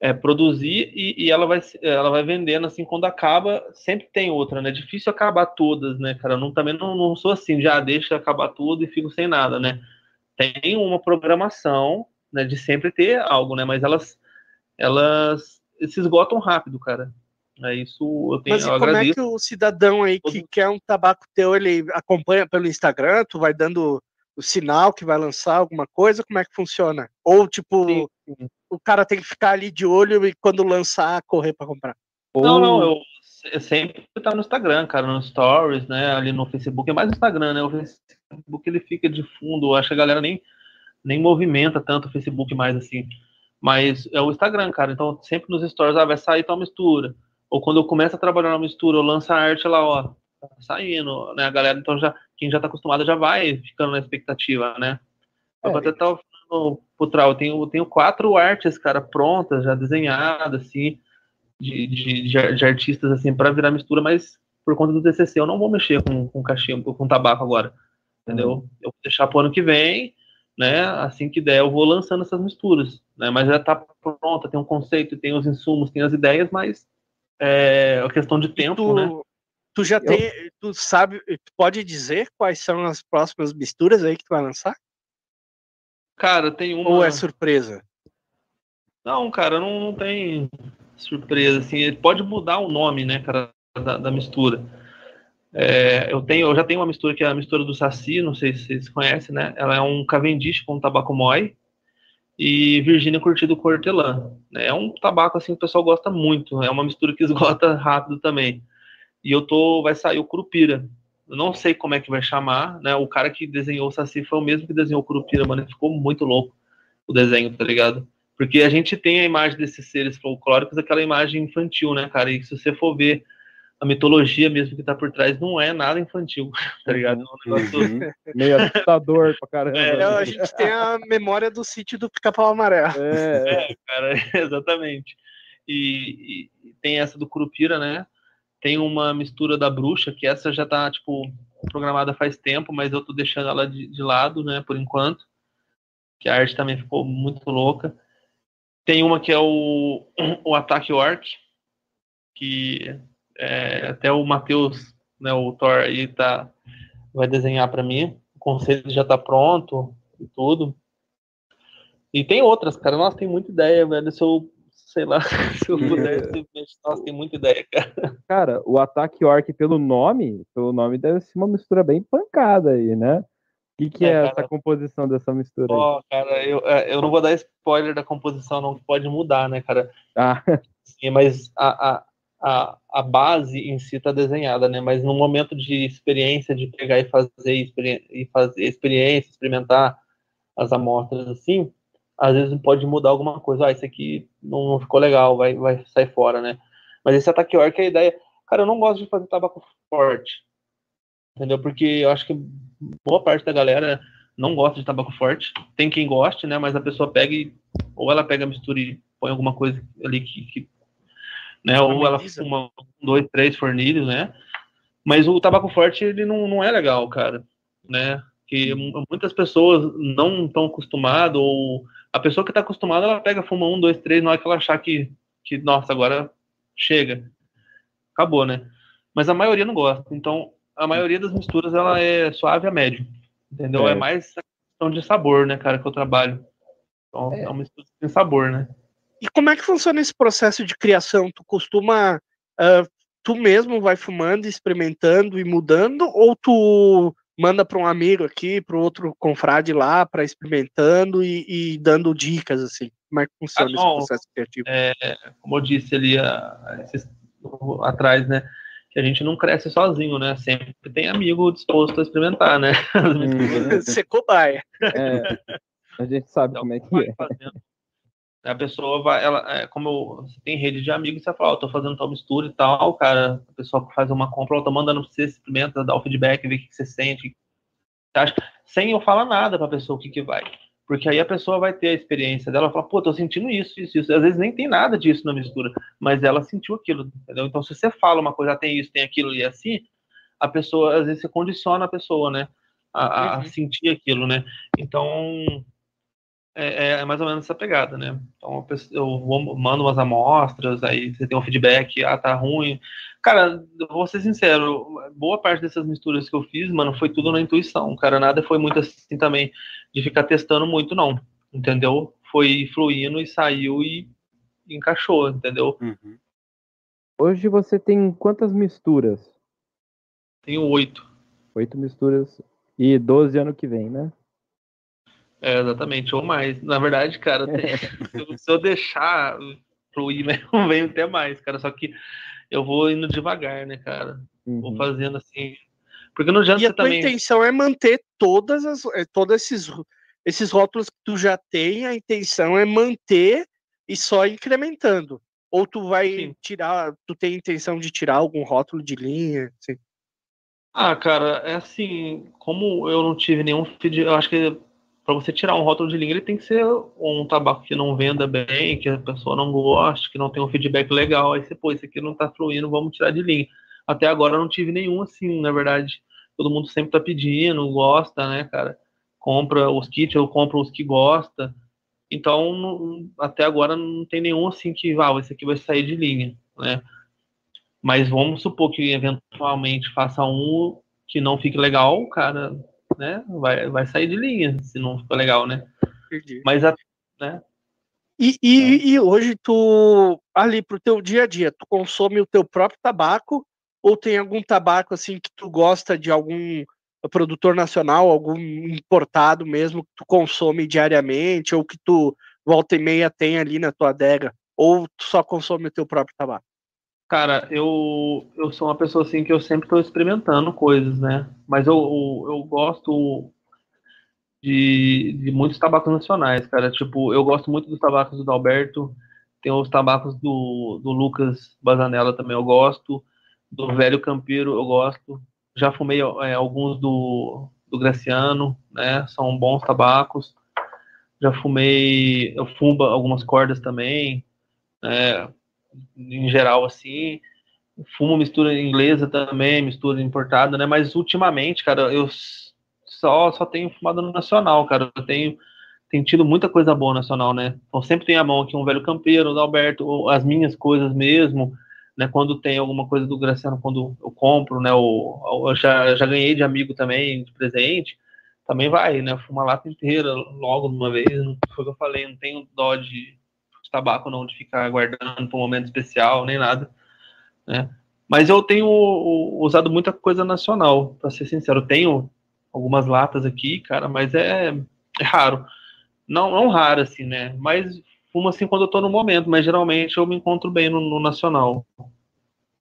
é, produzir e, e ela vai ela vai vendendo assim quando acaba, sempre tem outra, né? É difícil acabar todas, né, cara? Eu não, também não, não sou assim, já deixa acabar tudo e fico sem nada, né? Tem uma programação, né, de sempre ter algo, né? Mas elas elas se esgotam rápido, cara. É isso eu tenho, Mas e eu como é agradeço. que o cidadão aí que Todo- quer um tabaco teu, ele acompanha pelo Instagram, tu vai dando o sinal que vai lançar alguma coisa, como é que funciona? Ou tipo, Sim, sim. o cara tem que ficar ali de olho e quando lançar, correr para comprar. Não, Ou- não, eu, eu sempre tá no Instagram, cara, no Stories, né? Ali no Facebook, é mais no Instagram, né? O Facebook ele fica de fundo, eu acho que a galera nem, nem movimenta tanto o Facebook mais assim. Mas é o Instagram, cara. Então, sempre nos stories, ah, vai sair tal mistura. Ou quando eu começo a trabalhar na mistura, eu lanço a arte lá, ó. saindo, né? A galera, então, já, quem já tá acostumado já vai ficando na expectativa, né? Eu É. até tava falando pro Trau, eu tenho, eu tenho quatro artes, cara, prontas, já desenhadas, assim, de, de, de, de artistas, assim, para virar mistura, mas por conta do TCC eu não vou mexer com, com cachimbo, com tabaco agora, entendeu? Eu vou deixar pro ano que vem, né? Assim que der, eu vou lançando essas misturas, né? Mas já tá pronta, tem um conceito, tem os insumos, tem as ideias, mas é a questão de tempo, tu, né? tu já tem, tu sabe, tu pode dizer quais são as próximas misturas aí que tu vai lançar? Cara, tem uma. Ou é surpresa? Não, cara, não, não tem surpresa, assim, ele pode mudar o nome, né, cara, da, da mistura. É, eu, tenho, eu já tenho uma mistura que é a mistura do Saci, não sei se vocês conhecem, né? Ela é um Cavendish com tabaco mói e Virgínia curtido com hortelã. Né? É um tabaco assim que o pessoal gosta muito, é uma mistura que esgota rápido também. E eu tô, vai sair o Curupira. Eu não sei como é que vai chamar, né? O cara que desenhou o Saci foi o mesmo que desenhou o Curupira, mano, ficou muito louco o desenho, tá ligado? Porque a gente tem a imagem desses seres folclóricos, aquela imagem infantil, né, cara? E se você for ver a mitologia mesmo que tá por trás, não é nada infantil, tá ligado? É um negócio. Uhum. Meio assustador pra caramba. É, É, a né? gente tem a memória do sítio do pica-pau amarelo. É, É, cara, exatamente. E, e tem essa do Curupira, né? Tem uma mistura da bruxa, que essa já tá, tipo, programada faz tempo, mas eu tô deixando ela de, de lado, né, por enquanto. Que a arte também ficou muito louca. Tem uma que é o, o Ataque Orc, que é, até o Matheus, né, o Thor aí tá, vai desenhar para mim. O conceito já tá pronto e tudo. E tem outras, cara. Nossa, tem muita ideia, velho. Se eu, sei lá, se eu pudesse, nossa, tem muita ideia, cara. cara, o ataque orc pelo nome, pelo nome deve ser uma mistura bem pancada aí, né? O que, que é, É, essa cara. composição dessa mistura aí? Ó, cara, eu, é, eu não vou dar spoiler da composição, não, pode mudar, né, cara? Ah, Sim, mas a, a, a, a base em si tá desenhada, né? Mas no momento de experiência, de pegar e fazer, e fazer experiência, experimentar as amostras assim, às vezes pode mudar alguma coisa. Ah, isso aqui não, ficou legal, vai, vai sair fora, né? Mas esse ataque é a ideia. Cara, eu não gosto de fazer tabaco forte. Entendeu? Porque eu acho que boa parte da galera não gosta de tabaco forte. Tem quem goste, né? Mas a pessoa pega e. Ou ela pega a mistura e põe alguma coisa ali que. que né? Ou ela fuma um, dois, três fornilhos, né? Mas o tabaco forte, ele não, não é legal, cara. Né? Que mu- muitas pessoas não estão acostumadas, ou a pessoa que está acostumada, ela pega, fuma um, dois, três, na hora que ela achar que, que nossa, agora chega. Acabou, né? Mas a maioria não gosta. Então, a maioria das misturas, ela é suave a médio. Entendeu? É, É. mais a questão de sabor, né, cara, que eu trabalho. Então, é, uma mistura que tem sabor, né? E como é que funciona esse processo de criação? Tu costuma. ah, tu mesmo vai fumando, experimentando e mudando? Ou tu manda para um amigo aqui, para outro confrade lá, para experimentando e, e dando dicas, assim? Como é que funciona Ah, esse processo criativo? como eu disse ali a- esses- atrás, né? Que a gente não cresce sozinho, né? Sempre tem amigo disposto a experimentar, né? Misturas. Ser cobaia. é, a gente sabe Então, como é que vai é. fazendo. A pessoa vai, ela, é, como eu- você tem rede de amigos, você fala, ó, tô fazendo tal mistura e tal, cara, a pessoa faz uma compra, eu tô mandando pra você, experimenta, dá o feedback, vê o que você sente, o que você acha, sem eu falar nada pra pessoa o que que vai. Porque aí a pessoa vai ter a experiência dela, fala, pô, tô sentindo isso, isso, isso. Às vezes nem tem nada disso na mistura, mas ela sentiu aquilo, entendeu? Então, se você fala uma coisa, ah, tem isso, tem aquilo e assim, a pessoa, às vezes você condiciona a pessoa, né? A, a- a Uhum. sentir aquilo, né? Então, é, é mais ou menos essa pegada, né? Então, eu vou, mando umas amostras, aí você tem um feedback, ah, tá ruim. Cara, eu vou ser sincero, boa parte dessas misturas que eu fiz, mano, foi tudo na intuição, cara, nada foi muito assim também de ficar testando muito, não, entendeu? Foi fluindo e saiu e encaixou, entendeu? Uhum. Hoje você tem quantas misturas? Tenho oito. Oito misturas e 12 ano que vem, né? É, exatamente, ou mais. Na verdade, cara, tem- se eu- deixar fluir, não venho até mais, cara. Só que eu vou indo devagar, né, cara? Vou Uhum. fazendo assim. Porque não adianta E a tua também. intenção é manter todas as, eh, todos esses, esses rótulos que tu já tem, a intenção é manter e só incrementando. Ou tu vai Sim. tirar, tu tem intenção de tirar algum rótulo de linha? assim? Ah, cara, é assim, como eu não tive nenhum feed, eu acho que para você tirar um rótulo de linha, ele tem que ser um tabaco que não venda bem, que a pessoa não goste, que não tem um feedback legal. Aí você, pô, esse aqui não tá fluindo, vamos tirar de linha. Até agora eu não tive nenhum assim, na verdade. Todo mundo sempre tá pedindo, gosta, né, cara? Compra os kits, eu compro os que gosta. Então, não, até agora não tem nenhum assim que, ah, esse aqui vai sair de linha, né? Mas vamos supor que eventualmente faça um que não fique legal, cara, né? Vai, vai sair de linha se não ficou legal, né? Entendi. Mas a, né? E, e, e hoje tu, ali pro teu dia a dia, tu consome o teu próprio tabaco ou tem algum tabaco assim que tu gosta de algum produtor nacional, algum importado mesmo que tu consome diariamente ou que tu volta e meia tem ali na tua adega? Ou tu só consome o teu próprio tabaco? Cara, eu, eu sou uma pessoa assim que eu sempre estou experimentando coisas, né? Mas eu, eu, eu gosto de, de muitos tabacos nacionais, cara. Tipo, eu gosto muito dos tabacos do Alberto, tem os tabacos do, do Lucas Bazanella também, eu gosto. Do Velho Campeiro, eu gosto. Já fumei é, alguns do, do Graciano, né? São bons tabacos. Já fumei, eu fumo algumas cordas também, né? Em geral, assim. Fumo mistura inglesa também, mistura importada, né? Mas ultimamente, cara, eu só, só tenho fumado no nacional, cara. Eu tenho, tenho tido muita coisa boa nacional, né? Então sempre tem a mão aqui um velho campeiro, do Alberto, as minhas coisas mesmo, né? Quando tem alguma coisa do Graciano, quando eu compro, né? Ou, eu já, já ganhei de amigo também, de presente, também vai, né? Fuma a lata inteira logo de uma vez. Foi o que eu falei, não tenho dó de tabaco não de ficar guardando para um momento especial, nem nada, né? Mas eu tenho usado muita coisa nacional, para ser sincero. Tenho algumas latas aqui, cara, mas é, é raro. Não, não raro, assim, né? Mas fumo assim quando eu tô no momento, mas geralmente eu me encontro bem no, no nacional.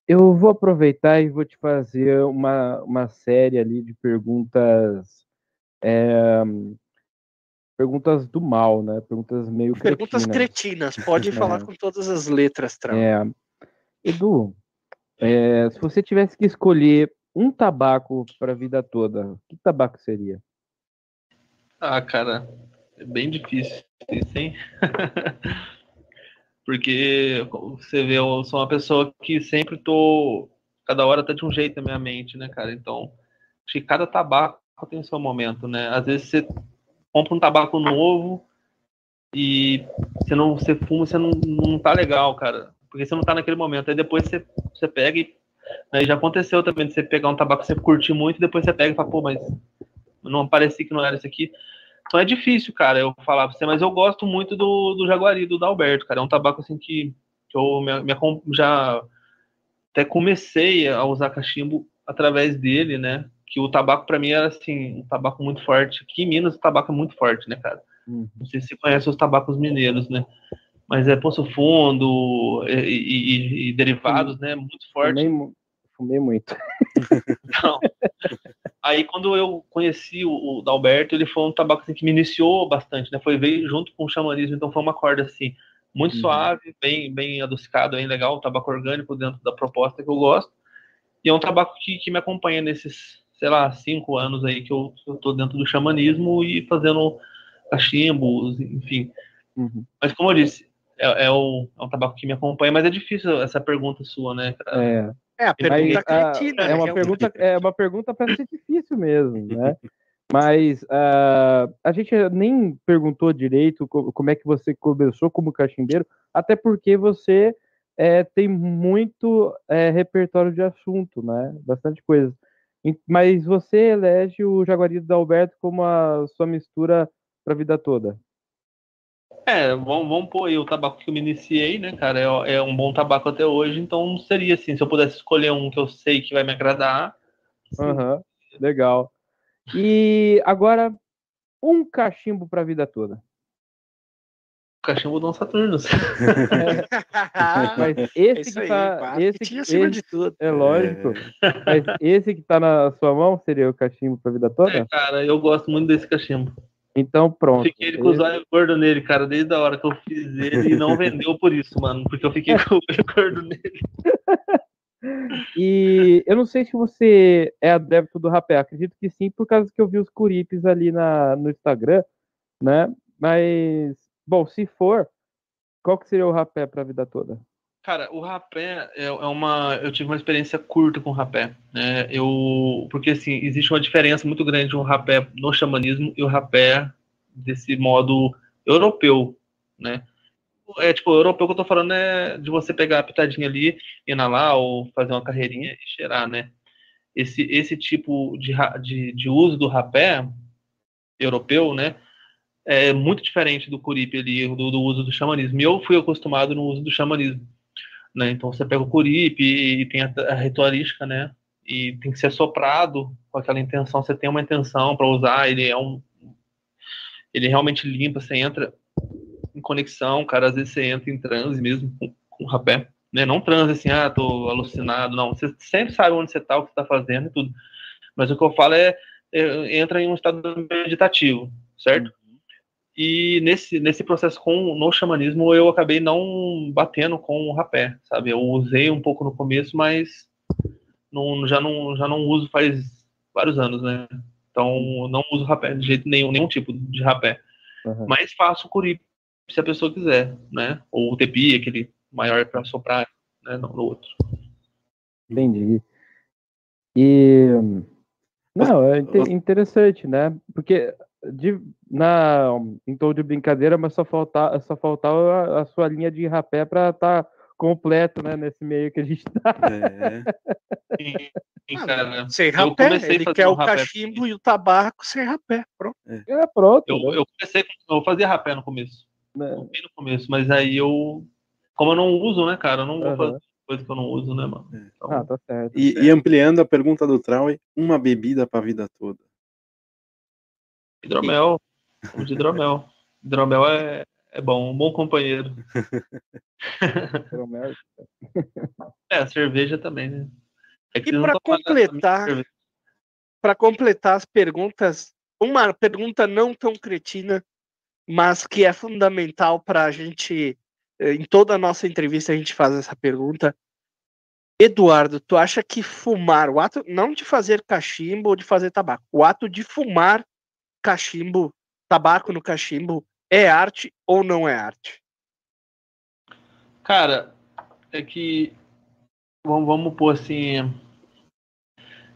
Eu vou aproveitar e vou te fazer uma, uma série ali de perguntas é, perguntas do mal, né? Perguntas meio Perguntas cretinas. cretinas, pode falar com todas as letras, Trau. É. Edu, é, se você tivesse que escolher um tabaco para a vida toda, que tabaco seria? Ah, cara, é bem difícil isso, hein? Porque você vê, eu sou uma pessoa que sempre tô. Cada hora tá de um jeito na minha mente, né, cara? Então, acho que cada tabaco tem o seu momento, né? Às vezes você compra um tabaco novo e você não você fuma, você não, não tá legal, cara. Porque você não tá naquele momento. Aí depois você, você pega e. Já aconteceu também de você pegar um tabaco que você curte muito e depois você pega e fala, pô, mas não parecia que não era isso aqui. Então é difícil, cara, eu falar pra você, mas eu gosto muito do, do Jaguari, do Dalberto, cara. É um tabaco assim que, que eu me, me, já até comecei a usar cachimbo através dele, né? Que o tabaco para mim era assim, um tabaco muito forte. Aqui em Minas o tabaco é muito forte, né, cara? Uhum. Não sei se você conhece os tabacos mineiros, né? Mas é Poço Fundo e, e, e derivados, né? Muito forte. Fumei, fumei muito. Não. Aí quando eu conheci o, o Dalberto, ele foi um tabaco assim, que me iniciou bastante, né? Foi veio junto com o xamanismo, então foi uma corda assim muito uhum. suave, bem bem adocicado, bem legal, tabaco orgânico dentro da proposta que eu gosto. E é um tabaco que, que me acompanha nesses sei lá, cinco anos aí que eu, estou dentro do xamanismo e fazendo cachimbos, enfim. Uhum. Mas como eu disse, é, é, o, é um tabaco que me acompanha, mas é difícil essa pergunta sua, né? É. É, a pergunta mas, cretina, é, uma né? pergunta, é uma pergunta para ser difícil mesmo, né? Mas uh, a gente nem perguntou direito como é que você começou como cachimbeiro, até porque você é, tem muito é, repertório de assunto, né? Bastante coisa. Mas você elege o Jaguari do Alberto como a sua mistura para a vida toda? É, vamos, vamos pôr aí o tabaco que eu me iniciei, né, cara? É, é, um bom tabaco até hoje, então seria assim, se eu pudesse escolher um que eu sei que vai me agradar. Uhum, legal. E agora, um cachimbo para a vida toda cachimbo Dom Saturnus. Mas esse que tá. Esse, que esse, de tudo. É lógico. É. Mas esse que tá na sua mão seria o cachimbo pra vida toda? É, cara, eu gosto muito desse cachimbo. Então pronto. Fiquei com os olhos gordos nele, cara, desde a hora que eu fiz ele e não vendeu por isso, mano. Porque eu fiquei com o olho gordo nele. E eu não sei se você é adepto do rapé, acredito que sim, por causa que eu vi os curipes ali na, no Instagram, né? Mas, bom, se for, qual que seria o rapé para a vida toda? Cara, o rapé é, é uma. Eu tive uma experiência curta com o rapé. Né? Eu, porque assim, existe uma diferença muito grande entre o rapé no xamanismo e o rapé desse modo europeu, né? É tipo, europeu que eu tô falando é de você pegar a pitadinha ali, inalar ou fazer uma carreirinha e cheirar, né? Esse, esse tipo de, de, de uso do rapé europeu, né? É muito diferente do curipe ali, do, do uso do xamanismo. E eu fui acostumado no uso do xamanismo. Né? Então você pega o curipe e tem a, a ritualística, né? E tem que ser soprado com aquela intenção. Você tem uma intenção para usar, ele é um. Ele realmente limpa, você entra em conexão, cara. Às vezes você entra em transe mesmo com, com o rapé. Né? Não transe assim, ah, tô alucinado. Não, você sempre sabe onde você tá, o que você tá fazendo e tudo. Mas o que eu falo é, é entra em um estado meditativo, certo? E nesse, nesse processo com no xamanismo eu acabei não batendo com o rapé, sabe? Eu usei um pouco no começo, mas não, já, não, já não uso faz vários anos, né? Então não uso rapé de jeito nenhum, nenhum tipo de rapé. Uhum. Mas faço curipe se a pessoa quiser, né? Ou o tepi, aquele maior para soprar, né? No, no outro. Entendi. E não, é interessante, né? Porque de, na, em tom de brincadeira, mas só faltava, só faltava a, sua linha de rapé para estar tá completo, né, nesse meio que a gente tá. É. Sim, ah, sem rapé, ele quer o cachimbo e o tabaco sem rapé, pronto. É, é pronto. Eu, né? eu comecei, eu fazia rapé no começo. É. no começo, mas aí eu, como eu não uso, né, cara, eu não vou uhum. fazer coisa que eu não uso, né, mano. É. Então, ah, tá certo. E, e ampliando a pergunta do Trau, uma bebida para a vida toda. Hidromel. O de hidromel. Hidromel é, é bom, um bom companheiro. Hidromel. é, a cerveja também, né? É e para completar, para completar as perguntas, uma pergunta não tão cretina, mas que é fundamental para a gente, eh, em toda a nossa entrevista a gente faz essa pergunta. Eduardo, tu acha que fumar, o ato não de fazer cachimbo ou de fazer tabaco, o ato de fumar cachimbo, tabaco no cachimbo, é arte ou não é arte? Cara, é que vamos, vamos pôr assim.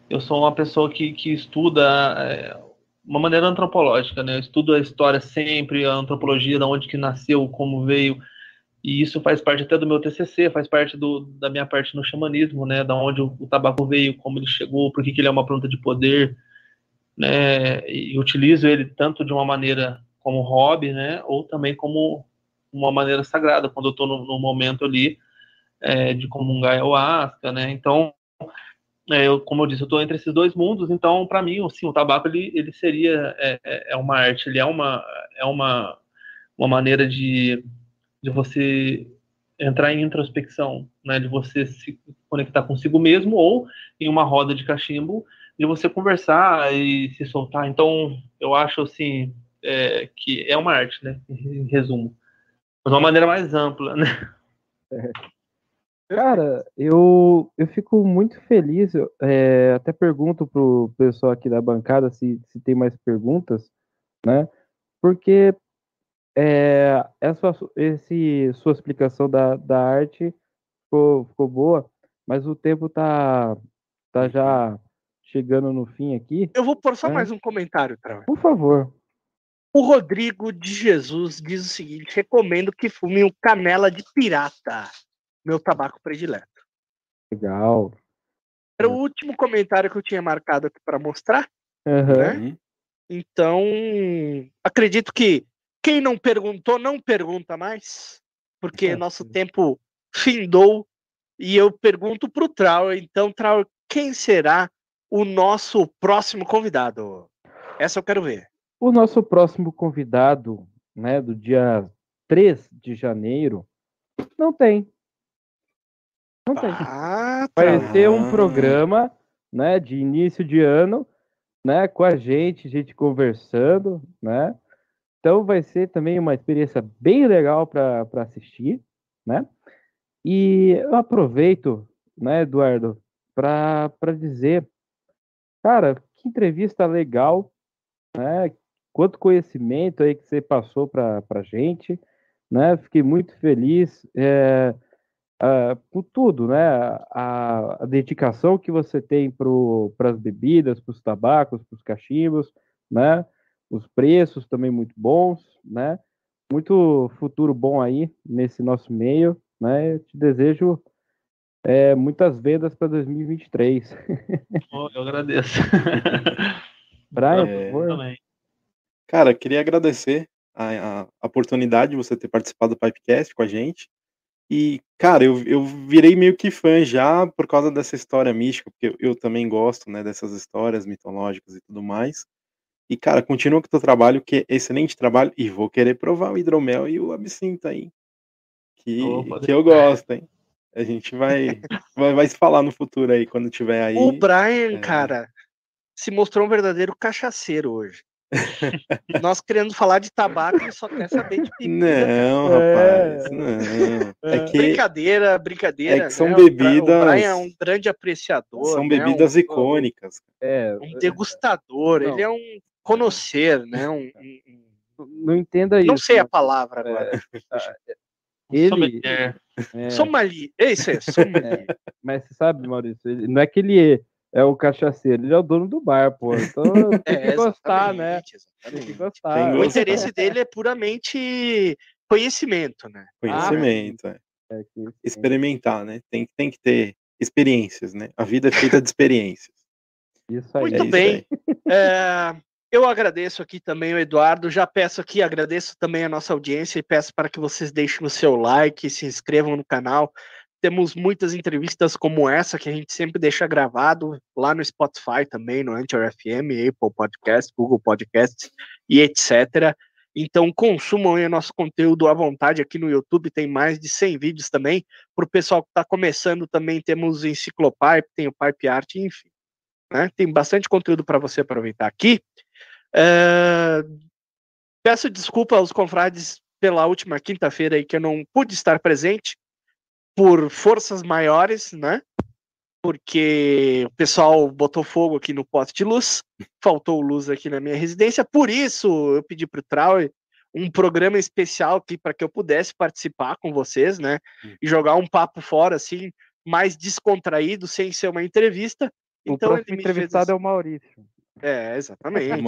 Eu sou uma pessoa que, que estuda é, uma maneira antropológica, né? Eu estudo a história sempre, a antropologia, da onde que nasceu, como veio, e isso faz parte até do meu TCC, faz parte do, da minha parte no xamanismo, né? Da onde o, o tabaco veio, como ele chegou, por que, que ele é uma planta de poder, né, e utilizo ele tanto de uma maneira como hobby, né, ou também como uma maneira sagrada, quando eu estou no, no, momento ali é, de comungar ayahuasca, né, então, é, eu, como eu disse, eu estou entre esses dois mundos, então, para mim, assim, o tabaco, ele, ele seria, é, é, é uma arte, ele é uma, é uma, uma maneira de, de você entrar em introspecção, né, de você se conectar consigo mesmo, ou em uma roda de cachimbo, de você conversar e se soltar. Então, eu acho assim é, que é uma arte, né? Em resumo, de uma maneira mais ampla, né? Cara, eu, eu fico muito feliz. É, até pergunto pro pessoal aqui da bancada se, se tem mais perguntas, né? Porque é, essa esse, sua explicação da, da arte ficou, ficou boa, mas o tempo tá, tá já chegando no fim aqui. Eu vou pôr só é. mais um comentário, Trau. Por favor. O Rodrigo de Jesus diz o seguinte: recomendo que fume um canela de pirata, meu tabaco predileto. Legal. Era o último comentário que eu tinha marcado aqui para mostrar. Uhum. Né? Então, acredito que quem não perguntou, não pergunta mais, porque é. nosso tempo findou. E eu pergunto para o Trau, então, Trau, quem será o nosso próximo convidado? Essa eu quero ver. O nosso próximo convidado, né, do dia 3 de janeiro, não tem. Não tem. Ah, tá. Vai ser um programa, né, de início de ano, né, com a gente, gente conversando, né? Então vai ser também uma experiência bem legal para assistir, né? E eu aproveito, né, Eduardo, para dizer, cara, que entrevista legal, né? Quanto conhecimento aí que você passou para a gente, né? Fiquei muito feliz é, por tudo, né? A, a, dedicação que você tem para as bebidas, para os tabacos, para os cachimbos, né? Os preços também muito bons, né? Muito futuro bom aí nesse nosso meio, né? Eu te desejo é, muitas vendas para 2023. Oh, eu agradeço. Brian, é... por favor. Cara, queria agradecer a, a, oportunidade de você ter participado do Pipecast com a gente. E, cara, eu, eu virei meio que fã já por causa dessa história mística, porque eu, eu também gosto, né, dessas histórias mitológicas e tudo mais. E, cara, continua com o teu trabalho, que é excelente trabalho, e vou querer provar o hidromel e o absinto aí. Que, Opa, que eu gosto, hein? A gente vai, vai, vai, se falar no futuro aí, quando tiver aí. O Brian, é... cara, se mostrou um verdadeiro cachaceiro hoje. Nós querendo falar de tabaco, ele só quer saber de bebida. Não, rapaz, é... não. É que... Brincadeira, brincadeira. É que são né? bebidas. O Brian é um grande apreciador. São né? bebidas um, icônicas. É, um degustador. Não. Ele é um conhecer, né? Um, um... Não entenda isso. Não sei a palavra agora. É, é ele. É. Somali. É isso aí, Somali. É. Mas você sabe, Maurício, ele, não é que ele é é o cachaceiro, ele é o dono do bar, pô. Então tem é, que gostar, né? Tem que gostar. O interesse dele é puramente conhecimento, né? Conhecimento, ah, é. é Experimentar, né? Tem, tem que ter experiências, né? A vida é feita de experiências. Isso aí. Muito é bem. É, eu agradeço aqui também o Eduardo. Já peço aqui, agradeço também a nossa audiência e peço para que vocês deixem o seu like, se inscrevam no canal. Temos muitas entrevistas como essa que a gente sempre deixa gravado lá no Spotify também, no Anchor FM, Apple Podcast, Google Podcast e etc. Então consumam o nosso conteúdo à vontade aqui no YouTube, tem mais de 100 vídeos também. Para o pessoal que está começando também temos o Enciclopipe, tem o Pipe Art, enfim. Né? Tem bastante conteúdo para você aproveitar aqui. É... Peço desculpa aos confrades pela última quinta-feira aí que eu não pude estar presente, por forças maiores, né? Porque o pessoal botou fogo aqui no pote de luz, faltou luz aqui na minha residência, por isso eu pedi para o Trau um programa especial aqui para que eu pudesse participar com vocês, né? Hum. E jogar um papo fora, assim, mais descontraído, sem ser uma entrevista. O então, próximo entrevistado fez... é o Maurício. É, exatamente.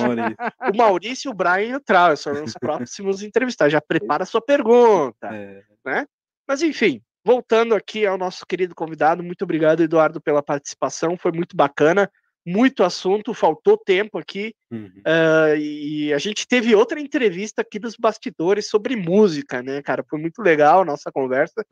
O Maurício, o Brian e o Trau são os próximos entrevistados. Já prepara a sua pergunta, é. né? Mas enfim, voltando aqui ao nosso querido convidado, muito obrigado, Eduardo, pela participação, foi muito bacana, muito assunto, faltou tempo aqui, uhum. uh, e a gente teve outra entrevista aqui dos bastidores sobre música, né, cara? Foi muito legal a nossa conversa,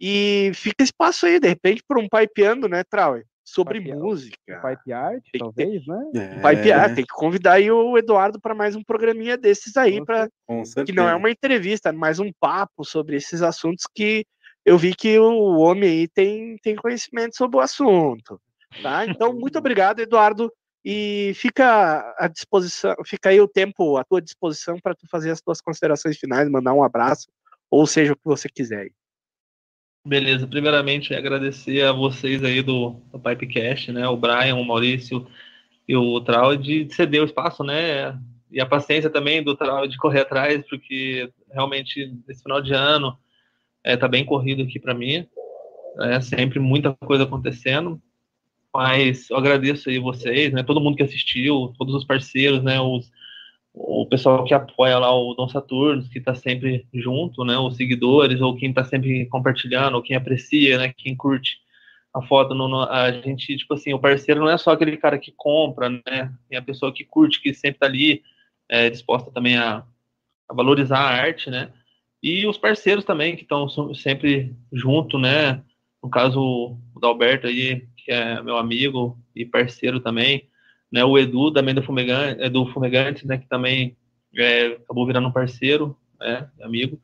e fica espaço aí, de repente, para um pipeando, né, Trau? Sobre pipe música. Pipe art, tem talvez, ter, né? É. Pipe art, tem que convidar aí o Eduardo para mais um programinha desses aí, para que não é uma entrevista, é mais um papo sobre esses assuntos que eu vi que o homem aí tem, tem conhecimento sobre o assunto. Tá? Então, muito obrigado, Eduardo. E fica à disposição, fica aí o tempo à tua disposição para tu fazer as tuas considerações finais, mandar um abraço, ou seja o que você quiser. Beleza, primeiramente agradecer a vocês aí do, do Pipecast, né? O Brian, o Maurício e o Trau de ceder o espaço, né? E a paciência também do Trau de correr atrás, porque realmente esse final de ano é, tá bem corrido aqui para mim. É sempre muita coisa acontecendo. Mas eu agradeço aí vocês, né? Todo mundo que assistiu, todos os parceiros, né? Os, o pessoal que apoia lá o Dom Saturno, que está sempre junto, né? Os seguidores, ou quem está sempre compartilhando, ou quem aprecia, né? Quem curte a foto. No, no, a gente, tipo assim, o parceiro não é só aquele cara que compra, né? Tem a pessoa que curte, que sempre está ali, é, disposta também a, a valorizar a arte, né? E os parceiros também, que estão sempre junto, né? No caso, o Dalberto aí, que é meu amigo e parceiro também, né? O Edu também do Fumegante, é do Fumegante, né? Que também é, acabou virando um parceiro, né? Amigo.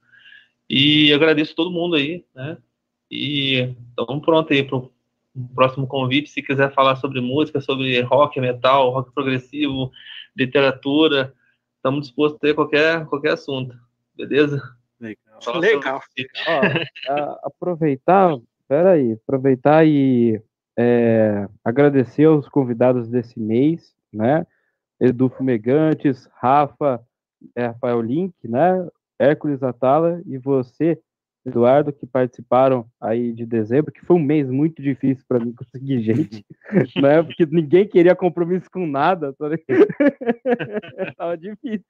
E agradeço todo mundo aí, né? E estamos pronto aí para o próximo convite. Se quiser falar sobre música, sobre rock, metal, rock progressivo, literatura, estamos dispostos a ter qualquer, qualquer assunto. Beleza? Legal. Ó, a, aproveitar, peraí, aproveitar e é, agradecer aos convidados desse mês, né? Edu Fumegantes, Rafa, é, Rafael Link, né? Hércules Atala e você, Eduardo, que participaram aí de dezembro, que foi um mês muito difícil para mim conseguir gente, né? Porque ninguém queria compromisso com nada, sabe? Tava difícil.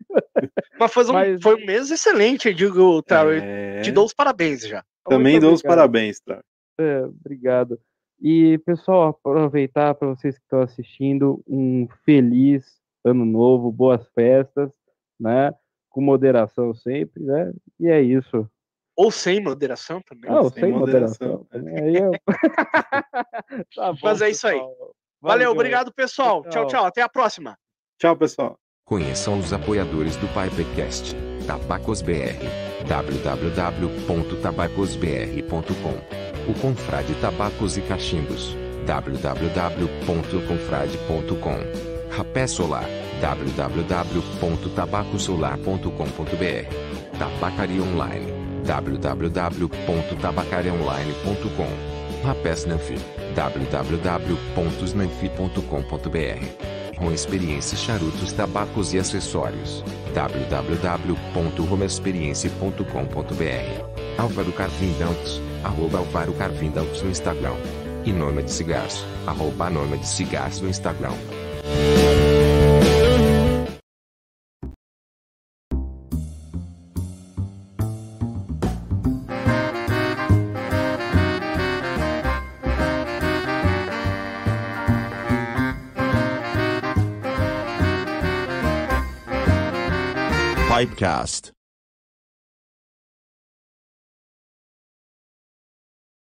Mas foi um, Mas- foi um mês excelente, eu digo, Trau. É, Te dou os parabéns já. Também Muito dou os obrigado. parabéns, Trau. É, obrigado. E, pessoal, aproveitar para vocês que estão assistindo, um feliz ano novo, boas festas, né? Com moderação sempre, né? E é isso. Ou sem moderação também. Não, sem sem moderação, moderação. Aí eu... Tá bom, Mas é isso aí. pessoal. Valeu, Valeu. obrigado, pessoal. Tchau. Tchau, tchau. Até a próxima. Tchau, pessoal. Conheçam os apoiadores do Pipecast. Tabacos BR. www.tabacosbr.com O Confrade Tabacos e Cachimbos. www.confrade.com Rapé Solar. www.tabacosolar.com.br Tabacaria Online. www.tabacariaonline.com Rapé Snanfi. www.snanfi.com.br Com Experiência Charutos, Tabacos e Acessórios. www.romaexperiência.com.br Álvaro Carvindantes, arroba Álvaro Carvindantes no Instagram. E Nômade Cigars, arroba Nômade Cigars no Instagram. Pipecast.